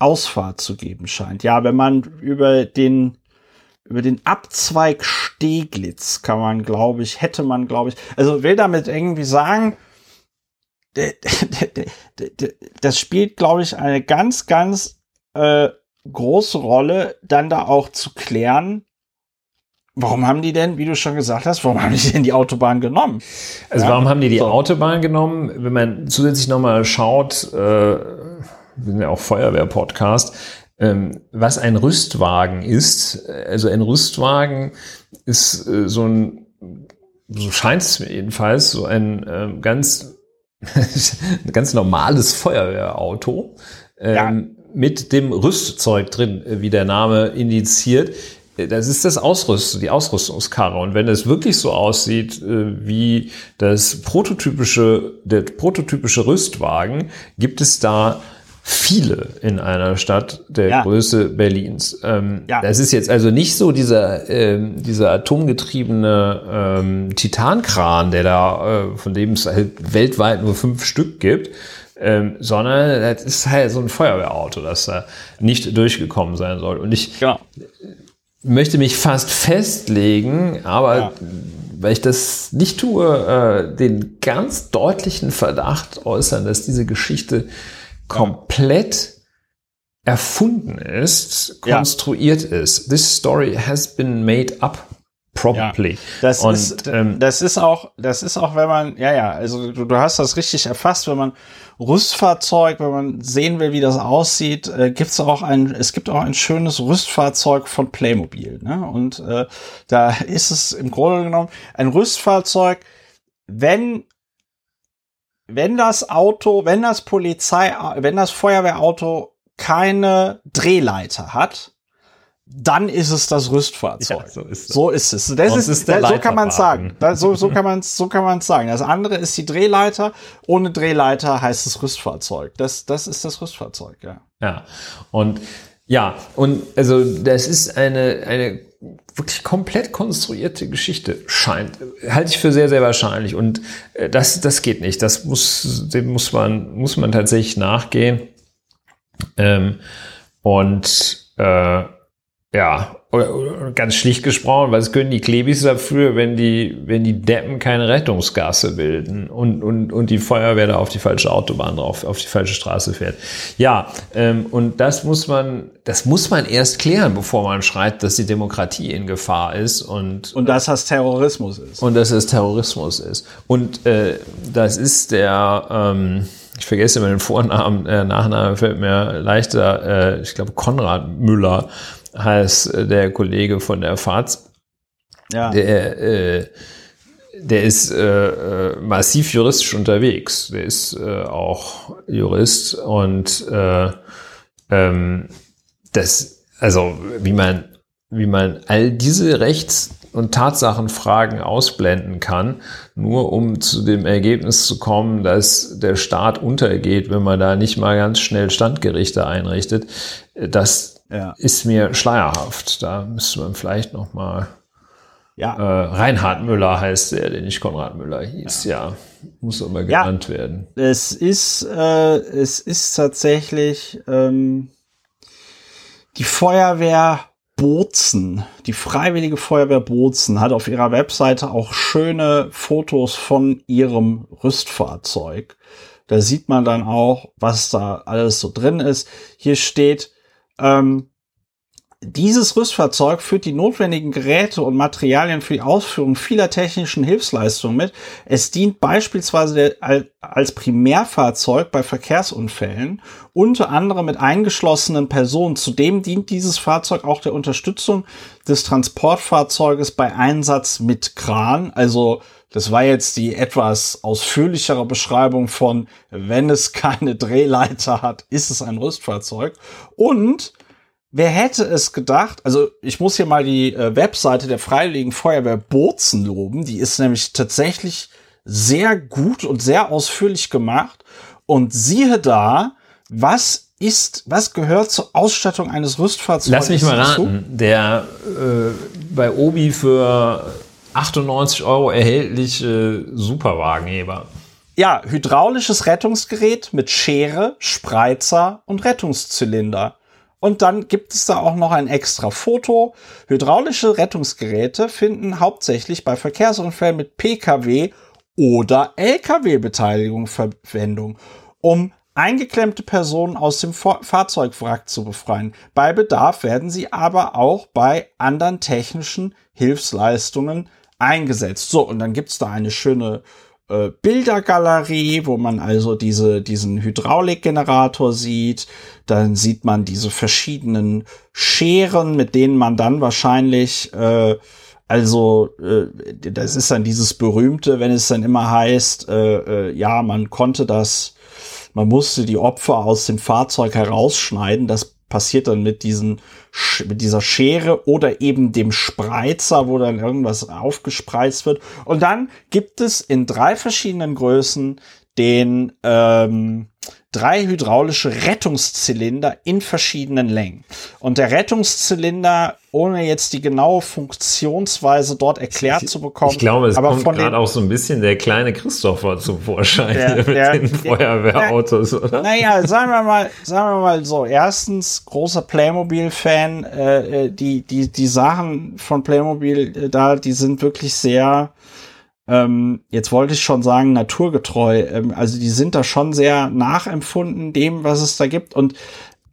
Ausfahrt zu geben scheint. Ja, wenn man über den über den Abzweig Steglitz kann man, glaube ich, hätte man, glaube ich, also will damit irgendwie sagen, das spielt, glaube ich, eine ganz, ganz äh, große Rolle, dann da auch zu klären, Warum haben die denn, wie du schon gesagt hast, warum haben die denn die Autobahn genommen? Also ja? warum haben die die so. Autobahn genommen? Wenn man zusätzlich nochmal schaut, äh, wir sind ja auch Feuerwehr-Podcast, ähm, was ein Rüstwagen ist. Also ein Rüstwagen ist äh, so ein, so scheint es mir jedenfalls, so ein äh, ganz ein ganz normales Feuerwehrauto ähm, ja. mit dem Rüstzeug drin, äh, wie der Name indiziert. Das ist das Ausrüst, die Ausrüstungskarre. Und wenn es wirklich so aussieht äh, wie das prototypische, der prototypische Rüstwagen, gibt es da viele in einer Stadt der ja. Größe Berlins. Ähm, ja. Das ist jetzt also nicht so dieser, ähm, dieser atomgetriebene ähm, Titankran, der da, äh, von dem es halt weltweit nur fünf Stück gibt, ähm, sondern das ist halt so ein Feuerwehrauto, das da nicht durchgekommen sein soll. Und ich ja. Möchte mich fast festlegen, aber ja. weil ich das nicht tue, äh, den ganz deutlichen Verdacht äußern, dass diese Geschichte komplett erfunden ist, konstruiert ja. ist. This story has been made up probably. Ja, das, und, ist, ähm, das ist auch, das ist auch, wenn man, ja, ja, also du, du hast das richtig erfasst, wenn man Rüstfahrzeug, wenn man sehen will, wie das aussieht, äh, gibt's auch ein, es gibt auch ein schönes Rüstfahrzeug von Playmobil, ne? Und äh, da ist es im Grunde genommen ein Rüstfahrzeug, wenn wenn das Auto, wenn das Polizei, wenn das Feuerwehrauto keine Drehleiter hat, dann ist es das Rüstfahrzeug. Ja, so, ist so ist es. Das ist, ist das, so kann man sagen. So, so kann man es so kann man sagen. Das andere ist die Drehleiter. Ohne Drehleiter heißt es Rüstfahrzeug. Das, das ist das Rüstfahrzeug, ja. Ja. Und ja, und also das ist eine, eine wirklich komplett konstruierte Geschichte scheint. Halte ich für sehr, sehr wahrscheinlich. Und äh, das, das geht nicht. Das muss, dem muss man, muss man tatsächlich nachgehen. Ähm, und äh, ja, ganz schlicht gesprochen, was können die Klebis dafür, wenn die, wenn die Deppen keine Rettungsgasse bilden und, und, und die Feuerwehr da auf die falsche Autobahn drauf, auf die falsche Straße fährt. Ja, ähm, und das muss man, das muss man erst klären, bevor man schreibt, dass die Demokratie in Gefahr ist und und dass das Terrorismus ist und dass es Terrorismus ist und äh, das ist der ähm, ich vergesse immer den Vornamen, der Nachname fällt mir leichter, äh, ich glaube Konrad Müller, heißt äh, der Kollege von der FAZ. Ja. Der, äh, der ist äh, äh, massiv juristisch unterwegs. Der ist äh, auch Jurist und äh, ähm, das, also wie man, wie man all diese Rechts- und Tatsachenfragen ausblenden kann, nur um zu dem Ergebnis zu kommen, dass der Staat untergeht, wenn man da nicht mal ganz schnell Standgerichte einrichtet. Das ja. ist mir schleierhaft. Da müsste man vielleicht noch mal ja. Äh, Reinhard Müller heißt der, der nicht Konrad Müller hieß. Ja, ja muss aber genannt ja, werden. Es ist, äh, es ist tatsächlich ähm, die Feuerwehr Bozen, die Freiwillige Feuerwehr Bozen, hat auf ihrer Webseite auch schöne Fotos von ihrem Rüstfahrzeug. Da sieht man dann auch, was da alles so drin ist. Hier steht, ähm, dieses Rüstfahrzeug führt die notwendigen Geräte und Materialien für die Ausführung vieler technischen Hilfsleistungen mit. Es dient beispielsweise als Primärfahrzeug bei Verkehrsunfällen, unter anderem mit eingeschlossenen Personen. Zudem dient dieses Fahrzeug auch der Unterstützung des Transportfahrzeuges bei Einsatz mit Kran. Also das war jetzt die etwas ausführlichere Beschreibung von, wenn es keine Drehleiter hat, ist es ein Rüstfahrzeug. Und Wer hätte es gedacht? Also ich muss hier mal die äh, Webseite der Freiwilligen Feuerwehr Bozen loben. Die ist nämlich tatsächlich sehr gut und sehr ausführlich gemacht. Und siehe da, was ist, was gehört zur Ausstattung eines Rüstfahrzeugs? Lass mich mal raten. Der äh, bei Obi für 98 Euro erhältliche Superwagenheber. Ja, hydraulisches Rettungsgerät mit Schere, Spreizer und Rettungszylinder. Und dann gibt es da auch noch ein extra Foto. Hydraulische Rettungsgeräte finden hauptsächlich bei Verkehrsunfällen mit Pkw oder Lkw-Beteiligung Verwendung, um eingeklemmte Personen aus dem Fahrzeugwrack zu befreien. Bei Bedarf werden sie aber auch bei anderen technischen Hilfsleistungen eingesetzt. So, und dann gibt's da eine schöne äh, Bildergalerie, wo man also diese, diesen Hydraulikgenerator sieht. Dann sieht man diese verschiedenen Scheren, mit denen man dann wahrscheinlich, äh, also äh, das ist dann dieses berühmte, wenn es dann immer heißt, äh, äh, ja, man konnte das, man musste die Opfer aus dem Fahrzeug herausschneiden. Das passiert dann mit diesen mit dieser Schere oder eben dem Spreizer, wo dann irgendwas aufgespreizt wird. Und dann gibt es in drei verschiedenen Größen den ähm, drei hydraulische Rettungszylinder in verschiedenen Längen. Und der Rettungszylinder, ohne jetzt die genaue Funktionsweise dort erklärt ich, zu bekommen. Ich glaube, es aber kommt gerade auch so ein bisschen der kleine Christopher zum Vorschein der, mit der, den Feuerwehrautos, der, oder? Naja, sagen wir mal, sagen wir mal so. Erstens, großer Playmobil-Fan, äh, äh die, die, die Sachen von Playmobil äh, da, die sind wirklich sehr, ähm, jetzt wollte ich schon sagen, naturgetreu. Ähm, also die sind da schon sehr nachempfunden dem, was es da gibt. Und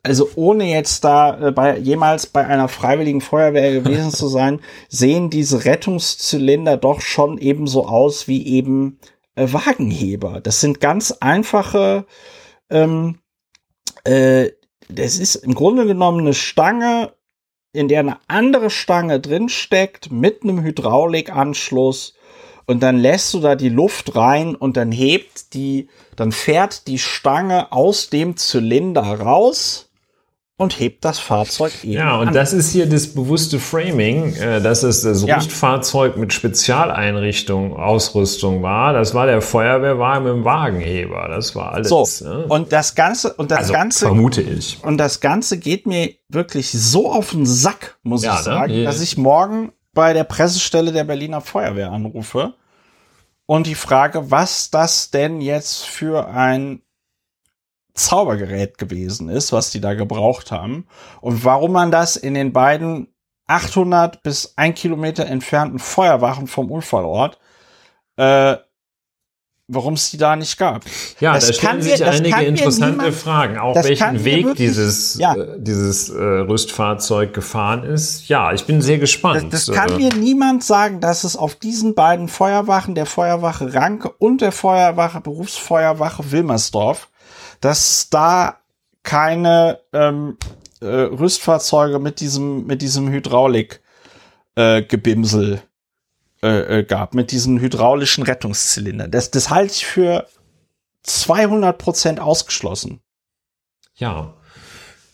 also ohne jetzt da äh, bei, jemals bei einer freiwilligen Feuerwehr gewesen zu sein, sehen diese Rettungszylinder doch schon ebenso aus wie eben äh, Wagenheber. Das sind ganz einfache, ähm, äh, das ist im Grunde genommen eine Stange, in der eine andere Stange drin steckt mit einem Hydraulikanschluss und dann lässt du da die Luft rein und dann hebt die, dann fährt die Stange aus dem Zylinder raus und hebt das Fahrzeug eben. Ja, und an. das ist hier das bewusste Framing, äh, dass es das ja. Rüstfahrzeug mit Spezialeinrichtung, Ausrüstung war. Das war der Feuerwehrwagen mit dem Wagenheber. Das war alles. So, ne? und das Ganze, und das also, Ganze. Vermute ich. Und das Ganze geht mir wirklich so auf den Sack, muss ja, ich ne? sagen, ne? dass ich morgen bei der Pressestelle der Berliner Feuerwehr anrufe und die Frage, was das denn jetzt für ein Zaubergerät gewesen ist, was die da gebraucht haben und warum man das in den beiden 800 bis 1 Kilometer entfernten Feuerwachen vom Unfallort äh, warum es die da nicht gab. Ja, das da stellen sich mir, einige interessante niemand, Fragen. Auch welchen Weg dieses, ja. äh, dieses äh, Rüstfahrzeug gefahren ist. Ja, ich bin sehr gespannt. Das, das kann äh, mir niemand sagen, dass es auf diesen beiden Feuerwachen, der Feuerwache Ranke und der Feuerwache, Berufsfeuerwache Wilmersdorf, dass da keine ähm, äh, Rüstfahrzeuge mit diesem, mit diesem Hydraulik äh, Gebimsel äh, äh, gab mit diesen hydraulischen Rettungszylindern. Das, das halte ich für 200 Prozent ausgeschlossen. Ja.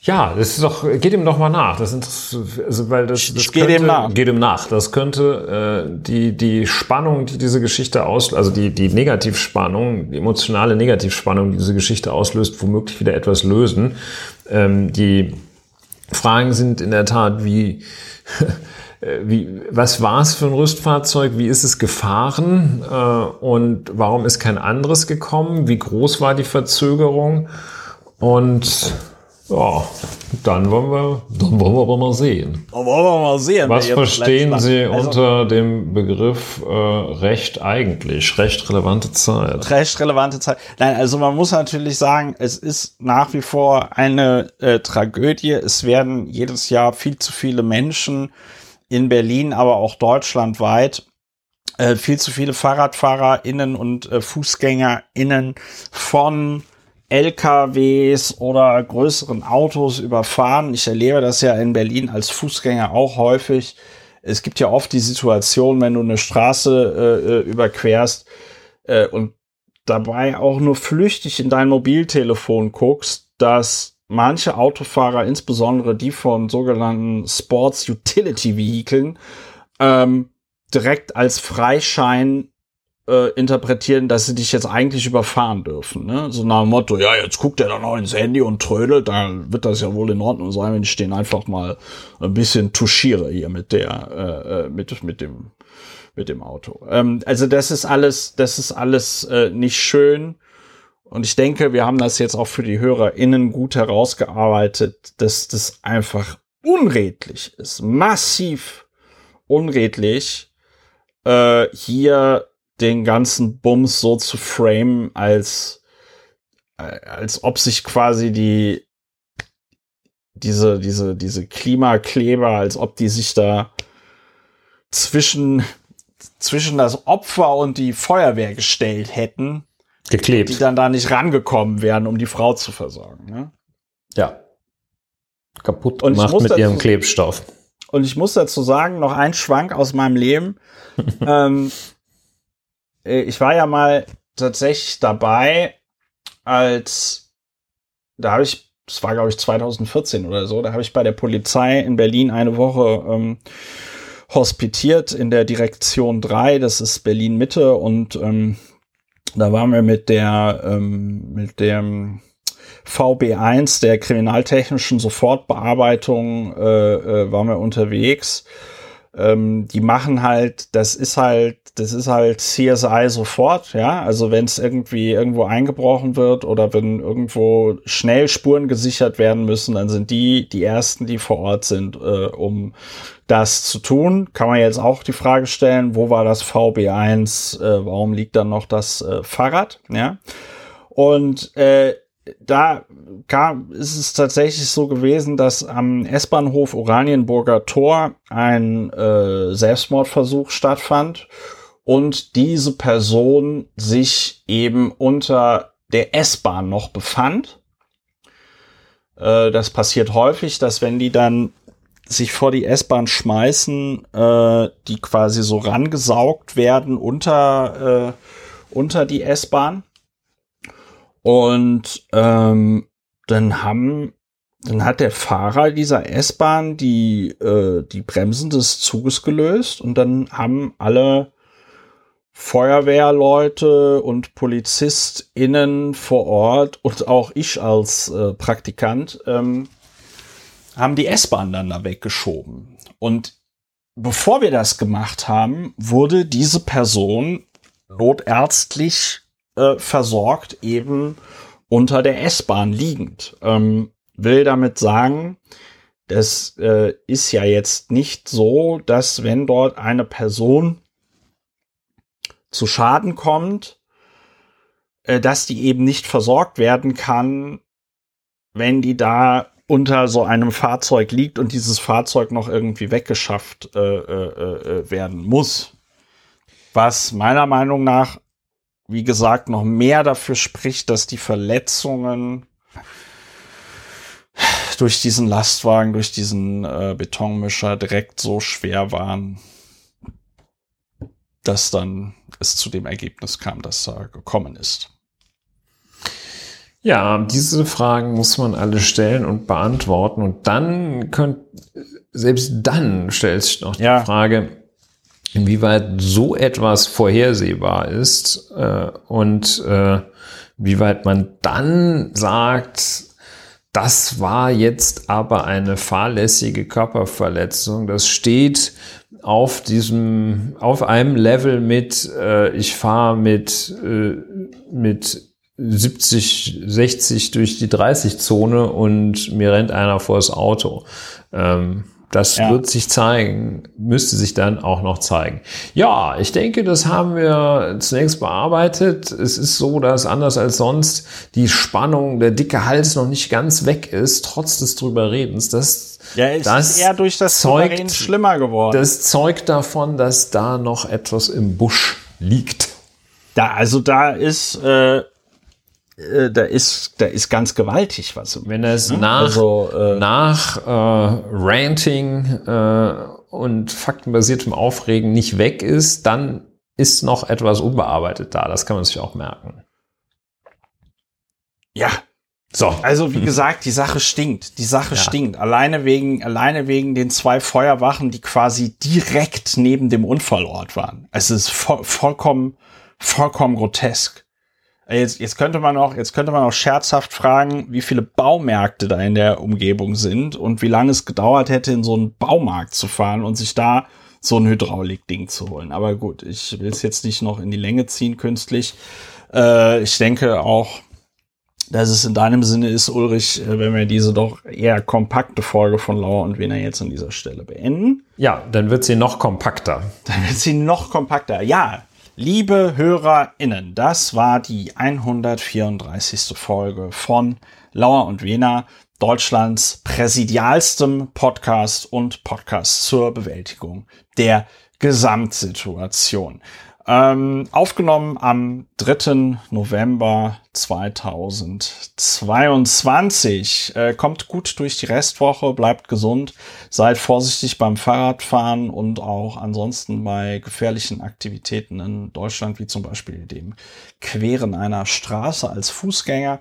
Ja, das ist doch, geht ihm doch mal nach. Das ist, also, weil das, das ich könnte, dem nach. geht ihm nach. Das könnte äh, die die Spannung, die diese Geschichte aus, also die die Negativspannung, die emotionale Negativspannung, die diese Geschichte auslöst, womöglich wieder etwas lösen. Ähm, die Fragen sind in der Tat wie wie, was war es für ein Rüstfahrzeug? Wie ist es gefahren? Äh, und warum ist kein anderes gekommen? Wie groß war die Verzögerung? Und ja, dann wollen wir, dann wollen wir aber mal sehen. Dann wollen wir mal sehen. Was verstehen Sie also, unter dem Begriff äh, Recht eigentlich? Recht relevante Zeit. Recht relevante Zeit. Nein, also man muss natürlich sagen, es ist nach wie vor eine äh, Tragödie. Es werden jedes Jahr viel zu viele Menschen in Berlin, aber auch deutschlandweit äh, viel zu viele FahrradfahrerInnen und äh, FußgängerInnen von LKWs oder größeren Autos überfahren. Ich erlebe das ja in Berlin als Fußgänger auch häufig. Es gibt ja oft die Situation, wenn du eine Straße äh, äh überquerst äh, und dabei auch nur flüchtig in dein Mobiltelefon guckst, dass manche Autofahrer, insbesondere die von sogenannten Sports Utility Vehikeln, ähm, direkt als Freischein äh, interpretieren, dass sie dich jetzt eigentlich überfahren dürfen. Ne? So nach dem Motto, ja, jetzt guckt er dann noch ins Handy und trödelt, dann wird das ja wohl in Ordnung sein, wenn ich den einfach mal ein bisschen touchiere hier mit der, äh, äh mit, mit dem, mit dem Auto. Ähm, also das ist alles, das ist alles äh, nicht schön. Und ich denke, wir haben das jetzt auch für die HörerInnen gut herausgearbeitet, dass das einfach unredlich ist. Massiv unredlich, äh, hier den ganzen Bums so zu framen, als, äh, als ob sich quasi die, diese, diese, diese Klimakleber, als ob die sich da zwischen, zwischen das Opfer und die Feuerwehr gestellt hätten. Geklebt. Die dann da nicht rangekommen wären, um die Frau zu versorgen. Ne? Ja. Kaputt und gemacht mit ihrem Klebstoff. Und ich muss dazu sagen, noch ein Schwank aus meinem Leben. ähm, äh, ich war ja mal tatsächlich dabei, als da habe ich, das war glaube ich 2014 oder so, da habe ich bei der Polizei in Berlin eine Woche ähm, hospitiert in der Direktion 3, das ist Berlin Mitte und ähm, da waren wir mit der ähm, mit dem VB1 der kriminaltechnischen Sofortbearbeitung äh, äh, waren wir unterwegs ähm, die machen halt, das ist halt, das ist halt CSI sofort, ja. Also wenn es irgendwie irgendwo eingebrochen wird oder wenn irgendwo schnell Spuren gesichert werden müssen, dann sind die die ersten, die vor Ort sind, äh, um das zu tun. Kann man jetzt auch die Frage stellen, wo war das VB1? Äh, warum liegt dann noch das äh, Fahrrad? Ja. Und äh, da kam, ist es tatsächlich so gewesen, dass am S-Bahnhof Oranienburger Tor ein äh, Selbstmordversuch stattfand und diese Person sich eben unter der S-Bahn noch befand. Äh, das passiert häufig, dass wenn die dann sich vor die S-Bahn schmeißen, äh, die quasi so rangesaugt werden unter, äh, unter die S-Bahn. Und ähm, dann haben, dann hat der Fahrer dieser S-Bahn die, äh, die Bremsen des Zuges gelöst und dann haben alle Feuerwehrleute und PolizistInnen vor Ort und auch ich als äh, Praktikant ähm, haben die S-Bahn dann da weggeschoben. Und bevor wir das gemacht haben, wurde diese Person notärztlich äh, versorgt, eben unter der S-Bahn liegend. Ähm, will damit sagen, das äh, ist ja jetzt nicht so, dass wenn dort eine Person zu Schaden kommt, äh, dass die eben nicht versorgt werden kann, wenn die da unter so einem Fahrzeug liegt und dieses Fahrzeug noch irgendwie weggeschafft äh, äh, äh werden muss. Was meiner Meinung nach wie gesagt, noch mehr dafür spricht, dass die Verletzungen durch diesen Lastwagen, durch diesen äh, Betonmischer direkt so schwer waren, dass dann es zu dem Ergebnis kam, dass er gekommen ist. Ja, diese Fragen muss man alle stellen und beantworten und dann könnt, selbst dann stellt sich noch die ja. Frage, inwieweit so etwas vorhersehbar ist äh, und äh, wie weit man dann sagt, das war jetzt aber eine fahrlässige Körperverletzung. Das steht auf diesem, auf einem Level mit, äh, ich fahre mit, äh, mit 70, 60 durch die 30-Zone und mir rennt einer vors Auto. Ähm, das ja. wird sich zeigen, müsste sich dann auch noch zeigen. Ja, ich denke, das haben wir zunächst bearbeitet. Es ist so, dass anders als sonst die Spannung, der dicke Hals noch nicht ganz weg ist, trotz des drüberredens. Das, ja, es das ist eher durch das zeugt, schlimmer geworden. Das zeugt davon, dass da noch etwas im Busch liegt. Da, also da ist, äh, äh, da ist, da ist ganz gewaltig was. Wenn es ne? nach, also, äh, nach äh, Ranting äh, und faktenbasiertem Aufregen nicht weg ist, dann ist noch etwas unbearbeitet da. Das kann man sich auch merken. Ja. So. Also wie gesagt, die Sache stinkt. Die Sache ja. stinkt. Alleine wegen, alleine wegen den zwei Feuerwachen, die quasi direkt neben dem Unfallort waren. Es ist vo vollkommen vollkommen grotesk. Jetzt, jetzt könnte man auch, jetzt könnte man auch scherzhaft fragen, wie viele Baumärkte da in der Umgebung sind und wie lange es gedauert hätte, in so einen Baumarkt zu fahren und sich da so ein Hydraulikding zu holen. Aber gut, ich will es jetzt nicht noch in die Länge ziehen künstlich. Äh, ich denke auch, dass es in deinem Sinne ist, Ulrich, äh, wenn wir diese doch eher kompakte Folge von Lauer und Wiener jetzt an dieser Stelle beenden. Ja, dann wird sie noch kompakter. Dann wird sie noch kompakter. Ja, liebe HörerInnen, das war die 134. Folge von Lauer und Wiener, Deutschlands präsidialstem Podcast und Podcast zur Bewältigung der Gesamtsituation. Ähm, aufgenommen am 3. November 2022. Äh, kommt gut durch die Restwoche, bleibt gesund, seid vorsichtig beim Fahrradfahren und auch ansonsten bei gefährlichen Aktivitäten in Deutschland, wie zum Beispiel dem Queren einer Straße als Fußgänger.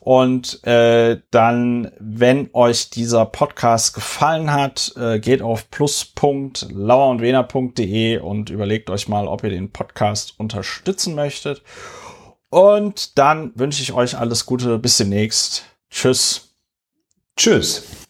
Und äh, dann, wenn euch dieser Podcast gefallen hat, äh, geht auf plus.lauerundwener.de und überlegt euch mal, ob ihr den Podcast unterstützen möchtet. Und dann wünsche ich euch alles Gute. Bis demnächst. Tschüss. Tschüss.